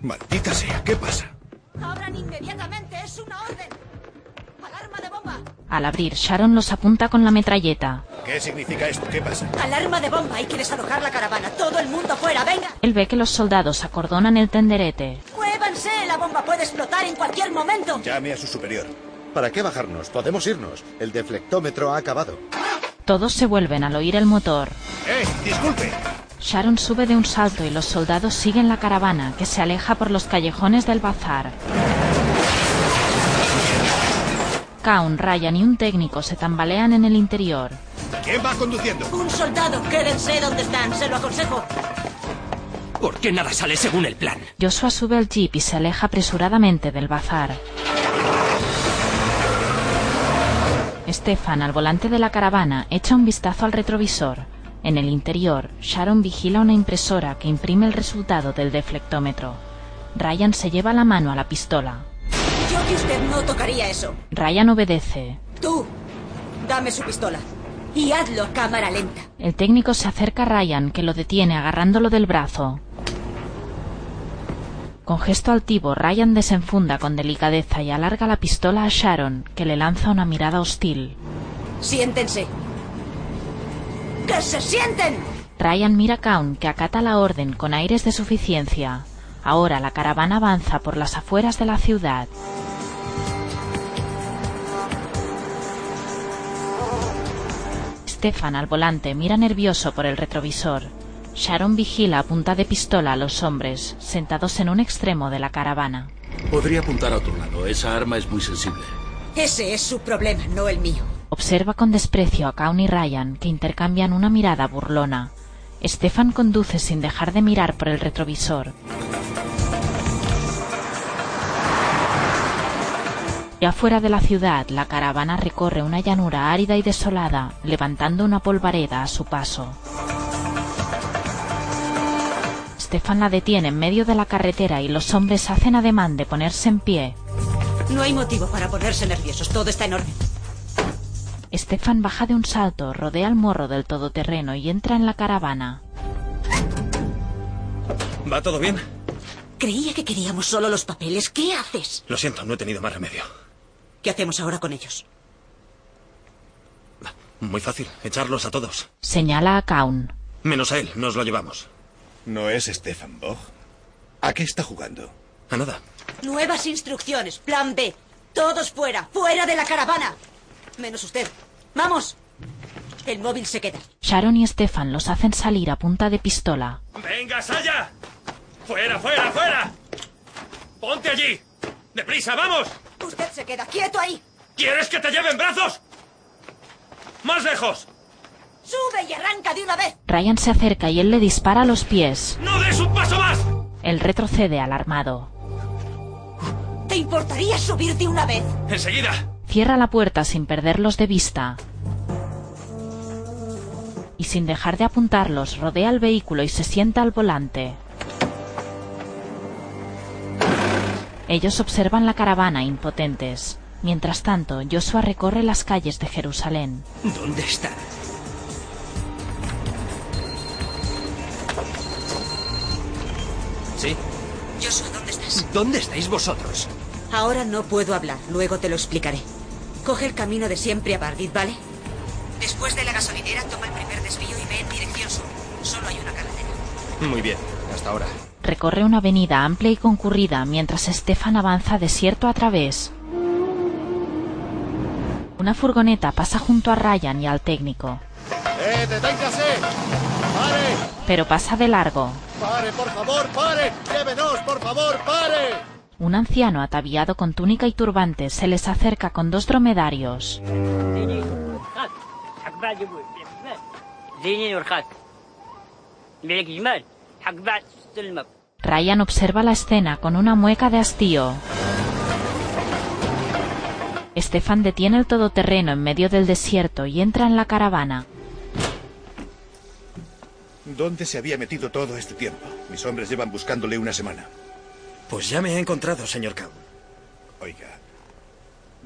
Maldita sea, ¿qué pasa? ¡Abran inmediatamente! ¡Es una orden! ¡Alarma de bomba! Al abrir, Sharon los apunta con la metralleta. ¿Qué significa esto? ¿Qué pasa? ¡Alarma de bomba! Hay que desalojar la caravana. ¡Todo el mundo fuera! ¡Venga! Él ve que los soldados acordonan el tenderete. ¡Muévanse! La bomba puede explotar en cualquier momento. Llame a su superior. ¿Para qué bajarnos? Podemos irnos. El deflectómetro ha acabado. Todos se vuelven al oír el motor. ¡Eh! ¡Disculpe! Sharon sube de un salto y los soldados siguen la caravana, que se aleja por los callejones del bazar. Kaun, Ryan y un técnico se tambalean en el interior. ¿Quién va conduciendo? Un soldado. Quédense donde están. Se lo aconsejo. ¿Por qué nada sale según el plan? Joshua sube al jeep y se aleja apresuradamente del bazar. Stefan, al volante de la caravana, echa un vistazo al retrovisor. En el interior, Sharon vigila una impresora que imprime el resultado del deflectómetro. Ryan se lleva la mano a la pistola. Yo que usted no tocaría eso. Ryan obedece. Tú, dame su pistola. Y hazlo a cámara lenta. El técnico se acerca a Ryan, que lo detiene agarrándolo del brazo. Con gesto altivo, Ryan desenfunda con delicadeza y alarga la pistola a Sharon, que le lanza una mirada hostil. Siéntense. ¡Que se sienten! Ryan mira a Kaun, que acata la orden con aires de suficiencia. Ahora la caravana avanza por las afueras de la ciudad. Stefan al volante mira nervioso por el retrovisor. Sharon vigila a punta de pistola a los hombres, sentados en un extremo de la caravana. Podría apuntar a otro lado. Esa arma es muy sensible. Ese es su problema, no el mío. Observa con desprecio a Kaun y Ryan, que intercambian una mirada burlona. Stefan conduce sin dejar de mirar por el retrovisor. Ya fuera de la ciudad, la caravana recorre una llanura árida y desolada, levantando una polvareda a su paso. Stefan la detiene en medio de la carretera y los hombres hacen ademán de ponerse en pie. No hay motivo para ponerse nerviosos, todo está en orden. Stefan baja de un salto, rodea el morro del todoterreno y entra en la caravana. ¿Va todo bien? Creía que queríamos solo los papeles. ¿Qué haces? Lo siento, no he tenido más remedio. ¿Qué hacemos ahora con ellos? Muy fácil, echarlos a todos. Señala a Kaun. Menos a él, nos lo llevamos. ¿No es Stefan Bog? ¿A qué está jugando? A nada. Nuevas instrucciones. Plan B. Todos fuera. Fuera de la caravana. Menos usted. ¡Vamos! El móvil se queda. Sharon y Stefan los hacen salir a punta de pistola. ¡Venga, Saya! ¡Fuera, fuera, fuera! ¡Ponte allí! ¡Deprisa, vamos! Usted se queda quieto ahí. ¿Quieres que te lleve en brazos? ¡Más lejos! ¡Sube y arranca de una vez! Ryan se acerca y él le dispara a los pies. ¡No des un paso más! Él retrocede alarmado. ¿Te importaría subir de una vez? ¡Enseguida! Cierra la puerta sin perderlos de vista. Y sin dejar de apuntarlos, rodea el vehículo y se sienta al volante. Ellos observan la caravana impotentes. Mientras tanto, Joshua recorre las calles de Jerusalén. ¿Dónde está? ¿Sí? Joshua, ¿dónde estás? ¿Dónde estáis vosotros? Ahora no puedo hablar, luego te lo explicaré. Coge el camino de siempre a Bardit, ¿vale? Después de la gasolinera, toma el primer desvío y ve en dirección sur. Solo hay una carretera. Muy bien, hasta ahora. Recorre una avenida amplia y concurrida mientras Stefan avanza desierto a través. Una furgoneta pasa junto a Ryan y al técnico, ¡Eh, deténgase! ¡Pare! pero pasa de largo. ¡Pare, por favor, pare! ¡Llévenos, por favor, pare! Un anciano ataviado con túnica y turbante se les acerca con dos dromedarios. Ryan observa la escena con una mueca de hastío. Stefan detiene el todoterreno en medio del desierto y entra en la caravana. ¿Dónde se había metido todo este tiempo? Mis hombres llevan buscándole una semana. Pues ya me he encontrado, señor Kaun. Oiga,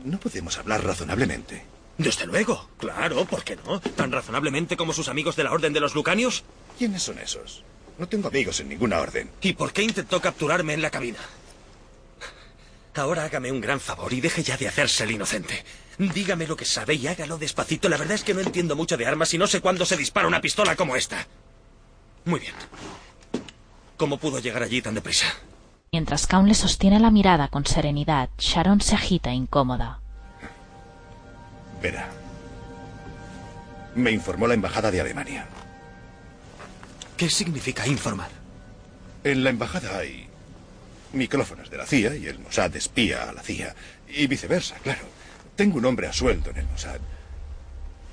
¿no podemos hablar razonablemente? Desde luego, claro, ¿por qué no? ¿Tan razonablemente como sus amigos de la Orden de los Lucanios? ¿Quiénes son esos? No tengo amigos en ninguna orden. ¿Y por qué intentó capturarme en la cabina? Ahora hágame un gran favor y deje ya de hacerse el inocente. Dígame lo que sabe y hágalo despacito. La verdad es que no entiendo mucho de armas y no sé cuándo se dispara una pistola como esta. Muy bien. ¿Cómo pudo llegar allí tan deprisa? Mientras Kaun le sostiene la mirada con serenidad, Sharon se agita incómoda. Verá. Me informó la embajada de Alemania. ¿Qué significa informar? En la embajada hay micrófonos de la CIA y el Mossad espía a la CIA. Y viceversa, claro. Tengo un hombre a sueldo en el Mossad.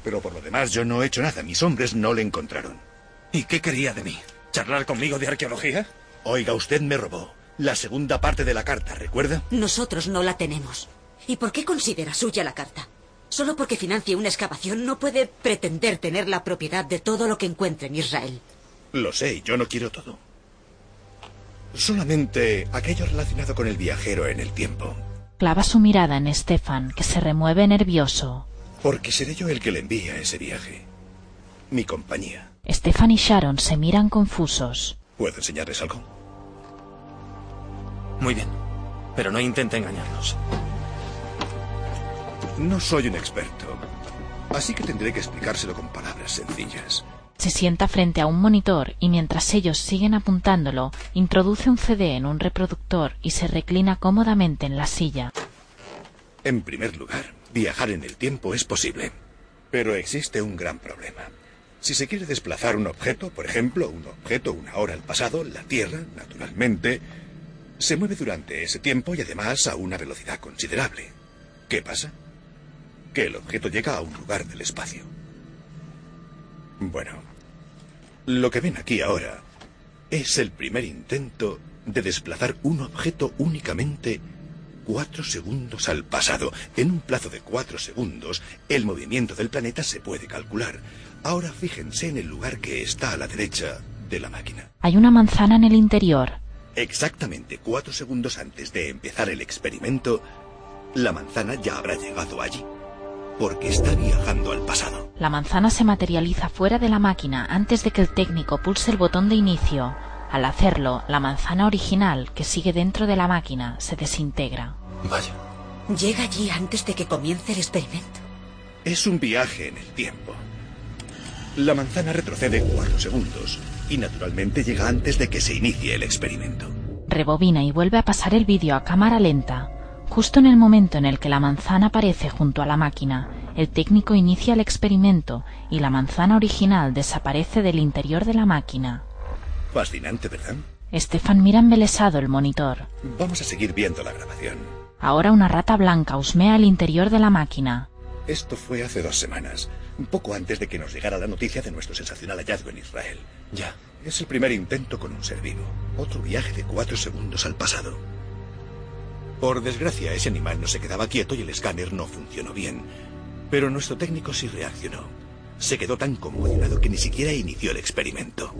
Pero por lo demás yo no he hecho nada. Mis hombres no le encontraron. ¿Y qué quería de mí? ¿Charlar conmigo de arqueología? Oiga, usted me robó la segunda parte de la carta, ¿recuerda? Nosotros no la tenemos. ¿Y por qué considera suya la carta? Solo porque financie una excavación no puede pretender tener la propiedad de todo lo que encuentre en Israel. Lo sé, y yo no quiero todo. Solamente aquello relacionado con el viajero en el tiempo. Clava su mirada en Stefan, que se remueve nervioso. Porque seré yo el que le envía ese viaje. Mi compañía. Stefan y Sharon se miran confusos. ¿Puedo enseñarles algo? Muy bien. Pero no intente engañarnos. No soy un experto. Así que tendré que explicárselo con palabras sencillas. Se sienta frente a un monitor y mientras ellos siguen apuntándolo, introduce un CD en un reproductor y se reclina cómodamente en la silla. En primer lugar, viajar en el tiempo es posible. Pero existe un gran problema. Si se quiere desplazar un objeto, por ejemplo, un objeto una hora al pasado, la Tierra, naturalmente, se mueve durante ese tiempo y además a una velocidad considerable. ¿Qué pasa? Que el objeto llega a un lugar del espacio. Bueno, lo que ven aquí ahora es el primer intento de desplazar un objeto únicamente cuatro segundos al pasado. En un plazo de cuatro segundos, el movimiento del planeta se puede calcular. Ahora fíjense en el lugar que está a la derecha de la máquina. Hay una manzana en el interior. Exactamente cuatro segundos antes de empezar el experimento, la manzana ya habrá llegado allí. Porque está viajando al pasado. La manzana se materializa fuera de la máquina antes de que el técnico pulse el botón de inicio. Al hacerlo, la manzana original, que sigue dentro de la máquina, se desintegra. Vaya. Llega allí antes de que comience el experimento. Es un viaje en el tiempo. La manzana retrocede cuatro segundos y naturalmente llega antes de que se inicie el experimento. Rebobina y vuelve a pasar el vídeo a cámara lenta. Justo en el momento en el que la manzana aparece junto a la máquina, el técnico inicia el experimento y la manzana original desaparece del interior de la máquina. Fascinante, ¿verdad? Stefan mira embelesado el monitor. Vamos a seguir viendo la grabación. Ahora una rata blanca husmea el interior de la máquina. Esto fue hace dos semanas, un poco antes de que nos llegara la noticia de nuestro sensacional hallazgo en Israel. Ya. Es el primer intento con un ser vivo. Otro viaje de cuatro segundos al pasado. Por desgracia, ese animal no se quedaba quieto y el escáner no funcionó bien. Pero nuestro técnico sí reaccionó. Se quedó tan conmocionado que ni siquiera inició el experimento.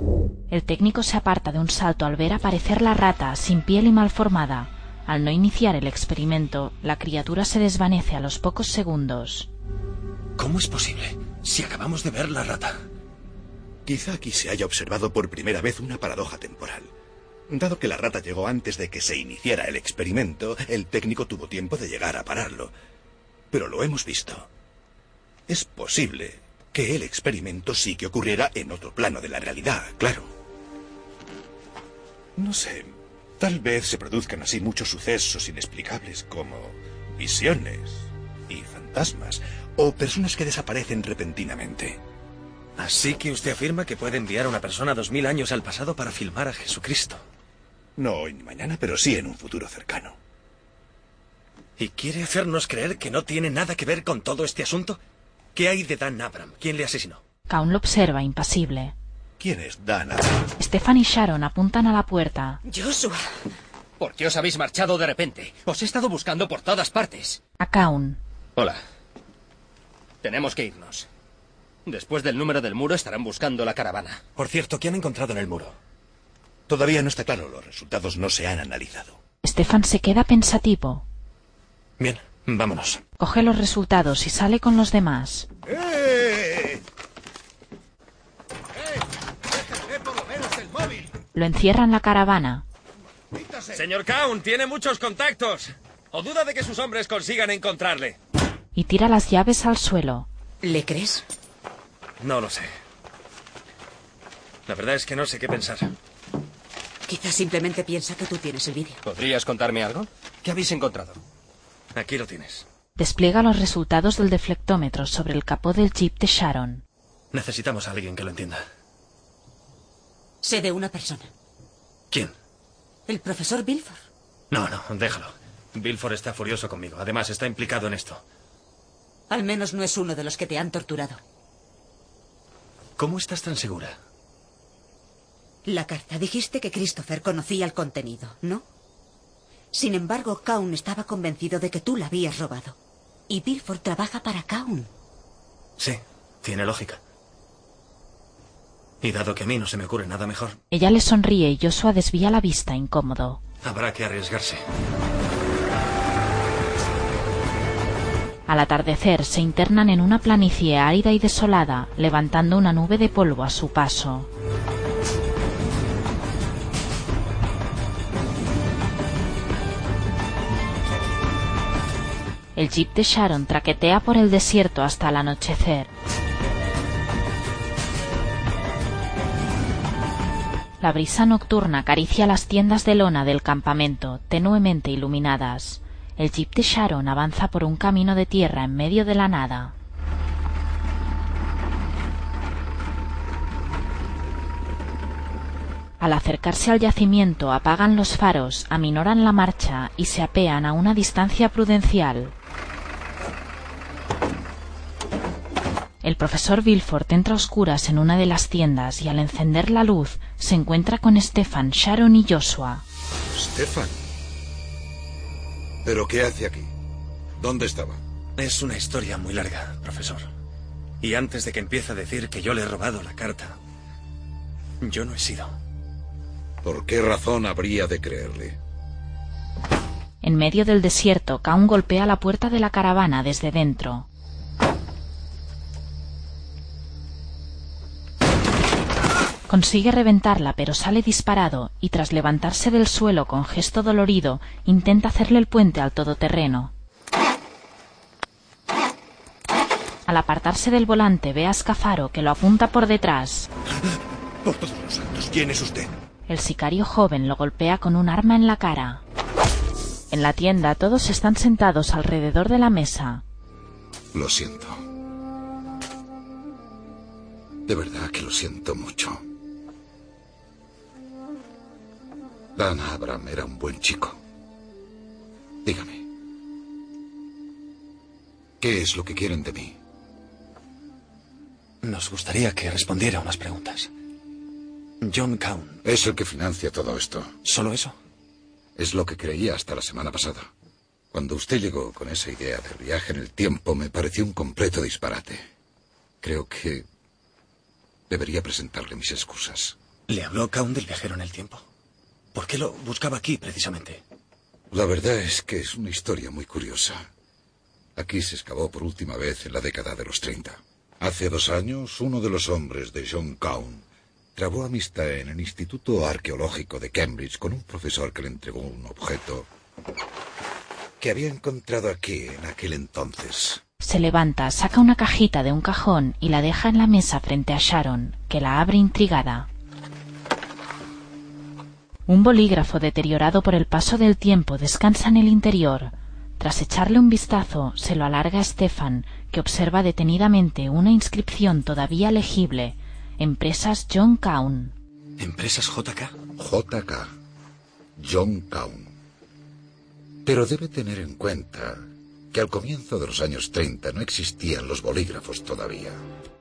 El técnico se aparta de un salto al ver aparecer la rata, sin piel y malformada. Al no iniciar el experimento, la criatura se desvanece a los pocos segundos. ¿Cómo es posible? Si acabamos de ver la rata. Quizá aquí se haya observado por primera vez una paradoja temporal. Dado que la rata llegó antes de que se iniciara el experimento, el técnico tuvo tiempo de llegar a pararlo. Pero lo hemos visto. Es posible que el experimento sí que ocurriera en otro plano de la realidad, claro. No sé, tal vez se produzcan así muchos sucesos inexplicables como visiones y fantasmas, o personas que desaparecen repentinamente. Así que usted afirma que puede enviar a una persona dos mil años al pasado para filmar a Jesucristo. No hoy ni mañana, pero sí en un futuro cercano. ¿Y quiere hacernos creer que no tiene nada que ver con todo este asunto? ¿Qué hay de Dan Abram? ¿Quién le asesinó? Kaun lo observa impasible. ¿Quién es Dan Abram? Stefan y Sharon apuntan a la puerta. Joshua. ¿Por qué os habéis marchado de repente? Os he estado buscando por todas partes. A Kaun. Hola. Tenemos que irnos. Después del número del muro estarán buscando la caravana. Por cierto, ¿qué han encontrado en el muro? Todavía no está claro, los resultados no se han analizado. Stefan se queda pensativo. Bien, vámonos. Coge los resultados y sale con los demás. ¡Eh! Lo encierra en la caravana. Señor Kaun, tiene muchos contactos. ¿O duda de que sus hombres consigan encontrarle? Y tira las llaves al suelo. ¿Le crees? No lo sé. La verdad es que no sé qué pensar. Quizás simplemente piensa que tú tienes el vídeo. ¿Podrías contarme algo? ¿Qué habéis encontrado? Aquí lo tienes. Despliega los resultados del deflectómetro sobre el capó del jeep de Sharon. Necesitamos a alguien que lo entienda. Sé de una persona. ¿Quién? El profesor Bilford. No, no, déjalo. Bilford está furioso conmigo. Además, está implicado en esto. Al menos no es uno de los que te han torturado. ¿Cómo estás tan segura? La carta dijiste que Christopher conocía el contenido, ¿no? Sin embargo, Kaun estaba convencido de que tú la habías robado. Y Bilford trabaja para Kaun. Sí, tiene lógica. Y dado que a mí no se me ocurre nada mejor, Ella le sonríe y Joshua desvía la vista incómodo. habrá que arriesgarse. Al atardecer se internan en una planicie árida y desolada, levantando una nube de polvo a su paso. El jeep de Sharon traquetea por el desierto hasta el anochecer. La brisa nocturna acaricia las tiendas de lona del campamento, tenuemente iluminadas. El jeep de Sharon avanza por un camino de tierra en medio de la nada. Al acercarse al yacimiento apagan los faros, aminoran la marcha y se apean a una distancia prudencial. El profesor Bilford entra a oscuras en una de las tiendas y al encender la luz se encuentra con Stefan, Sharon y Joshua. Stefan. ¿Pero qué hace aquí? ¿Dónde estaba? Es una historia muy larga, profesor. Y antes de que empiece a decir que yo le he robado la carta, yo no he sido. ¿Por qué razón habría de creerle? En medio del desierto, Kaun golpea la puerta de la caravana desde dentro. Consigue reventarla, pero sale disparado y tras levantarse del suelo con gesto dolorido, intenta hacerle el puente al todoterreno. Al apartarse del volante ve a Scafaro que lo apunta por detrás. Por todos los santos, ¿quién es usted? El sicario joven lo golpea con un arma en la cara. En la tienda todos están sentados alrededor de la mesa. Lo siento. De verdad que lo siento mucho. Dan Abram era un buen chico. Dígame. ¿Qué es lo que quieren de mí? Nos gustaría que respondiera unas preguntas. John Caun. Es el que financia todo esto. ¿Solo eso? Es lo que creía hasta la semana pasada. Cuando usted llegó con esa idea del viaje en el tiempo, me pareció un completo disparate. Creo que debería presentarle mis excusas. ¿Le habló Caun del viajero en el tiempo? ¿Por qué lo buscaba aquí, precisamente? La verdad es que es una historia muy curiosa. Aquí se excavó por última vez en la década de los 30. Hace dos años, uno de los hombres de John Caun trabó amistad en el Instituto Arqueológico de Cambridge con un profesor que le entregó un objeto que había encontrado aquí en aquel entonces. Se levanta, saca una cajita de un cajón y la deja en la mesa frente a Sharon, que la abre intrigada. Un bolígrafo deteriorado por el paso del tiempo descansa en el interior. Tras echarle un vistazo, se lo alarga a Stefan, que observa detenidamente una inscripción todavía legible. Empresas John Caun. ¿Empresas JK? JK. John Caun. Pero debe tener en cuenta que al comienzo de los años 30 no existían los bolígrafos todavía.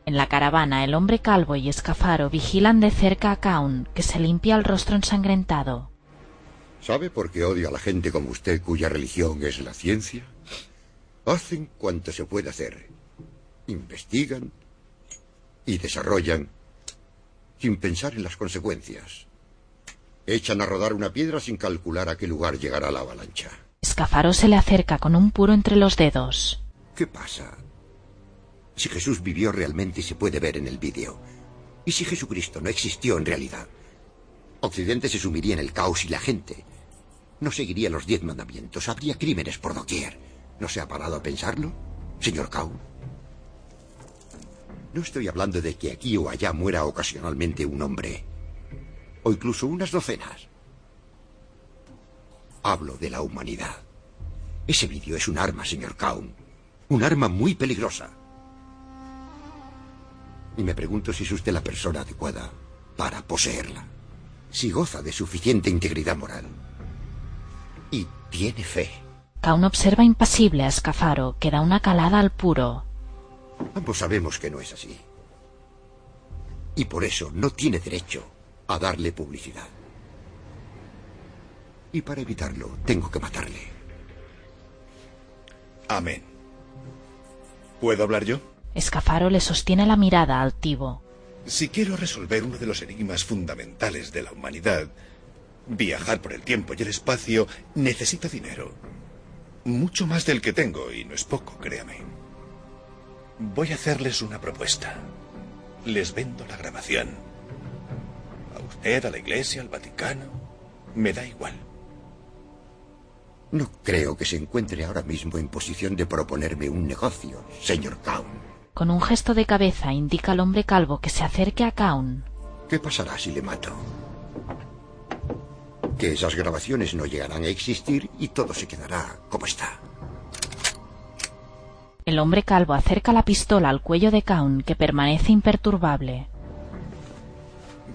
En la caravana, el hombre calvo y Escafaro vigilan de cerca a Caun, que se limpia el rostro ensangrentado. ¿Sabe por qué odio a la gente como usted cuya religión es la ciencia? Hacen cuanto se puede hacer. Investigan y desarrollan sin pensar en las consecuencias. Echan a rodar una piedra sin calcular a qué lugar llegará la avalancha. Escafaro se le acerca con un puro entre los dedos. ¿Qué pasa? Si Jesús vivió realmente se puede ver en el vídeo. ¿Y si Jesucristo no existió en realidad? Occidente se sumiría en el caos y la gente no seguiría los diez mandamientos. Habría crímenes por doquier. ¿No se ha parado a pensarlo, señor Cau? No estoy hablando de que aquí o allá muera ocasionalmente un hombre. O incluso unas docenas. Hablo de la humanidad. Ese vídeo es un arma, señor Kaun. Un arma muy peligrosa. Y me pregunto si es usted la persona adecuada para poseerla. Si goza de suficiente integridad moral. Y tiene fe. Caun observa impasible a Escafaro, que da una calada al puro. Ambos sabemos que no es así. Y por eso no tiene derecho a darle publicidad. Y para evitarlo, tengo que matarle. Amén. ¿Puedo hablar yo? Escafaro le sostiene la mirada altivo. Si quiero resolver uno de los enigmas fundamentales de la humanidad, viajar por el tiempo y el espacio, necesito dinero. Mucho más del que tengo, y no es poco, créame. Voy a hacerles una propuesta. Les vendo la grabación. A usted, a la Iglesia, al Vaticano. Me da igual. No creo que se encuentre ahora mismo en posición de proponerme un negocio, señor Kaun. Con un gesto de cabeza indica al hombre calvo que se acerque a Kaun. ¿Qué pasará si le mato? Que esas grabaciones no llegarán a existir y todo se quedará como está. El hombre calvo acerca la pistola al cuello de Kaun, que permanece imperturbable.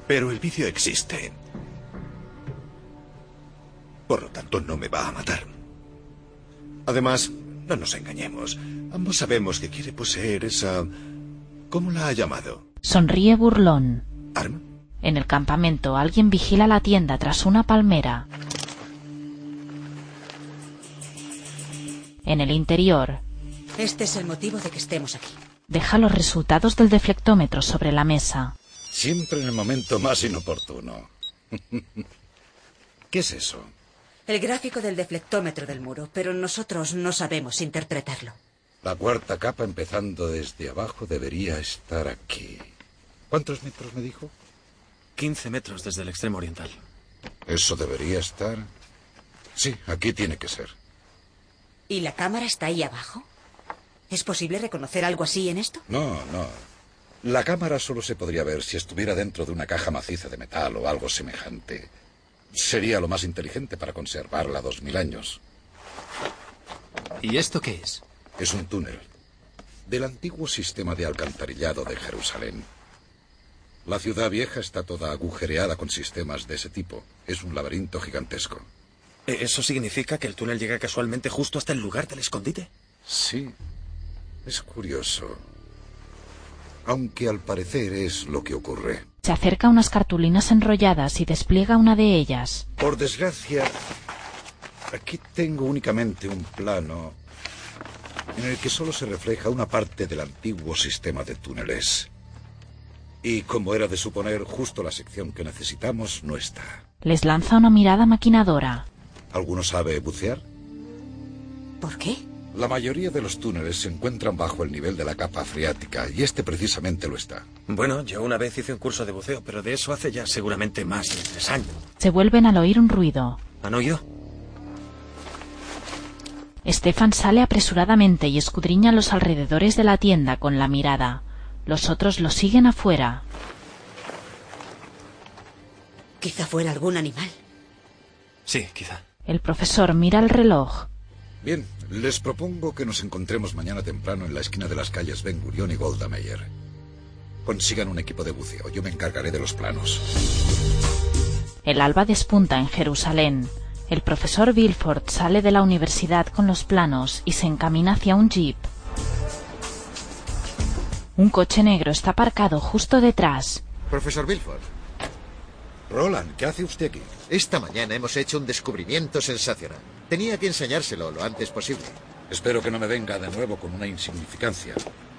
Pero el vicio existe. Por lo tanto, no me va a matar. Además, no nos engañemos. Ambos sabemos que quiere poseer esa... ¿Cómo la ha llamado? Sonríe burlón. ¿Arma? En el campamento alguien vigila la tienda tras una palmera. En el interior, Este es el motivo de que estemos aquí. deja los resultados del deflectómetro sobre la mesa. Siempre en el momento más inoportuno. ¿Qué es eso? El gráfico del deflectómetro del muro, pero nosotros no sabemos interpretarlo. La cuarta capa empezando desde abajo debería estar aquí. ¿Cuántos metros me dijo? 15 metros desde el extremo oriental. Eso debería estar. Sí, aquí tiene que ser. ¿Y la cámara está ahí abajo? ¿Es posible reconocer algo así en esto? No, no. La cámara solo se podría ver si estuviera dentro de una caja maciza de metal o algo semejante. Sería lo más inteligente para conservarla dos mil años. ¿Y esto qué es? Es un túnel del antiguo sistema de alcantarillado de Jerusalén. La ciudad vieja está toda agujereada con sistemas de ese tipo. Es un laberinto gigantesco. Eh, ¿Eso significa que el túnel llega casualmente justo hasta el lugar del escondite? Sí. Es curioso. Aunque al parecer es lo que ocurre. Se acerca a unas cartulinas enrolladas y despliega una de ellas. Por desgracia, aquí tengo únicamente un plano en el que solo se refleja una parte del antiguo sistema de túneles. Y como era de suponer, justo la sección que necesitamos no está. Les lanza una mirada maquinadora. ¿Alguno sabe bucear? ¿Por qué? La mayoría de los túneles se encuentran bajo el nivel de la capa freática y este precisamente lo está. Bueno, yo una vez hice un curso de buceo, pero de eso hace ya seguramente más de tres años. Se vuelven al oír un ruido. ¿Han oído? Stefan sale apresuradamente y escudriña los alrededores de la tienda con la mirada. Los otros lo siguen afuera. Quizá fuera algún animal. Sí, quizá. El profesor mira el reloj. Bien, les propongo que nos encontremos mañana temprano en la esquina de las calles Ben Gurion y Golda Meir. Consigan un equipo de buceo. Yo me encargaré de los planos. El alba despunta en Jerusalén. El profesor Bilford sale de la universidad con los planos y se encamina hacia un jeep. Un coche negro está aparcado justo detrás. Profesor Bilford, Roland, ¿qué hace usted aquí? esta mañana hemos hecho un descubrimiento sensacional. Tenía que enseñárselo lo antes posible. Espero que no me venga de nuevo con una insignificancia.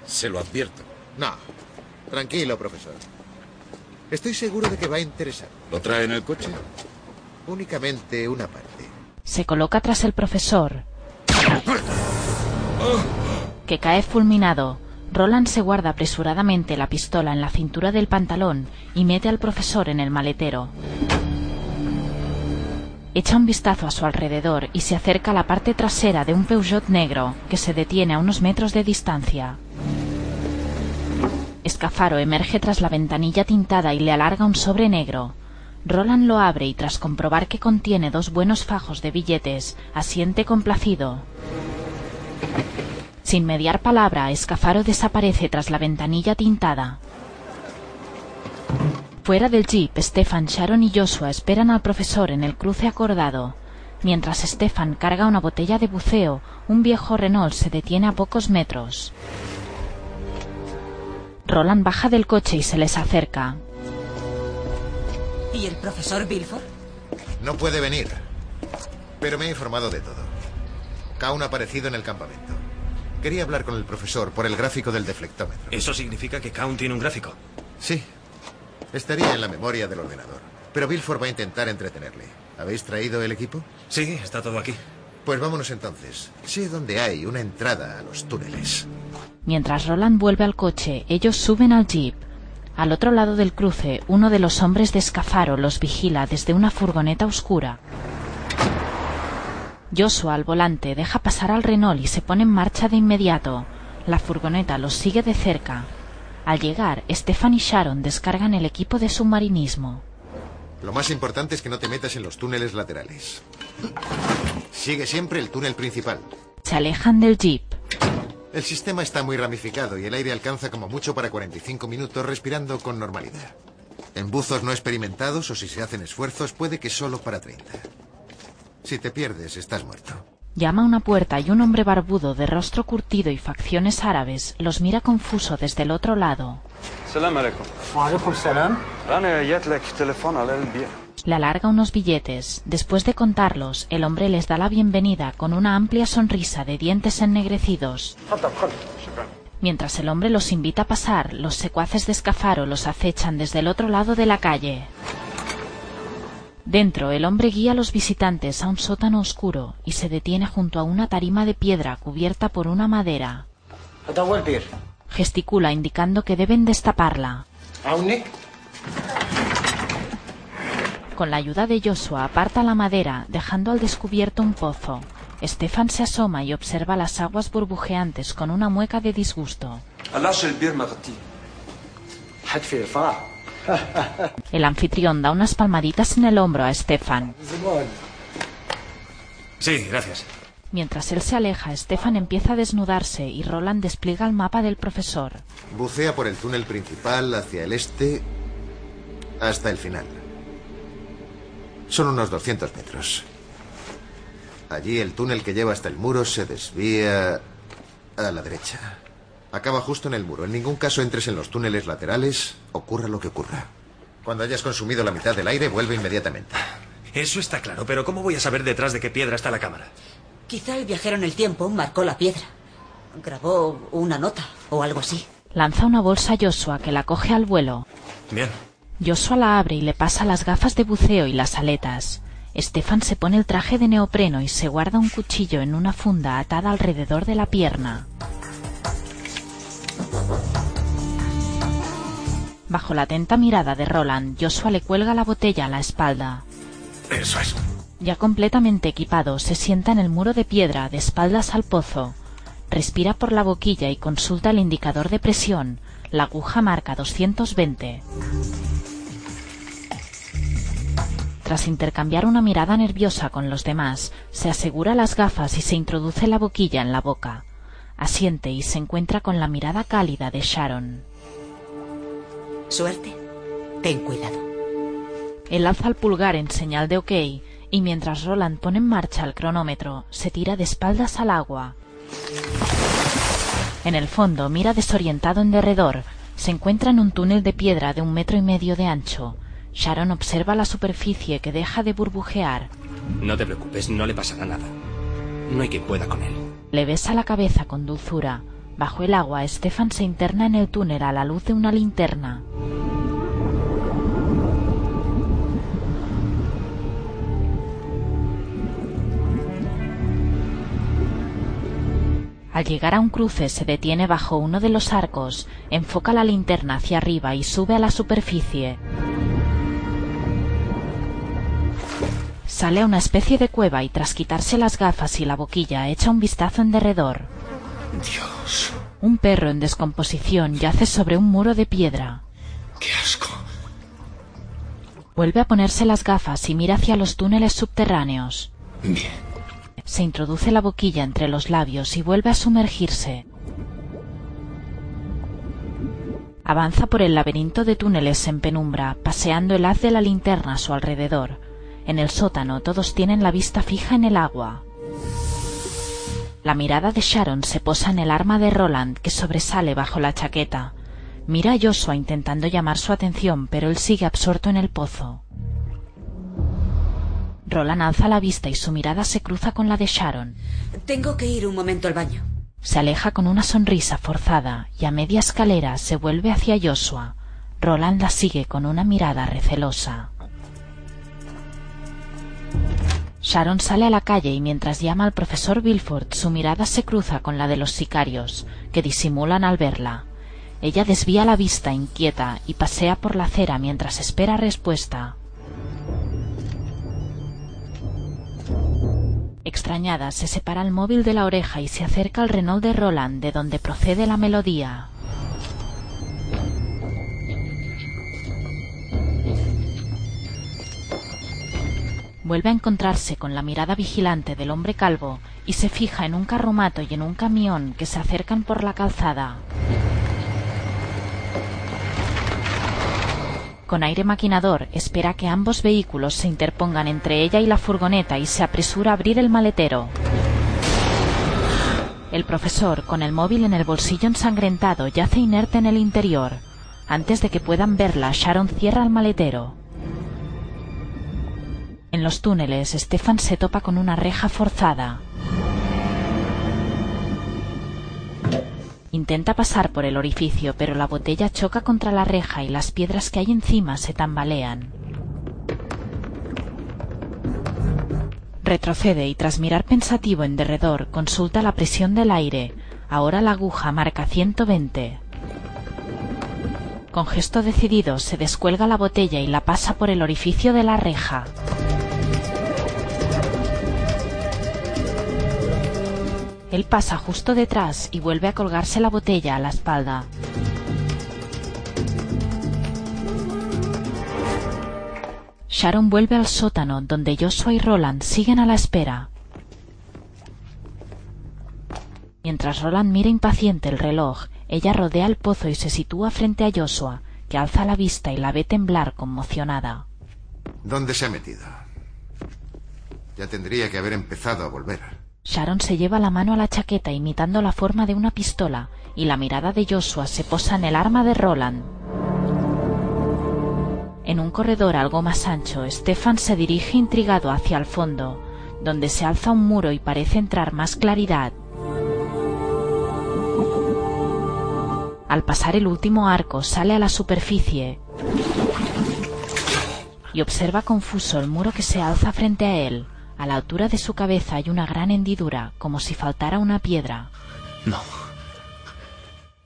Se lo advierto. No, tranquilo, profesor. Estoy seguro de que va a interesar. ¿Lo trae en el coche? Únicamente una parte. Se coloca tras el profesor, que cae fulminado. Roland se guarda apresuradamente la pistola en la cintura del pantalón y mete al profesor en el maletero. Echa un vistazo a su alrededor y se acerca a la parte trasera de un Peugeot negro que se detiene a unos metros de distancia. Escafaro emerge tras la ventanilla tintada y le alarga un sobre negro. Roland lo abre y tras comprobar que contiene dos buenos fajos de billetes, asiente complacido. Sin mediar palabra, Escafaro desaparece tras la ventanilla tintada. Fuera del jeep, Stefan, Sharon y Joshua esperan al profesor en el cruce acordado. Mientras Stefan carga una botella de buceo, un viejo Renault se detiene a pocos metros. Roland baja del coche y se les acerca. ¿Y el profesor Bilford? No puede venir. Pero me he informado de todo. Kaun ha aparecido en el campamento. Quería hablar con el profesor por el gráfico del deflectómetro. ¿Eso significa que Count tiene un gráfico? Sí. Estaría en la memoria del ordenador. Pero Bilford va a intentar entretenerle. ¿Habéis traído el equipo? Sí, está todo aquí. Pues vámonos entonces. Sé dónde hay una entrada a los túneles. Mientras Roland vuelve al coche, ellos suben al jeep. Al otro lado del cruce, uno de los hombres de Escafaro los vigila desde una furgoneta oscura. Joshua al volante deja pasar al Renault y se pone en marcha de inmediato. La furgoneta los sigue de cerca. Al llegar, Stefan y Sharon descargan el equipo de submarinismo. Lo más importante es que no te metas en los túneles laterales. Sigue siempre el túnel principal. Se alejan del jeep. El sistema está muy ramificado y el aire alcanza como mucho para 45 minutos respirando con normalidad. En buzos no experimentados o si se hacen esfuerzos puede que solo para 30. Si te pierdes, estás muerto. Llama a una puerta y un hombre barbudo de rostro curtido y facciones árabes los mira confuso desde el otro lado. Le alarga unos billetes. Después de contarlos, el hombre les da la bienvenida con una amplia sonrisa de dientes ennegrecidos. Mientras el hombre los invita a pasar, los secuaces de Escafaro los acechan desde el otro lado de la calle. Dentro, el hombre guía a los visitantes a un sótano oscuro y se detiene junto a una tarima de piedra cubierta por una madera. Gesticula indicando que deben destaparla. Con la ayuda de Joshua aparta la madera, dejando al descubierto un pozo. Stefan se asoma y observa las aguas burbujeantes con una mueca de disgusto. El anfitrión da unas palmaditas en el hombro a Stefan. Sí, gracias. Mientras él se aleja, Stefan empieza a desnudarse y Roland despliega el mapa del profesor. Bucea por el túnel principal hacia el este hasta el final. Son unos 200 metros. Allí el túnel que lleva hasta el muro se desvía a la derecha. Acaba justo en el muro. En ningún caso entres en los túneles laterales, ocurra lo que ocurra. Cuando hayas consumido la mitad del aire, vuelve inmediatamente. Eso está claro, pero ¿cómo voy a saber detrás de qué piedra está la cámara? Quizá el viajero en el tiempo marcó la piedra. Grabó una nota o algo así. Lanza una bolsa a Joshua que la coge al vuelo. Bien. Joshua la abre y le pasa las gafas de buceo y las aletas. Stefan se pone el traje de neopreno y se guarda un cuchillo en una funda atada alrededor de la pierna. Bajo la atenta mirada de Roland, Joshua le cuelga la botella a la espalda. Eso es. Ya completamente equipado, se sienta en el muro de piedra, de espaldas al pozo. Respira por la boquilla y consulta el indicador de presión. La aguja marca 220. Tras intercambiar una mirada nerviosa con los demás, se asegura las gafas y se introduce la boquilla en la boca. Asiente y se encuentra con la mirada cálida de Sharon. Suerte. Ten cuidado. Él alza el pulgar en señal de ok y mientras Roland pone en marcha el cronómetro, se tira de espaldas al agua. En el fondo mira desorientado en derredor. Se encuentra en un túnel de piedra de un metro y medio de ancho. Sharon observa la superficie que deja de burbujear. No te preocupes, no le pasará nada. No hay quien pueda con él. Le besa la cabeza con dulzura. Bajo el agua, Stefan se interna en el túnel a la luz de una linterna. Al llegar a un cruce se detiene bajo uno de los arcos, enfoca la linterna hacia arriba y sube a la superficie. Sale a una especie de cueva y tras quitarse las gafas y la boquilla echa un vistazo en derredor. Dios, Un perro en descomposición yace sobre un muro de piedra. qué asco. Vuelve a ponerse las gafas y mira hacia los túneles subterráneos. Bien. Se introduce la boquilla entre los labios y vuelve a sumergirse. Avanza por el laberinto de túneles en penumbra, paseando el haz de la linterna a su alrededor. En el sótano todos tienen la vista fija en el agua. La mirada de Sharon se posa en el arma de Roland que sobresale bajo la chaqueta. Mira a Joshua intentando llamar su atención, pero él sigue absorto en el pozo. Roland alza la vista y su mirada se cruza con la de Sharon. Tengo que ir un momento al baño. Se aleja con una sonrisa forzada y a media escalera se vuelve hacia Joshua. Roland la sigue con una mirada recelosa. Sharon sale a la calle y mientras llama al profesor Bilford su mirada se cruza con la de los sicarios, que disimulan al verla. Ella desvía la vista inquieta y pasea por la acera mientras espera respuesta. Extrañada, se separa el móvil de la oreja y se acerca al Renault de Roland, de donde procede la melodía. Vuelve a encontrarse con la mirada vigilante del hombre calvo y se fija en un carromato y en un camión que se acercan por la calzada. Con aire maquinador espera que ambos vehículos se interpongan entre ella y la furgoneta y se apresura a abrir el maletero. El profesor, con el móvil en el bolsillo ensangrentado, yace inerte en el interior. Antes de que puedan verla, Sharon cierra el maletero. En los túneles, Stefan se topa con una reja forzada. Intenta pasar por el orificio, pero la botella choca contra la reja y las piedras que hay encima se tambalean. Retrocede y tras mirar pensativo en derredor, consulta la presión del aire. Ahora la aguja marca 120. Con gesto decidido se descuelga la botella y la pasa por el orificio de la reja. Él pasa justo detrás y vuelve a colgarse la botella a la espalda. Sharon vuelve al sótano donde Joshua y Roland siguen a la espera. Mientras Roland mira impaciente el reloj, ella rodea el pozo y se sitúa frente a Joshua, que alza la vista y la ve temblar conmocionada. ¿Dónde se ha metido? Ya tendría que haber empezado a volver. Sharon se lleva la mano a la chaqueta imitando la forma de una pistola y la mirada de Joshua se posa en el arma de Roland. En un corredor algo más ancho, Stefan se dirige intrigado hacia el fondo, donde se alza un muro y parece entrar más claridad. Al pasar el último arco sale a la superficie y observa confuso el muro que se alza frente a él. A la altura de su cabeza hay una gran hendidura, como si faltara una piedra. No.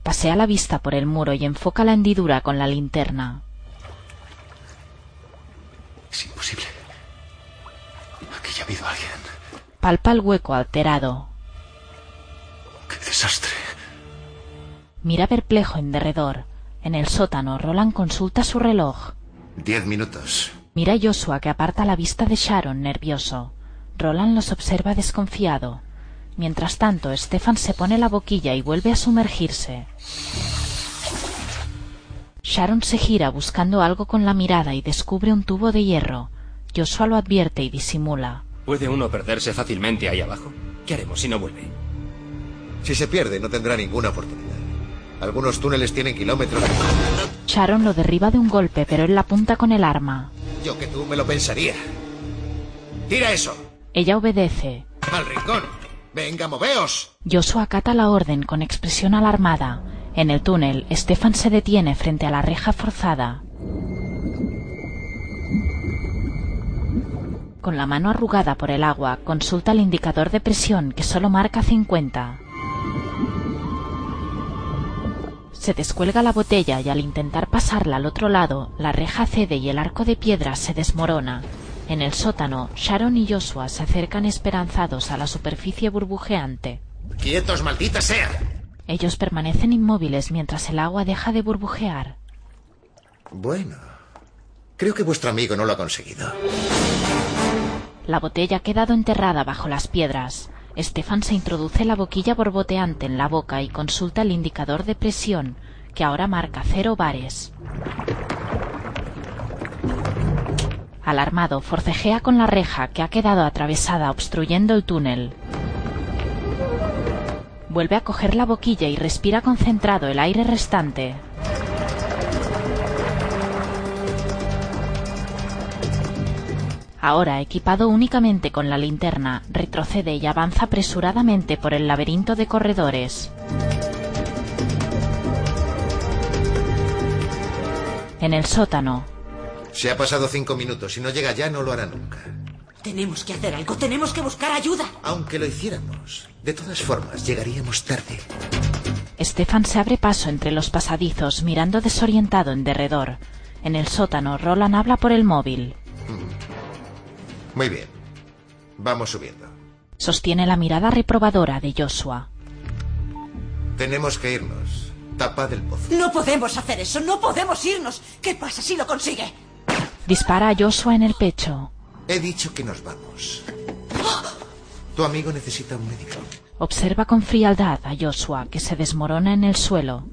Pasea la vista por el muro y enfoca la hendidura con la linterna. Es imposible. Aquí ya ha habido alguien. Palpa el hueco alterado. ¡Qué desastre! Mira perplejo en derredor. En el sótano, Roland consulta su reloj. Diez minutos. Mira a Joshua que aparta la vista de Sharon, nervioso. Roland los observa desconfiado. Mientras tanto, Stefan se pone la boquilla y vuelve a sumergirse. Sharon se gira buscando algo con la mirada y descubre un tubo de hierro. Joshua lo advierte y disimula. ¿Puede uno perderse fácilmente ahí abajo? ¿Qué haremos si no vuelve? Si se pierde, no tendrá ninguna oportunidad. Algunos túneles tienen kilómetros de... Sharon lo derriba de un golpe, pero él la apunta con el arma. Yo que tú me lo pensaría. ¡Tira eso! Ella obedece. ¡Al rincón! ¡Venga, moveos! Joshua acata la orden con expresión alarmada. En el túnel, Stefan se detiene frente a la reja forzada. Con la mano arrugada por el agua, consulta el indicador de presión que solo marca 50. Se descuelga la botella y al intentar pasarla al otro lado, la reja cede y el arco de piedra se desmorona. En el sótano, Sharon y Joshua se acercan esperanzados a la superficie burbujeante. ¡Quietos, maldita sea! Ellos permanecen inmóviles mientras el agua deja de burbujear. Bueno, creo que vuestro amigo no lo ha conseguido. La botella ha quedado enterrada bajo las piedras. Stefan se introduce la boquilla borboteante en la boca y consulta el indicador de presión, que ahora marca cero bares. Alarmado, forcejea con la reja que ha quedado atravesada obstruyendo el túnel. Vuelve a coger la boquilla y respira concentrado el aire restante. Ahora, equipado únicamente con la linterna, retrocede y avanza apresuradamente por el laberinto de corredores. En el sótano, Se ha pasado cinco minutos. Si no llega ya, no lo hará nunca. Tenemos que hacer algo, tenemos que buscar ayuda. Aunque lo hiciéramos, de todas formas, llegaríamos tarde. Stefan se abre paso entre los pasadizos, mirando desorientado en derredor. En el sótano, Roland habla por el móvil. Muy bien. Vamos subiendo. Sostiene la mirada reprobadora de Joshua. Tenemos que irnos. Tapa del pozo. No podemos hacer eso, no podemos irnos. ¿Qué pasa si lo consigue? Dispara a Joshua en el pecho. He dicho que nos vamos. Tu amigo necesita un médico. Observa con frialdad a Joshua, que se desmorona en el suelo.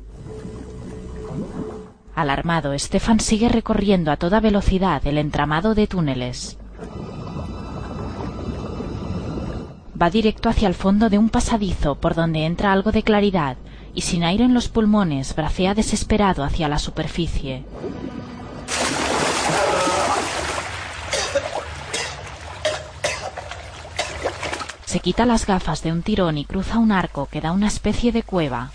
Alarmado, Stefan sigue recorriendo a toda velocidad el entramado de túneles. Va directo hacia el fondo de un pasadizo por donde entra algo de claridad y sin aire en los pulmones bracea desesperado hacia la superficie. Se quita las gafas de un tirón y cruza un arco que da una especie de cueva.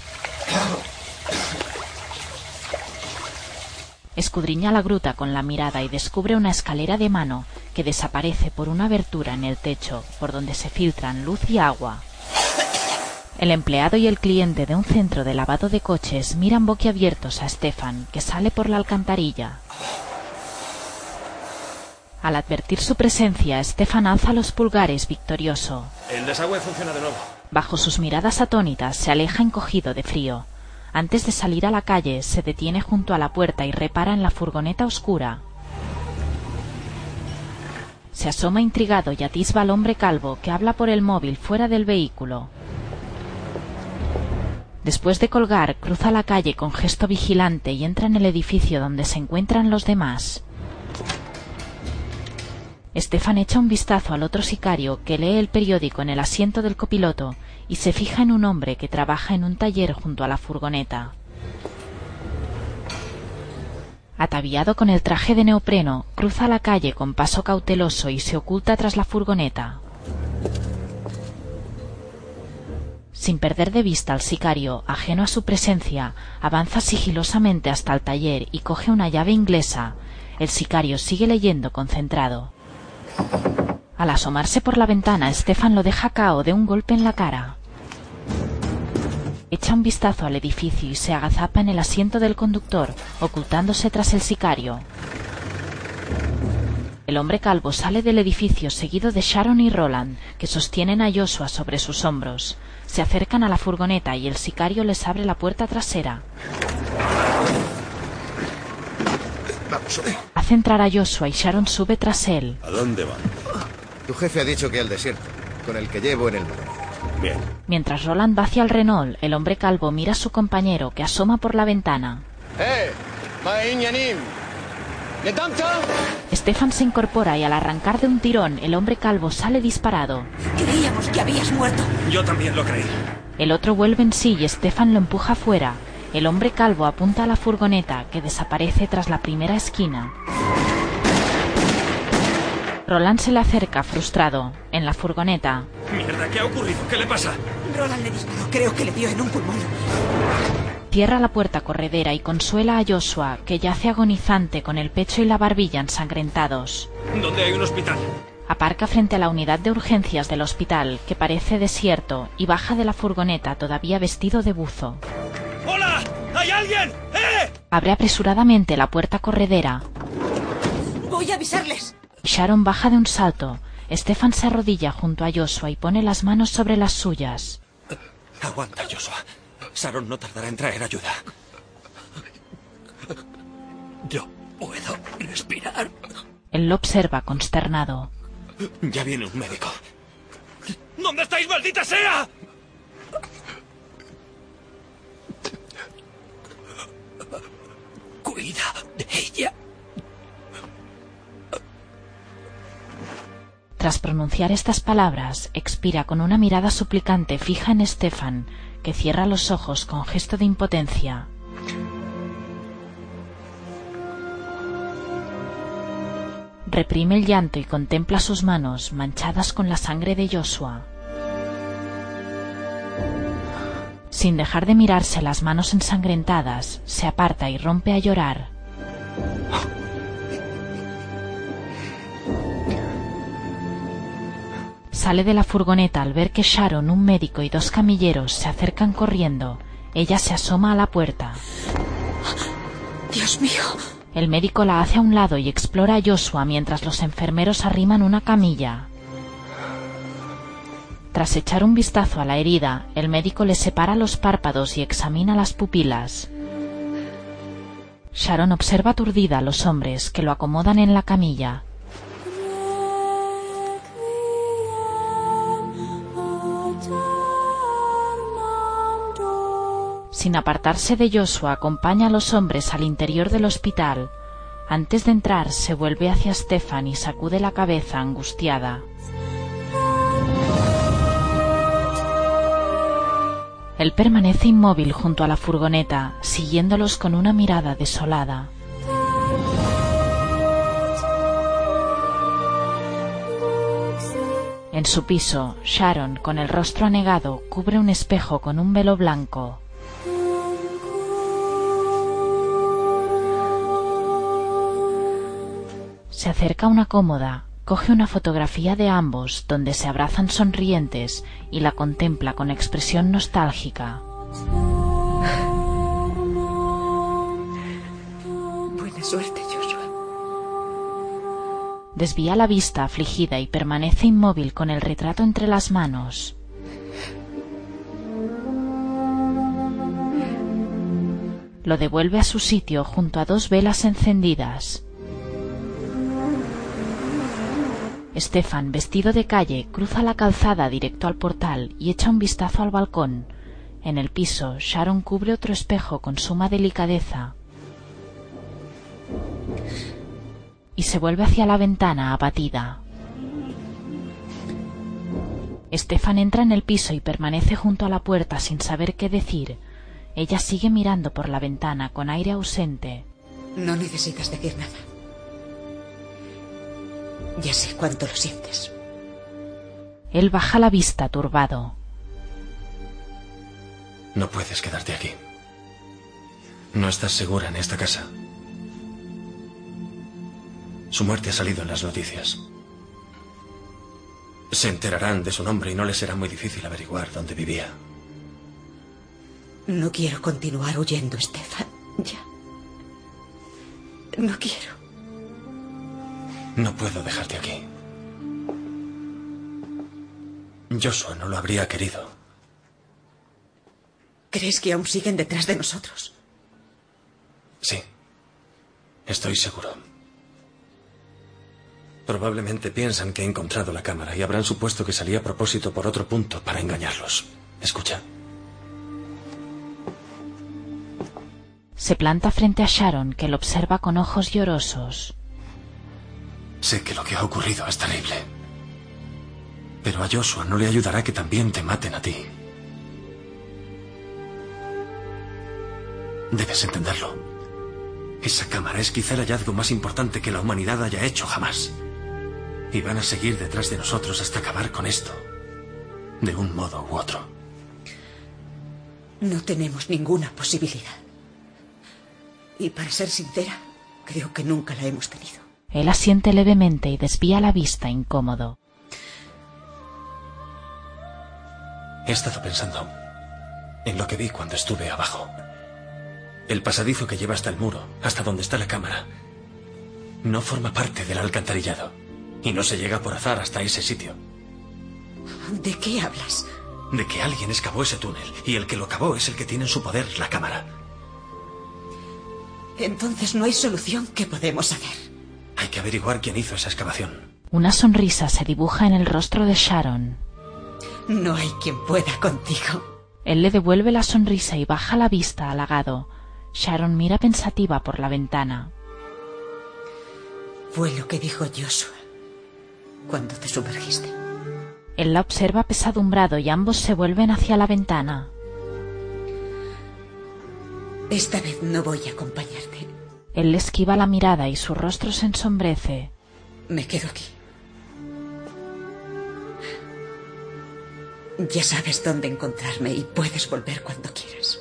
Escudriña la gruta con la mirada y descubre una escalera de mano que desaparece por una abertura en el techo por donde se filtran luz y agua. El empleado y el cliente de un centro de lavado de coches miran boquiabiertos a Stefan, que sale por la alcantarilla. Al advertir su presencia, Stefan alza los pulgares victorioso. El desagüe funciona de nuevo. Bajo sus miradas atónitas se aleja encogido de frío. Antes de salir a la calle, se detiene junto a la puerta y repara en la furgoneta oscura. Se asoma intrigado y atisba al hombre calvo que habla por el móvil fuera del vehículo. Después de colgar, cruza la calle con gesto vigilante y entra en el edificio donde se encuentran los demás. Stefan echa un vistazo al otro sicario que lee el periódico en el asiento del copiloto y se fija en un hombre que trabaja en un taller junto a la furgoneta. Ataviado con el traje de neopreno, cruza la calle con paso cauteloso y se oculta tras la furgoneta. Sin perder de vista al sicario, ajeno a su presencia, avanza sigilosamente hasta el taller y coge una llave inglesa. El sicario sigue leyendo concentrado. Al asomarse por la ventana, Stefan lo deja cao de un golpe en la cara. Echa un vistazo al edificio y se agazapa en el asiento del conductor, ocultándose tras el sicario. El hombre calvo sale del edificio seguido de Sharon y Roland, que sostienen a Joshua sobre sus hombros. Se acercan a la furgoneta y el sicario les abre la puerta trasera. Vamos, Hace entrar a Joshua y Sharon sube tras él. ¿A dónde van? Tu jefe ha dicho que al desierto, con el que llevo en el muro. Mientras Roland va hacia el Renault, el hombre calvo mira a su compañero que asoma por la ventana. Stefan se incorpora y al arrancar de un tirón, el hombre calvo sale disparado. Creíamos que habías muerto. Yo también lo creí. El otro vuelve en sí y Stefan lo empuja fuera. El hombre calvo apunta a la furgoneta que desaparece tras la primera esquina. Roland se le acerca, frustrado. En la furgoneta, Mierda, ¿qué ha ocurrido? ¿Qué le pasa? Roland le disparó, creo que le dio en un pulmón. cierra la puerta corredera y consuela a Joshua, que yace agonizante con el pecho y la barbilla ensangrentados. ¿Dónde hay un hospital? Aparca frente a la unidad de urgencias del hospital, que parece desierto, y baja de la furgoneta todavía vestido de buzo. ¡Hola! ¿Hay alguien? ¡Eh! Abre apresuradamente la puerta corredera. Voy a avisarles. Sharon baja de un salto. Stefan se arrodilla junto a Joshua y pone las manos sobre las suyas. Aguanta, Joshua. Sharon no tardará en traer ayuda. Yo puedo respirar. Él lo observa consternado. Ya viene un médico. ¿Dónde estáis, maldita sea? Cuida de ella. Tras pronunciar estas palabras, expira con una mirada suplicante fija en Stefan, que cierra los ojos con gesto de impotencia. Reprime el llanto y contempla sus manos manchadas con la sangre de Joshua. Sin dejar de mirarse las manos ensangrentadas, se aparta y rompe a llorar. Sale de la furgoneta al ver que Sharon, un médico y dos camilleros se acercan corriendo. Ella se asoma a la puerta. Dios mío. El médico la hace a un lado y explora a Joshua mientras los enfermeros arriman una camilla. Tras echar un vistazo a la herida, el médico le separa los párpados y examina las pupilas. Sharon observa aturdida a los hombres que lo acomodan en la camilla. Sin apartarse de Joshua, acompaña a los hombres al interior del hospital. Antes de entrar, se vuelve hacia Stefan y sacude la cabeza angustiada. Él permanece inmóvil junto a la furgoneta, siguiéndolos con una mirada desolada. En su piso, Sharon, con el rostro anegado, cubre un espejo con un velo blanco. Se acerca a una cómoda, coge una fotografía de ambos donde se abrazan sonrientes y la contempla con expresión nostálgica. Buena suerte, Joshua. Desvía la vista afligida y permanece inmóvil con el retrato entre las manos. Lo devuelve a su sitio junto a dos velas encendidas. Stefan, vestido de calle, cruza la calzada directo al portal y echa un vistazo al balcón. En el piso, Sharon cubre otro espejo con suma delicadeza y se vuelve hacia la ventana abatida. Stefan entra en el piso y permanece junto a la puerta sin saber qué decir. Ella sigue mirando por la ventana con aire ausente. No necesitas decir nada. Ya sé cuánto lo sientes. Él baja la vista turbado. No puedes quedarte aquí. No estás segura en esta casa. Su muerte ha salido en las noticias. Se enterarán de su nombre y no les será muy difícil averiguar dónde vivía. No quiero continuar huyendo, Stefan. Ya. No quiero. No puedo dejarte aquí. Joshua no lo habría querido. ¿Crees que aún siguen detrás de nosotros? Sí. Estoy seguro. Probablemente piensan que he encontrado la cámara y habrán supuesto que salí a propósito por otro punto para engañarlos. Escucha. Se planta frente a Sharon, que lo observa con ojos llorosos. Sé que lo que ha ocurrido es terrible. Pero a Joshua no le ayudará que también te maten a ti. Debes entenderlo. Esa cámara es quizá el hallazgo más importante que la humanidad haya hecho jamás. Y van a seguir detrás de nosotros hasta acabar con esto. De un modo u otro. No tenemos ninguna posibilidad. Y para ser sincera, creo que nunca la hemos tenido. Él asiente levemente y desvía la vista incómodo. He estado pensando en lo que vi cuando estuve abajo. El pasadizo que lleva hasta el muro, hasta donde está la cámara, no forma parte del alcantarillado. Y no se llega por azar hasta ese sitio. ¿De qué hablas? De que alguien excavó ese túnel y el que lo cavó es el que tiene en su poder la cámara. Entonces no hay solución que podemos hacer. Hay que averiguar quién hizo esa excavación. Una sonrisa se dibuja en el rostro de Sharon. No hay quien pueda contigo. Él le devuelve la sonrisa y baja la vista halagado. Sharon mira pensativa por la ventana. Fue lo que dijo Joshua cuando te sumergiste. Él la observa pesadumbrado y ambos se vuelven hacia la ventana. Esta vez no voy a acompañarte. Él le esquiva la mirada y su rostro se ensombrece. Me quedo aquí. Ya sabes dónde encontrarme y puedes volver cuando quieras.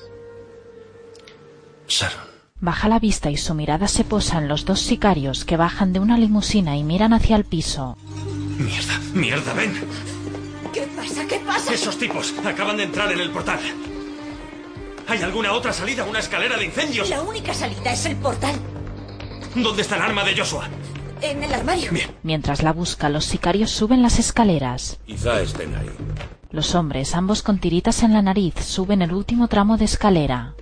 Sharon. Baja la vista y su mirada se posa en los dos sicarios que bajan de una limusina y miran hacia el piso. Mierda, mierda, ven. ¿Qué pasa? ¿Qué pasa? Esos tipos acaban de entrar en el portal. ¿Hay alguna otra salida? ¿Una escalera de incendios? La única salida es el portal. ¿Dónde está el arma de Joshua? En el armario. Mientras la busca, los sicarios suben las escaleras. Quizá estén ahí. Los hombres, ambos con tiritas en la nariz, suben el último tramo de escalera.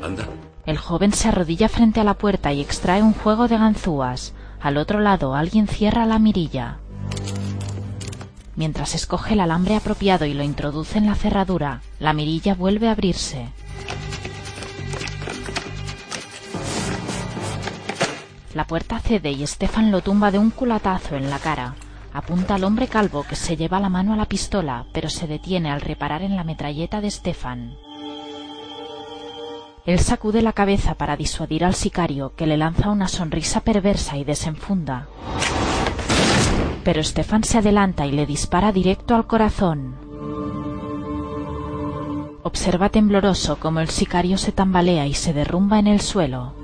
Anda. El joven se arrodilla frente a la puerta y extrae un juego de ganzúas. Al otro lado, alguien cierra la mirilla. Mientras escoge el alambre apropiado y lo introduce en la cerradura, la mirilla vuelve a abrirse. La puerta cede y Stefan lo tumba de un culatazo en la cara. Apunta al hombre calvo que se lleva la mano a la pistola, pero se detiene al reparar en la metralleta de Stefan. Él sacude la cabeza para disuadir al sicario, que le lanza una sonrisa perversa y desenfunda. Pero Stefan se adelanta y le dispara directo al corazón. Observa tembloroso cómo el sicario se tambalea y se derrumba en el suelo.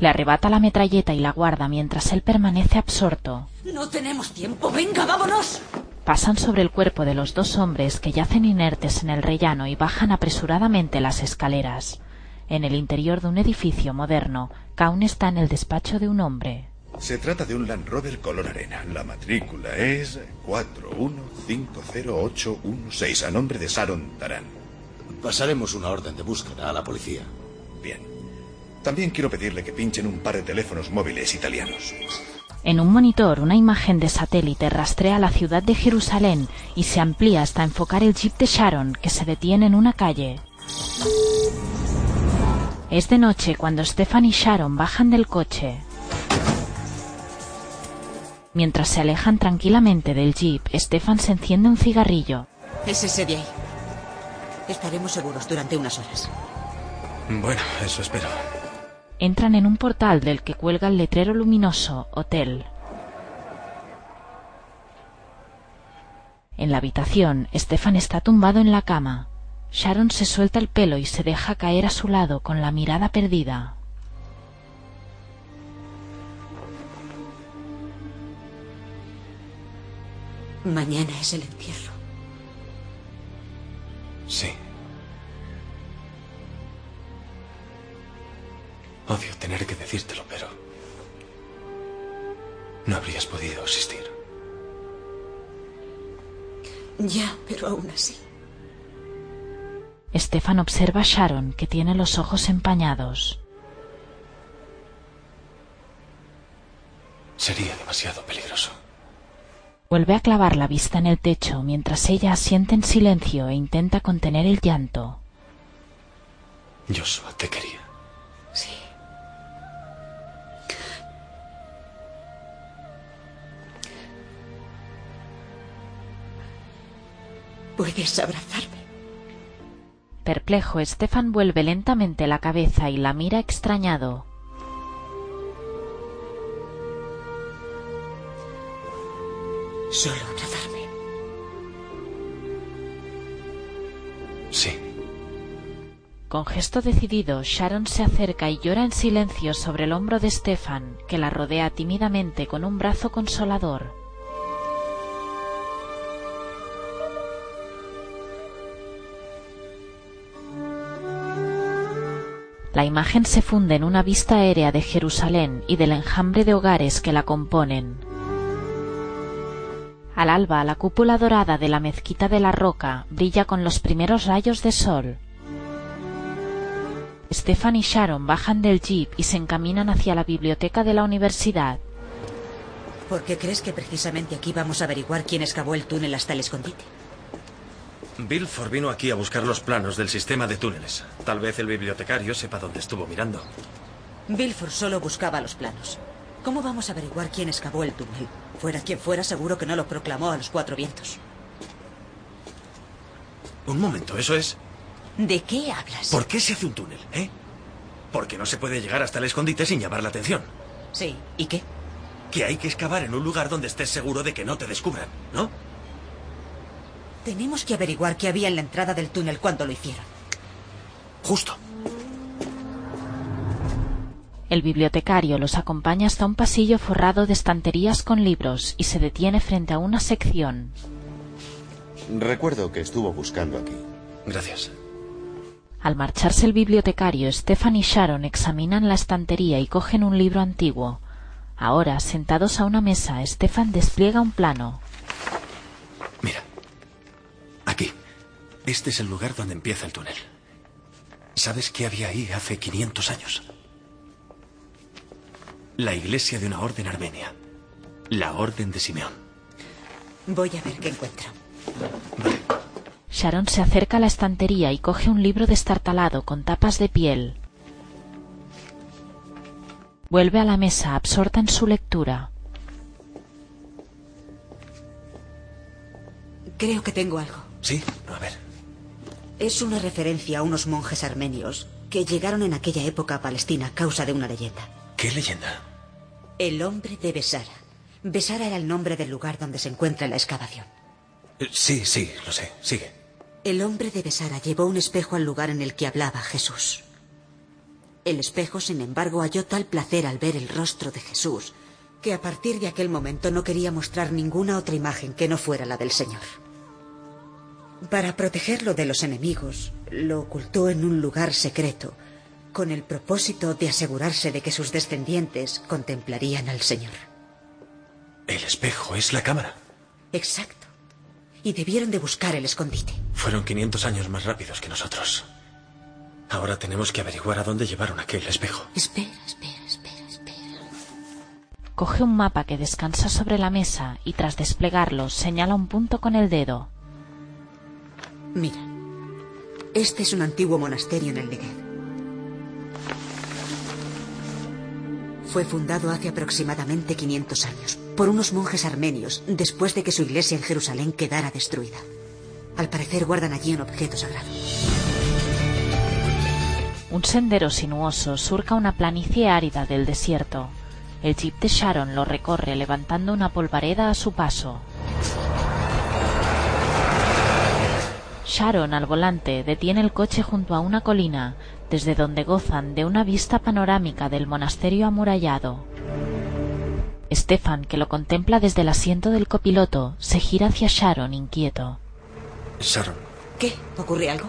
Le arrebata la metralleta y la guarda mientras él permanece absorto. No tenemos tiempo. Venga, vámonos. Pasan sobre el cuerpo de los dos hombres que yacen inertes en el rellano y bajan apresuradamente las escaleras. En el interior de un edificio moderno, Kaun está en el despacho de un hombre. Se trata de un Land Rover color arena. La matrícula es 4150816 a nombre de Sharon Taran. Pasaremos una orden de búsqueda a la policía. También quiero pedirle que pinchen un par de teléfonos móviles italianos. En un monitor, una imagen de satélite rastrea la ciudad de Jerusalén y se amplía hasta enfocar el jeep de Sharon que se detiene en una calle. Es de noche cuando Stefan y Sharon bajan del coche. Mientras se alejan tranquilamente del jeep, Stefan se enciende un cigarrillo. Es ese de ahí. Estaremos seguros durante unas horas. Bueno, eso espero. Entran en un portal del que cuelga el letrero luminoso Hotel. En la habitación, Stefan está tumbado en la cama. Sharon se suelta el pelo y se deja caer a su lado con la mirada perdida. Mañana es el entierro. Sí. Odio tener que decírtelo, pero... No habrías podido asistir. Ya, pero aún así. Stefan observa a Sharon, que tiene los ojos empañados. Sería demasiado peligroso. Vuelve a clavar la vista en el techo mientras ella asiente en silencio e intenta contener el llanto. Joshua te quería. Puedes abrazarme. Perplejo, Stefan vuelve lentamente la cabeza y la mira extrañado. Solo abrazarme. Sí. Con gesto decidido, Sharon se acerca y llora en silencio sobre el hombro de Stefan, que la rodea tímidamente con un brazo consolador. La imagen se funde en una vista aérea de Jerusalén y del enjambre de hogares que la componen. Al alba, la cúpula dorada de la mezquita de la roca brilla con los primeros rayos de sol. Stefan y Sharon bajan del jeep y se encaminan hacia la biblioteca de la universidad. ¿Por qué crees que precisamente aquí vamos a averiguar quién excavó el túnel hasta el escondite? Bilford vino aquí a buscar los planos del sistema de túneles. Tal vez el bibliotecario sepa dónde estuvo mirando. Bilford solo buscaba los planos. ¿Cómo vamos a averiguar quién excavó el túnel? Fuera quien fuera, seguro que no lo proclamó a los cuatro vientos. Un momento, eso es. ¿De qué hablas? ¿Por qué se hace un túnel, eh? Porque no se puede llegar hasta el escondite sin llamar la atención. Sí, ¿y qué? Que hay que excavar en un lugar donde estés seguro de que no te descubran, ¿no? Tenemos que averiguar qué había en la entrada del túnel cuando lo hicieron. Justo. El bibliotecario los acompaña hasta un pasillo forrado de estanterías con libros y se detiene frente a una sección. Recuerdo que estuvo buscando aquí. Gracias. Al marcharse el bibliotecario, Stefan y Sharon examinan la estantería y cogen un libro antiguo. Ahora, sentados a una mesa, Stefan despliega un plano. Aquí. Este es el lugar donde empieza el túnel. ¿Sabes qué había ahí hace 500 años? La iglesia de una orden armenia. La orden de Simeón. Voy a ver qué encuentro. Sharon se acerca a la estantería y coge un libro destartalado con tapas de piel. Vuelve a la mesa absorta en su lectura. Creo que tengo algo. Sí, a ver. Es una referencia a unos monjes armenios que llegaron en aquella época a Palestina a causa de una leyenda. ¿Qué leyenda? El hombre de Besara. Besara era el nombre del lugar donde se encuentra la excavación. Eh, Sí, sí, lo sé. Sigue. El hombre de Besara llevó un espejo al lugar en el que hablaba Jesús. El espejo, sin embargo, halló tal placer al ver el rostro de Jesús que a partir de aquel momento no quería mostrar ninguna otra imagen que no fuera la del Señor. Para protegerlo de los enemigos, lo ocultó en un lugar secreto, con el propósito de asegurarse de que sus descendientes contemplarían al Señor. El espejo es la cámara. Exacto. Y debieron de buscar el escondite. Fueron 500 años más rápidos que nosotros. Ahora tenemos que averiguar a dónde llevaron aquel espejo. Espera, espera, espera. Coge un mapa que descansa sobre la mesa y tras desplegarlo señala un punto con el dedo. Mira, este es un antiguo monasterio en el Negev. Fue fundado hace aproximadamente 500 años por unos monjes armenios después de que su iglesia en Jerusalén quedara destruida. Al parecer guardan allí un objeto sagrado. Un sendero sinuoso surca una planicie árida del desierto. El jeep de Sharon lo recorre levantando una polvareda a su paso. Sharon, al volante, detiene el coche junto a una colina, desde donde gozan de una vista panorámica del monasterio amurallado. Stefan, que lo contempla desde el asiento del copiloto, se gira hacia Sharon inquieto. Sharon, ¿Qué? ¿Ocurre algo?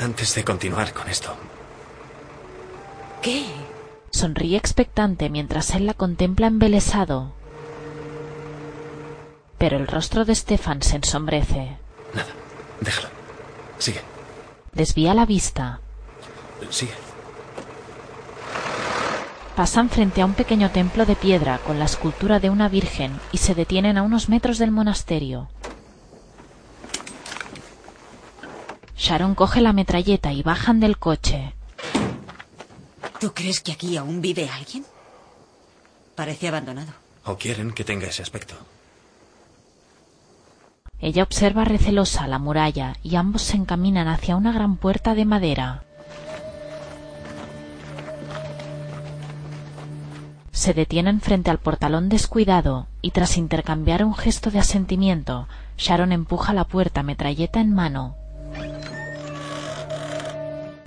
antes de continuar con esto, ¿Qué? Sonríe expectante mientras él la contempla embelesado. Pero el rostro de Stefan se ensombrece. Déjalo. Sigue, Desvía la vista. sigue. Pasan frente a un pequeño templo de piedra con la escultura de una virgen y se detienen a unos metros del monasterio. Sharon coge la metralleta y bajan del coche. ¿Tú crees que aquí aún vive alguien? Parece abandonado. O quieren que tenga ese aspecto. Ella observa recelosa la muralla y ambos se encaminan hacia una gran puerta de madera. Se detienen frente al portalón descuidado y tras intercambiar un gesto de asentimiento, Sharon empuja la puerta metralleta en mano.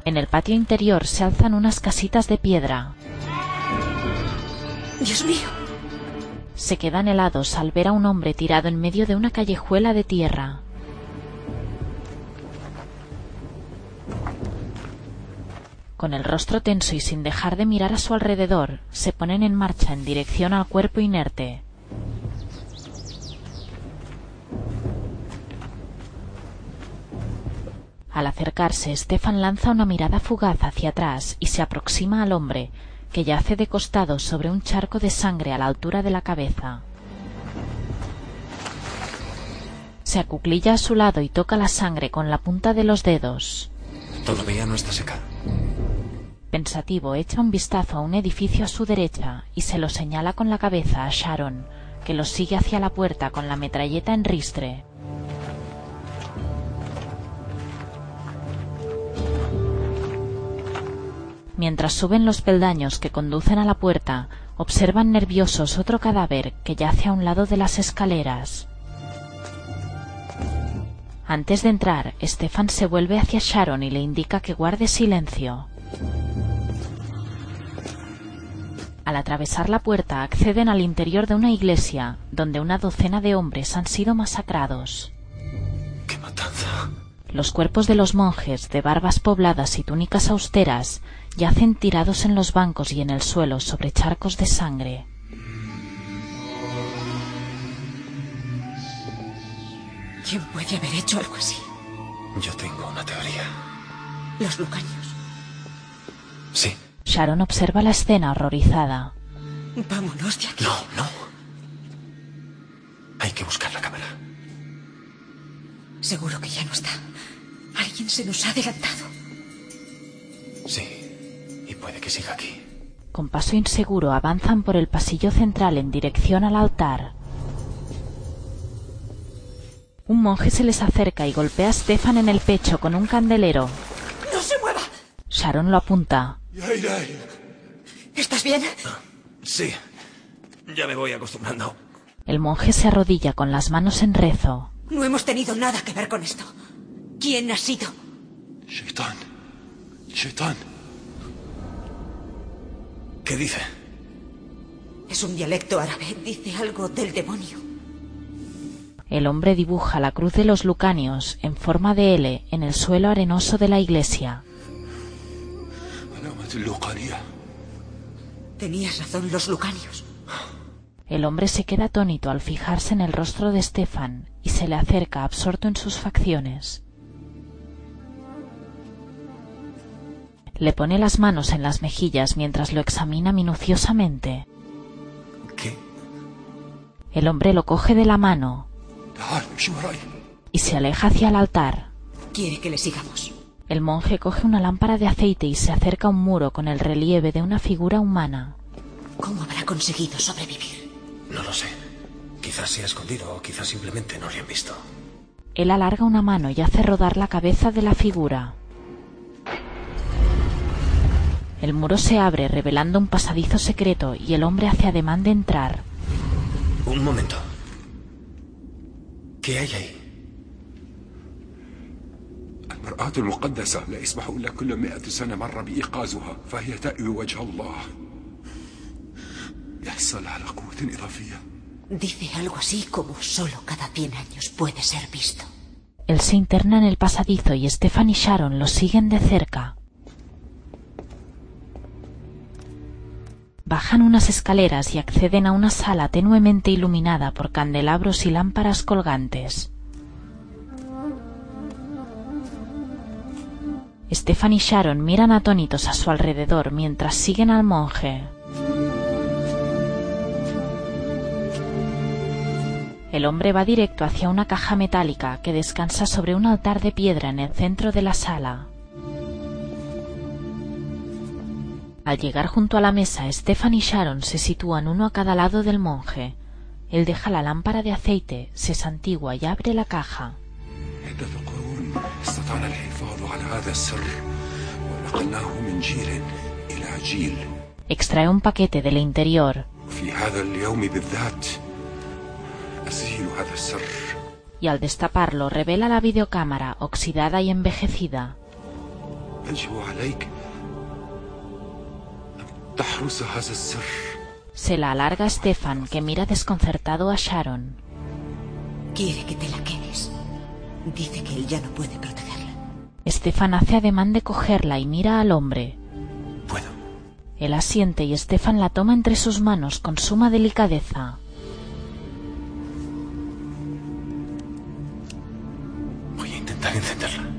En el patio interior se alzan unas casitas de piedra. Dios mío. Se quedan helados al ver a un hombre tirado en medio de una callejuela de tierra. Con el rostro tenso y sin dejar de mirar a su alrededor, se ponen en marcha en dirección al cuerpo inerte. Al acercarse, Stefan lanza una mirada fugaz hacia atrás y se aproxima al hombre, que yace de costado sobre un charco de sangre a la altura de la cabeza. Se acuclilla a su lado y toca la sangre con la punta de los dedos. Todavía no está seca. Pensativo, echa un vistazo a un edificio a su derecha y se lo señala con la cabeza a Sharon, que lo sigue hacia la puerta con la metralleta en ristre. Mientras suben los peldaños que conducen a la puerta, observan nerviosos otro cadáver que yace a un lado de las escaleras. Antes de entrar, Stefan se vuelve hacia Sharon y le indica que guarde silencio. Al atravesar la puerta acceden al interior de una iglesia, donde una docena de hombres han sido masacrados. ¡Qué matanza! Los cuerpos de los monjes, de barbas pobladas y túnicas austeras, yacen tirados en los bancos y en el suelo sobre charcos de sangre. ¿Quién puede haber hecho algo así? Yo tengo una teoría. Los lucaños. Sí. Sharon observa la escena horrorizada. Vámonos de aquí. No, no. Hay que buscar la cámara. Seguro que ya no está. Alguien se nos ha adelantado. Sí. Y puede que siga aquí. Con paso inseguro avanzan por el pasillo central en dirección al altar. Un monje se les acerca y golpea a Stefan en el pecho con un candelero. ¡No se mueva! Sharon lo apunta. ¿Estás bien? Sí. Ya me voy acostumbrando. El monje se arrodilla con las manos en rezo. No hemos tenido nada que ver con esto. ¿Quién ha sido? Shaitán. Shaitán. ¿Qué dice? Es un dialecto árabe. Dice algo del demonio. El hombre dibuja la cruz de los lucanios en forma de L en el suelo arenoso de la iglesia. Tenías razón, los lucanios. El hombre se queda atónito al fijarse en el rostro de Stefan y se le acerca absorto en sus facciones. Le pone las manos en las mejillas mientras lo examina minuciosamente. ¿Qué? El hombre lo coge de la mano y se aleja hacia el altar. Quiere que le sigamos. El monje coge una lámpara de aceite y se acerca a un muro con el relieve de una figura humana. ¿Cómo habrá conseguido sobrevivir? No lo sé. Quizás se ha escondido o quizás simplemente no le han visto. Él alarga una mano y hace rodar la cabeza de la figura. El muro se abre revelando un pasadizo secreto y el hombre hace ademán de entrar. Un momento. ¿Qué hay ahí? المرآة المقدسة لا يسمح إلا كل مئة سنة مرة بإيقاظها فهي تأوي وجه الله يحصل على قوة إضافية Dice algo así como solo cada 100 años puede ser visto. Él se interna en el pasadizo y Stefan y Sharon lo siguen de cerca. Bajan unas escaleras y acceden a una sala tenuemente iluminada por candelabros y lámparas colgantes. Stefan y Sharon miran atónitos a su alrededor mientras siguen al monje. El hombre va directo hacia una caja metálica que descansa sobre un altar de piedra en el centro de la sala. Al llegar junto a la mesa, Stefan y Sharon se sitúan uno a cada lado del monje. Él deja la lámpara de aceite, se santigua y abre la caja. Extrae un paquete del interior. Y al destaparlo revela la videocámara oxidada y envejecida. Se la alarga a Stefan, que mira desconcertado a Sharon. Quiere que te la quedes. Dice que él ya no puede protegerla. Stefan hace ademán de cogerla y mira al hombre. Puedo. Él asiente y Stefan la toma entre sus manos con suma delicadeza. Voy a intentar encenderla.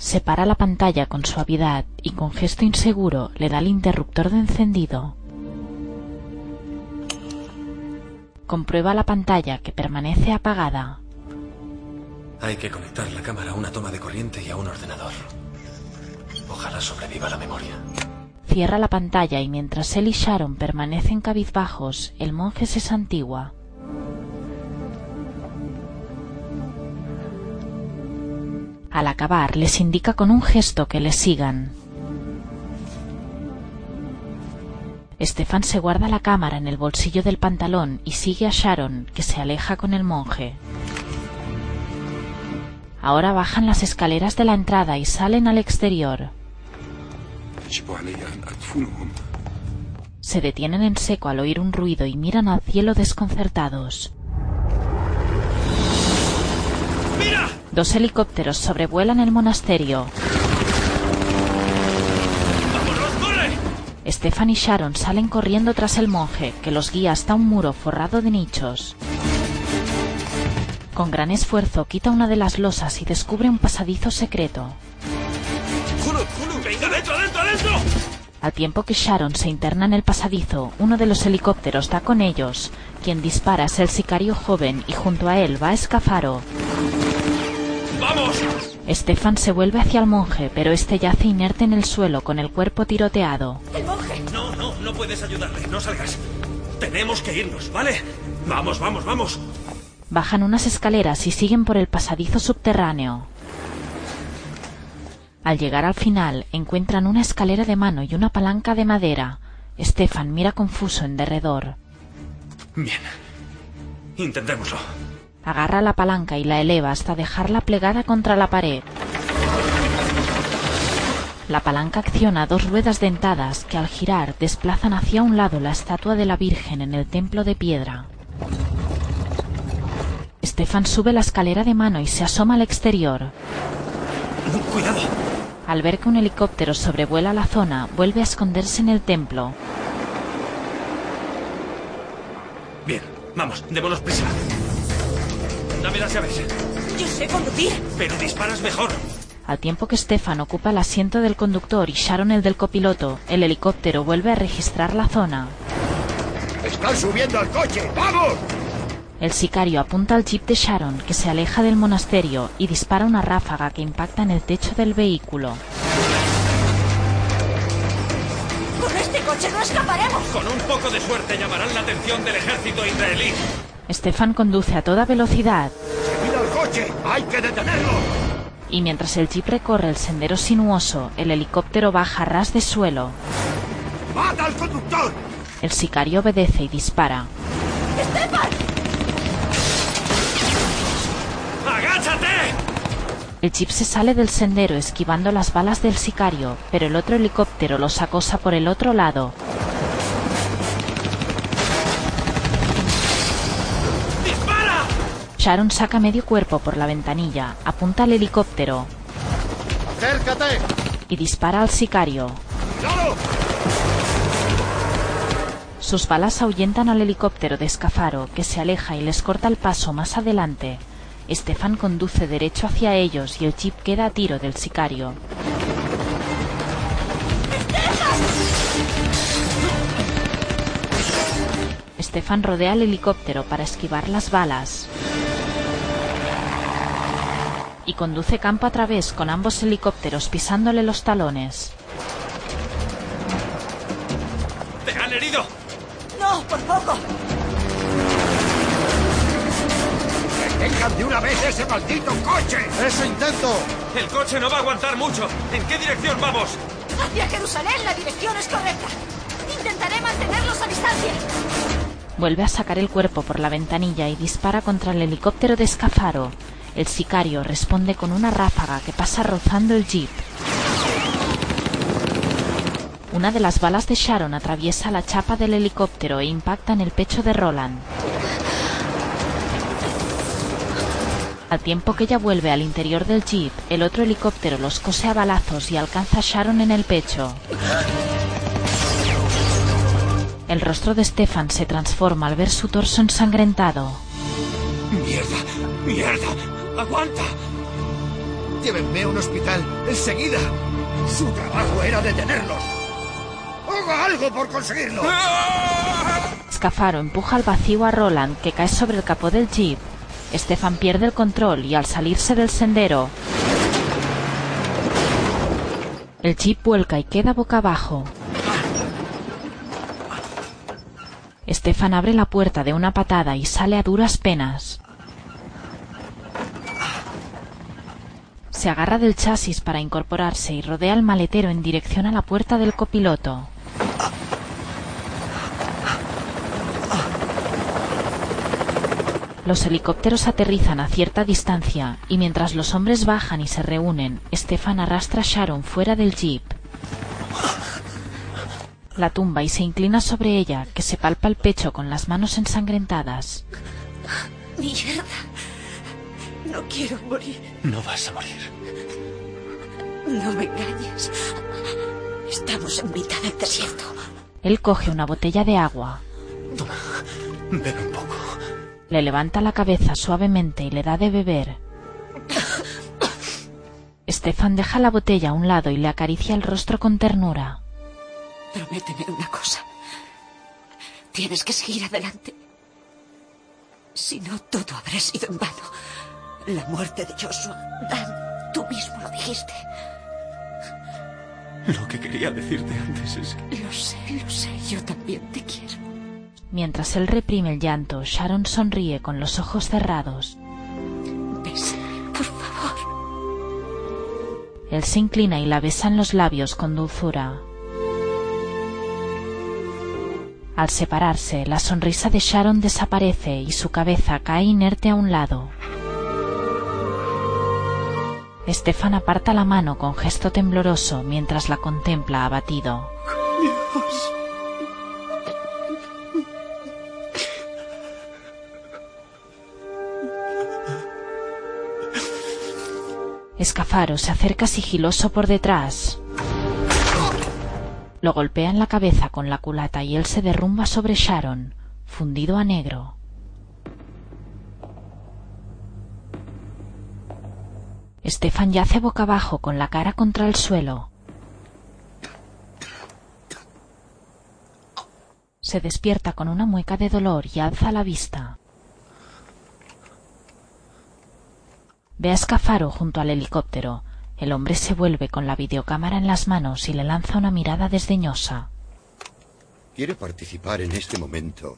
Separa la pantalla con suavidad y con gesto inseguro le da el interruptor de encendido. Comprueba la pantalla que permanece apagada. Hay que conectar la cámara a una toma de corriente y a un ordenador. Ojalá sobreviva la memoria. Cierra la pantalla y mientras él y Sharon permanecen cabizbajos, el monje se santigua. Al acabar, les indica con un gesto que le sigan. Estefan se guarda la cámara en el bolsillo del pantalón y sigue a Sharon, que se aleja con el monje. Ahora bajan las escaleras de la entrada y salen al exterior. Se detienen en seco al oír un ruido y miran al cielo desconcertados. ¡Mira! Dos helicópteros sobrevuelan el monasterio. Stefan y Sharon salen corriendo tras el monje, que los guía hasta un muro forrado de nichos. Con gran esfuerzo quita una de las losas y descubre un pasadizo secreto. ¡Venga! Al tiempo que Sharon se interna en el pasadizo, uno de los helicópteros da con ellos. Quien dispara es el sicario joven y junto a él va Escafaro. ¡Vamos! Stefan se vuelve hacia el monje, pero este yace inerte en el suelo con el cuerpo tiroteado. ¡El monje! No, no, no puedes ayudarle. No salgas. Tenemos que irnos, ¿vale? Vamos, vamos, vamos. Bajan unas escaleras y siguen por el pasadizo subterráneo. Al llegar al final, encuentran una escalera de mano y una palanca de madera. Stefan mira confuso en derredor. Bien. Intentémoslo. Agarra la palanca y la eleva hasta dejarla plegada contra la pared. La palanca acciona dos ruedas dentadas que al girar desplazan hacia un lado la estatua de la Virgen en el templo de piedra. Stefan sube la escalera de mano y se asoma al exterior. Cuidado. Al ver que un helicóptero sobrevuela la zona, vuelve a esconderse en el templo. Bien, vamos, démonos prisa. Dame las llaves. Yo sé conducir. Pero disparas mejor. Al tiempo que Stefan ocupa el asiento del conductor y Sharon el del copiloto, el helicóptero vuelve a registrar la zona. ¡Están subiendo al coche! ¡Vamos! El sicario apunta al jeep de Sharon, que se aleja del monasterio, y dispara una ráfaga que impacta en el techo del vehículo. Con este coche no escaparemos. Con un poco de suerte llamarán la atención del ejército israelí. Stefan conduce a toda velocidad, ¡Mira el coche! ¡Hay que detenerlo! y mientras el jeep recorre el sendero sinuoso, el helicóptero baja a ras de suelo. ¡Mata al conductor! El sicario obedece y dispara. ¡Estefan! ¡Agáchate! El jeep se sale del sendero esquivando las balas del sicario, pero el otro helicóptero los acosa por el otro lado. Sharon saca medio cuerpo por la ventanilla, apunta al helicóptero ¡Acércate! y dispara al sicario. Sus balas ahuyentan al helicóptero de Escafaro, que se aleja y les corta el paso más adelante. Stefan conduce derecho hacia ellos y el jeep queda a tiro del sicario. Stefan rodea el helicóptero para esquivar las balas. Y conduce campo a través con ambos helicópteros pisándole los talones. ¡Te han herido! No, por poco. ¡Detengan de una vez ese maldito coche! ¡Eso intento! El coche no va a aguantar mucho. ¿En qué dirección vamos? Hacia Jerusalén la dirección es correcta. Intentaré mantenerlos a distancia. Vuelve a sacar el cuerpo por la ventanilla y dispara contra el helicóptero de Escafaro. El sicario responde con una ráfaga que pasa rozando el jeep. Una de las balas de Sharon atraviesa la chapa del helicóptero e impacta en el pecho de Roland. Al tiempo que ella vuelve al interior del jeep, el otro helicóptero los cose a balazos y alcanza a Sharon en el pecho. El rostro de Stefan se transforma al ver su torso ensangrentado. ¡Mierda! ¡Mierda! ¡Aguanta! Llévenme a un hospital, enseguida. Su trabajo era detenerlos. ¡Haga algo por conseguirlo! Scafaro empuja al vacío a Roland, que cae sobre el capó del jeep. Stefan pierde el control y al salirse del sendero, el jeep vuelca y queda boca abajo. Estefan abre la puerta de una patada y sale a duras penas. Se agarra del chasis para incorporarse y rodea el maletero en dirección a la puerta del copiloto. Los helicópteros aterrizan a cierta distancia y mientras los hombres bajan y se reúnen, Stefan arrastra a Sharon fuera del jeep. La tumba y se inclina sobre ella, que se palpa el pecho con las manos ensangrentadas. Mierda. No quiero morir. No vas a morir. No me engañes. Estamos en mitad del desierto. Él coge una botella de agua. Toma, bebe un poco. Le levanta la cabeza suavemente y le da de beber. Stefan deja la botella a un lado y le acaricia el rostro con ternura. Prométeme una cosa. Tienes que seguir adelante. Si no, todo habrá sido en vano. La muerte de Joshua. Dan, tú mismo lo dijiste. Lo que quería decirte antes es que... Lo sé, lo sé. Yo también te quiero. Mientras él reprime el llanto, Sharon sonríe con los ojos cerrados. Bésame, por favor. Él se inclina y la besa en los labios con dulzura. Al separarse, la sonrisa de Sharon desaparece y su cabeza cae inerte a un lado. Stefan aparta la mano con gesto tembloroso mientras la contempla abatido. Dios. Escafaro se acerca sigiloso por detrás. Lo golpea en la cabeza con la culata y él se derrumba sobre Sharon, fundido a negro. Stefan yace boca abajo con la cara contra el suelo. Se despierta con una mueca de dolor y alza la vista. Ve a Escafaro junto al helicóptero. El hombre se vuelve con la videocámara en las manos y le lanza una mirada desdeñosa. ¿Quiere participar en este momento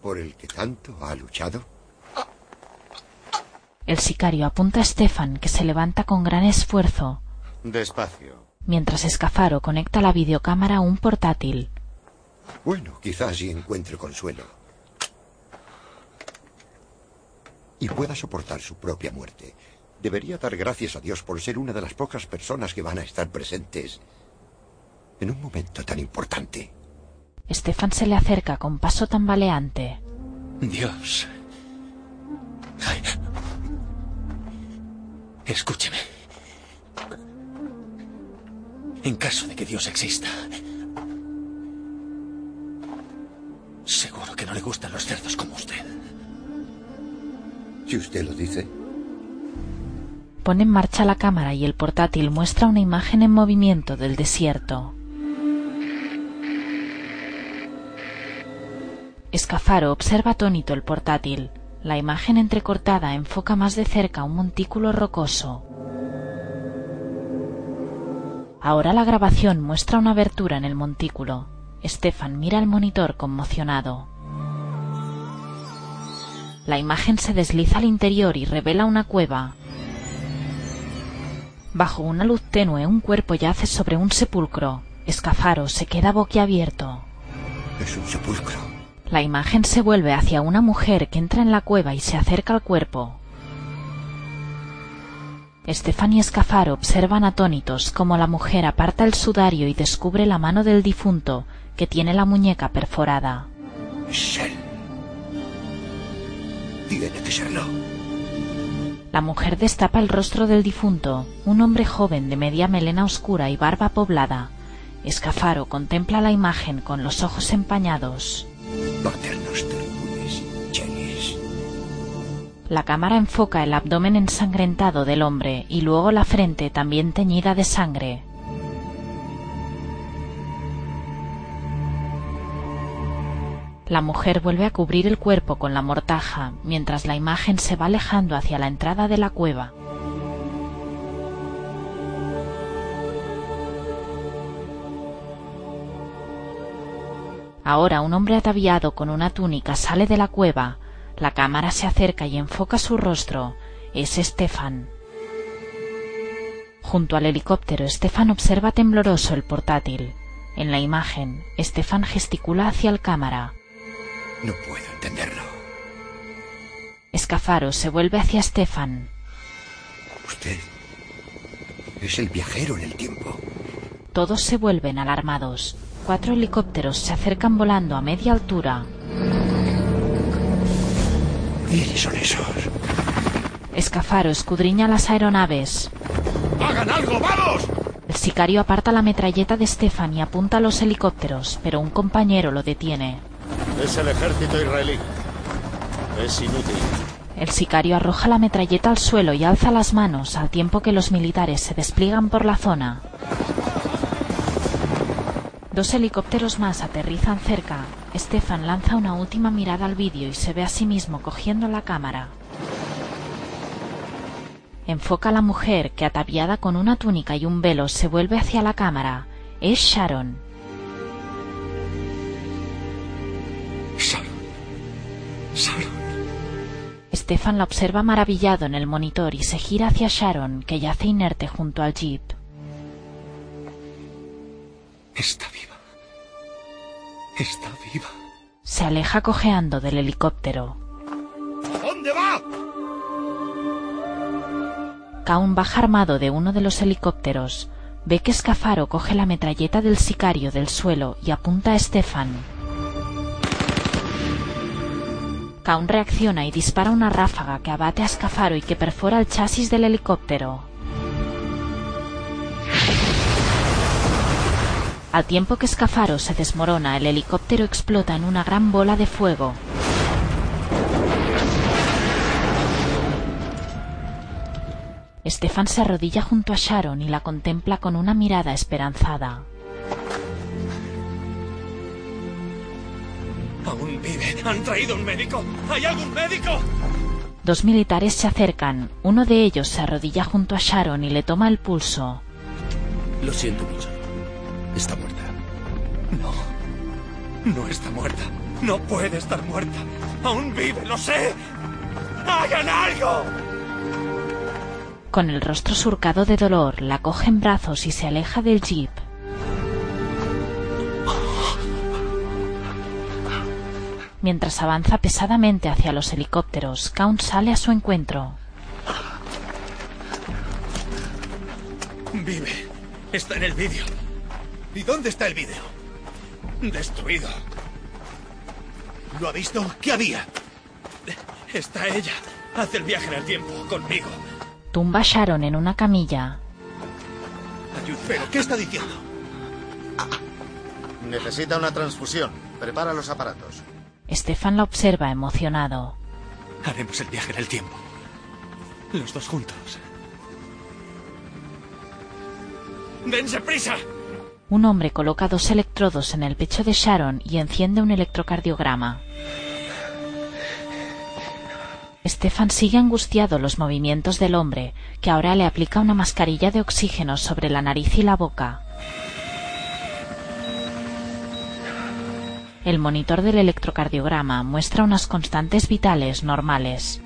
por el que tanto ha luchado? El sicario apunta a Stefan, que se levanta con gran esfuerzo, Despacio. mientras Escafaro conecta la videocámara a un portátil. Bueno, quizás sí encuentre consuelo. Y pueda soportar su propia muerte. Debería dar gracias a Dios por ser una de las pocas personas que van a estar presentes en un momento tan importante. Stefan se le acerca con paso tambaleante. Dios. Ay. Escúcheme. En caso de que Dios exista, seguro que no le gustan los cerdos como usted. Si usted lo dice. Pone en marcha la cámara y el portátil muestra una imagen en movimiento del desierto. Escafaro observa atónito el portátil. La imagen entrecortada enfoca más de cerca un montículo rocoso. Ahora la grabación muestra una abertura en el montículo. Stefan mira el monitor conmocionado. La imagen se desliza al interior y revela una cueva. Bajo una luz tenue un cuerpo yace sobre un sepulcro. Escafaro se queda boquiabierto. Es un sepulcro. La imagen se vuelve hacia una mujer que entra en la cueva y se acerca al cuerpo. Estefan y Escafaro observan atónitos como la mujer aparta el sudario y descubre la mano del difunto que tiene la muñeca perforada. Es él. Tiene que serlo. La mujer destapa el rostro del difunto, un hombre joven de media melena oscura y barba poblada. Escafaro contempla la imagen con los ojos empañados. La cámara enfoca el abdomen ensangrentado del hombre y luego la frente también teñida de sangre. La mujer vuelve a cubrir el cuerpo con la mortaja mientras la imagen se va alejando hacia la entrada de la cueva. Ahora un hombre ataviado con una túnica sale de la cueva. La cámara se acerca y enfoca su rostro. Es Stefan. Junto al helicóptero, Stefan observa tembloroso el portátil. En la imagen, Stefan gesticula hacia el cámara. No puedo entenderlo. Escafaro se vuelve hacia Stefan. Usted es el viajero en el tiempo. Todos se vuelven alarmados. Cuatro helicópteros se acercan volando a media altura. ¿Quiénes son esos? Escafaro escudriña las aeronaves. ¡Hagan algo, vamos! El sicario aparta la metralleta de Stefan y apunta a los helicópteros, pero un compañero lo detiene. Es el ejército israelí. Es inútil. El sicario arroja la metralleta al suelo y alza las manos al tiempo que los militares se despliegan por la zona. Dos helicópteros más aterrizan cerca. Stefan lanza una última mirada al vídeo y se ve a sí mismo cogiendo la cámara. Enfoca a la mujer que, ataviada con una túnica y un velo, se vuelve hacia la cámara. Es Sharon. Sharon. Stefan la observa maravillado en el monitor y se gira hacia Sharon, que yace inerte junto al jeep. Está viva. Está viva. Se aleja cojeando del helicóptero. ¿A dónde va? Kaun baja armado de uno de los helicópteros. Ve que Scafaro coge la metralleta del sicario del suelo y apunta a Stefan. Kaun reacciona y dispara una ráfaga que abate a Scafaro y que perfora el chasis del helicóptero. Al tiempo que Scafaro se desmorona, el helicóptero explota en una gran bola de fuego. Stefan se arrodilla junto a Sharon y la contempla con una mirada esperanzada. Aún vive. ¿Han traído un médico? ¿Hay algún médico? Dos militares se acercan. Uno de ellos se arrodilla junto a Sharon y le toma el pulso. Lo siento mucho. Está muerta. No. No está muerta. No puede estar muerta. Aún vive, lo sé. ¡Hagan algo! Con el rostro surcado de dolor, la coge en brazos y se aleja del jeep. Mientras avanza pesadamente hacia los helicópteros, Count sale a su encuentro. Vive. Está en el vídeo. ¿Y dónde está el vídeo? Destruido. ¿Lo ha visto? ¿Qué había? Está ella. Hace el viaje en el tiempo, conmigo. Tumba a Sharon en una camilla. ¿Pero qué está diciendo? Necesita una transfusión. Prepara los aparatos. Stefan la observa emocionado. Haremos el viaje en el tiempo. Los dos juntos. ¡Dense prisa! Un hombre coloca dos electrodos en el pecho de Sharon y enciende un electrocardiograma. Stefan sigue angustiado los movimientos del hombre, que ahora le aplica una mascarilla de oxígeno sobre la nariz y la boca. El monitor del electrocardiograma muestra unas constantes vitales normales.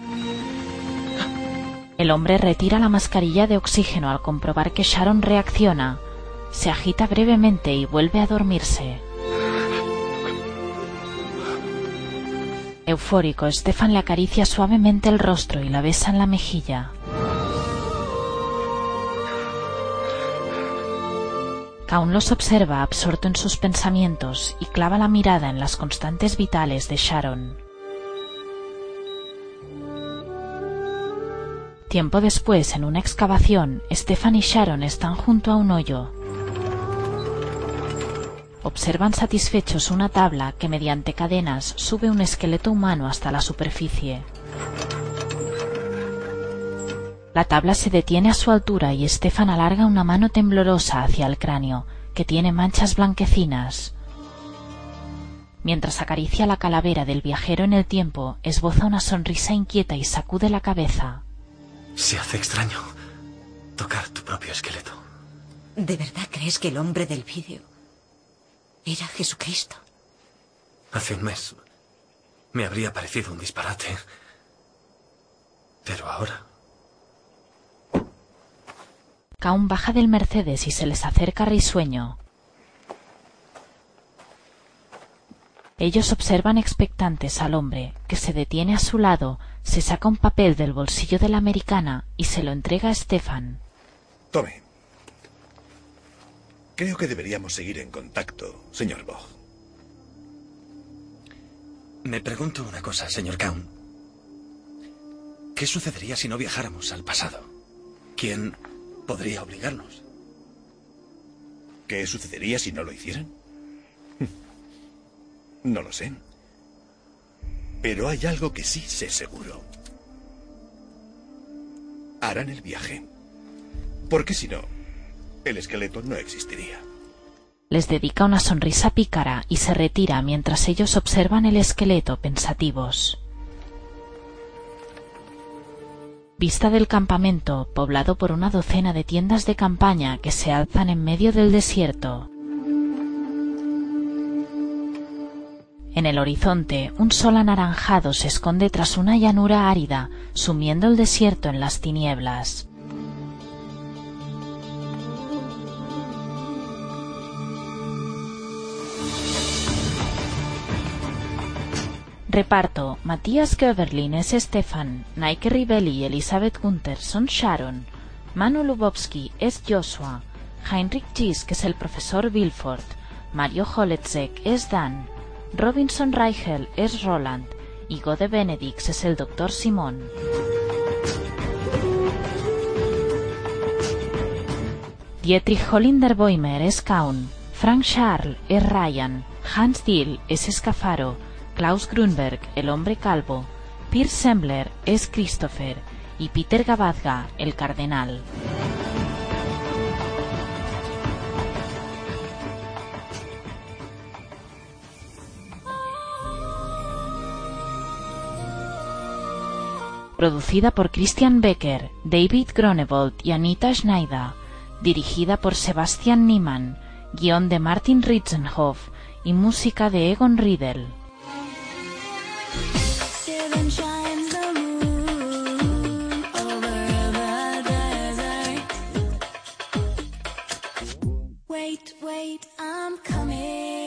El hombre retira la mascarilla de oxígeno al comprobar que Sharon reacciona. Se agita brevemente y vuelve a dormirse. Eufórico, Stefan le acaricia suavemente el rostro y la besa en la mejilla. Kaun los observa absorto en sus pensamientos y clava la mirada en las constantes vitales de Sharon. Tiempo después, en una excavación, Stefan y Sharon están junto a un hoyo. Observan satisfechos una tabla que mediante cadenas sube un esqueleto humano hasta la superficie. La tabla se detiene a su altura y Stefan alarga una mano temblorosa hacia el cráneo, que tiene manchas blanquecinas. Mientras acaricia la calavera del viajero en el tiempo, esboza una sonrisa inquieta y sacude la cabeza. Se hace extraño tocar tu propio esqueleto. ¿De verdad crees que el hombre del vídeo era Jesucristo? Hace un mes me habría parecido un disparate. Pero ahora... Kaun baja del Mercedes y se les acerca risueño. Ellos observan expectantes al hombre, que se detiene a su lado, Se saca un papel del bolsillo de la americana y se lo entrega a Stefan. Tome. Creo que deberíamos seguir en contacto, señor Bog. Me pregunto una cosa, señor Kaun. ¿Qué sucedería si no viajáramos al pasado? ¿Quién podría obligarnos? ¿Qué sucedería si no lo hicieran? No lo sé. Pero hay algo que sí sé seguro. Harán el viaje. Porque si no, el esqueleto no existiría. Les dedica una sonrisa pícara y se retira mientras ellos observan el esqueleto pensativos. Vista del campamento, poblado por una docena de tiendas de campaña que se alzan en medio del desierto. En el horizonte, un sol anaranjado se esconde tras una llanura árida, sumiendo el desierto en las tinieblas. Reparto: Matías Göberlin es Stefan, Nike Rivelli y Elizabeth Gunther son Sharon, Manu Lubowski es Joshua, Heinrich Gisk es el profesor Wilford, Mario Holetzek es Dan, Robinson Reichel es Roland. Y Gode Benedix es el doctor Simón. Dietrich Hollinder-Boimer es Kaun, Frank Charles es Ryan, Hans Dill es Escafaro, Klaus Grunberg, el hombre calvo, Pierce Sembler es Christopher y Peter Gabazga, el cardenal. Producida por Christian Becker, David Gronewold y Anita Schneider. Dirigida por Sebastian Niemann. Guión de Martin Ritzenhoff y música de Egon Riedel. Wait, wait, I'm coming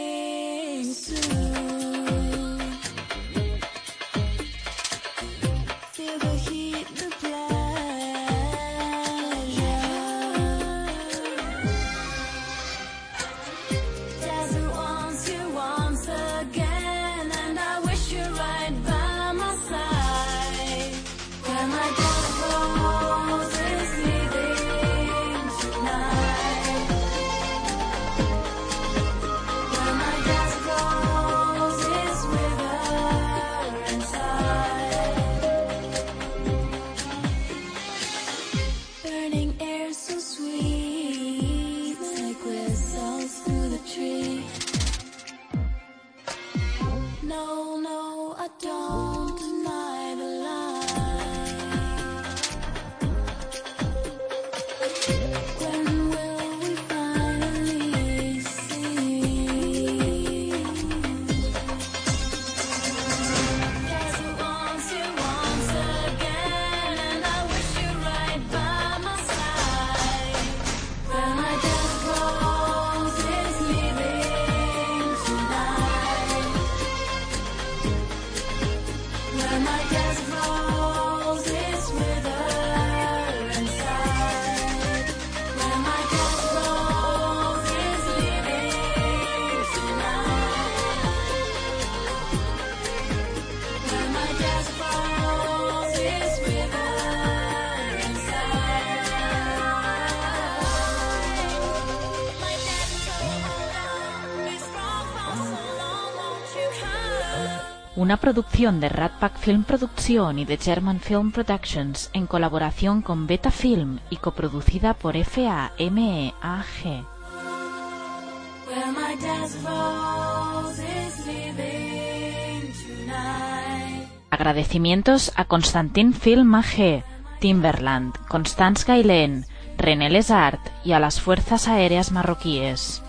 Una producción de Rat Pack Film Producción y de German Film Productions en colaboración con Beta Film y coproducida por FAMEAG. Agradecimientos a Constantin Film AG, Timberland, Constance Gailen, René Lesart y a las Fuerzas Aéreas Marroquíes.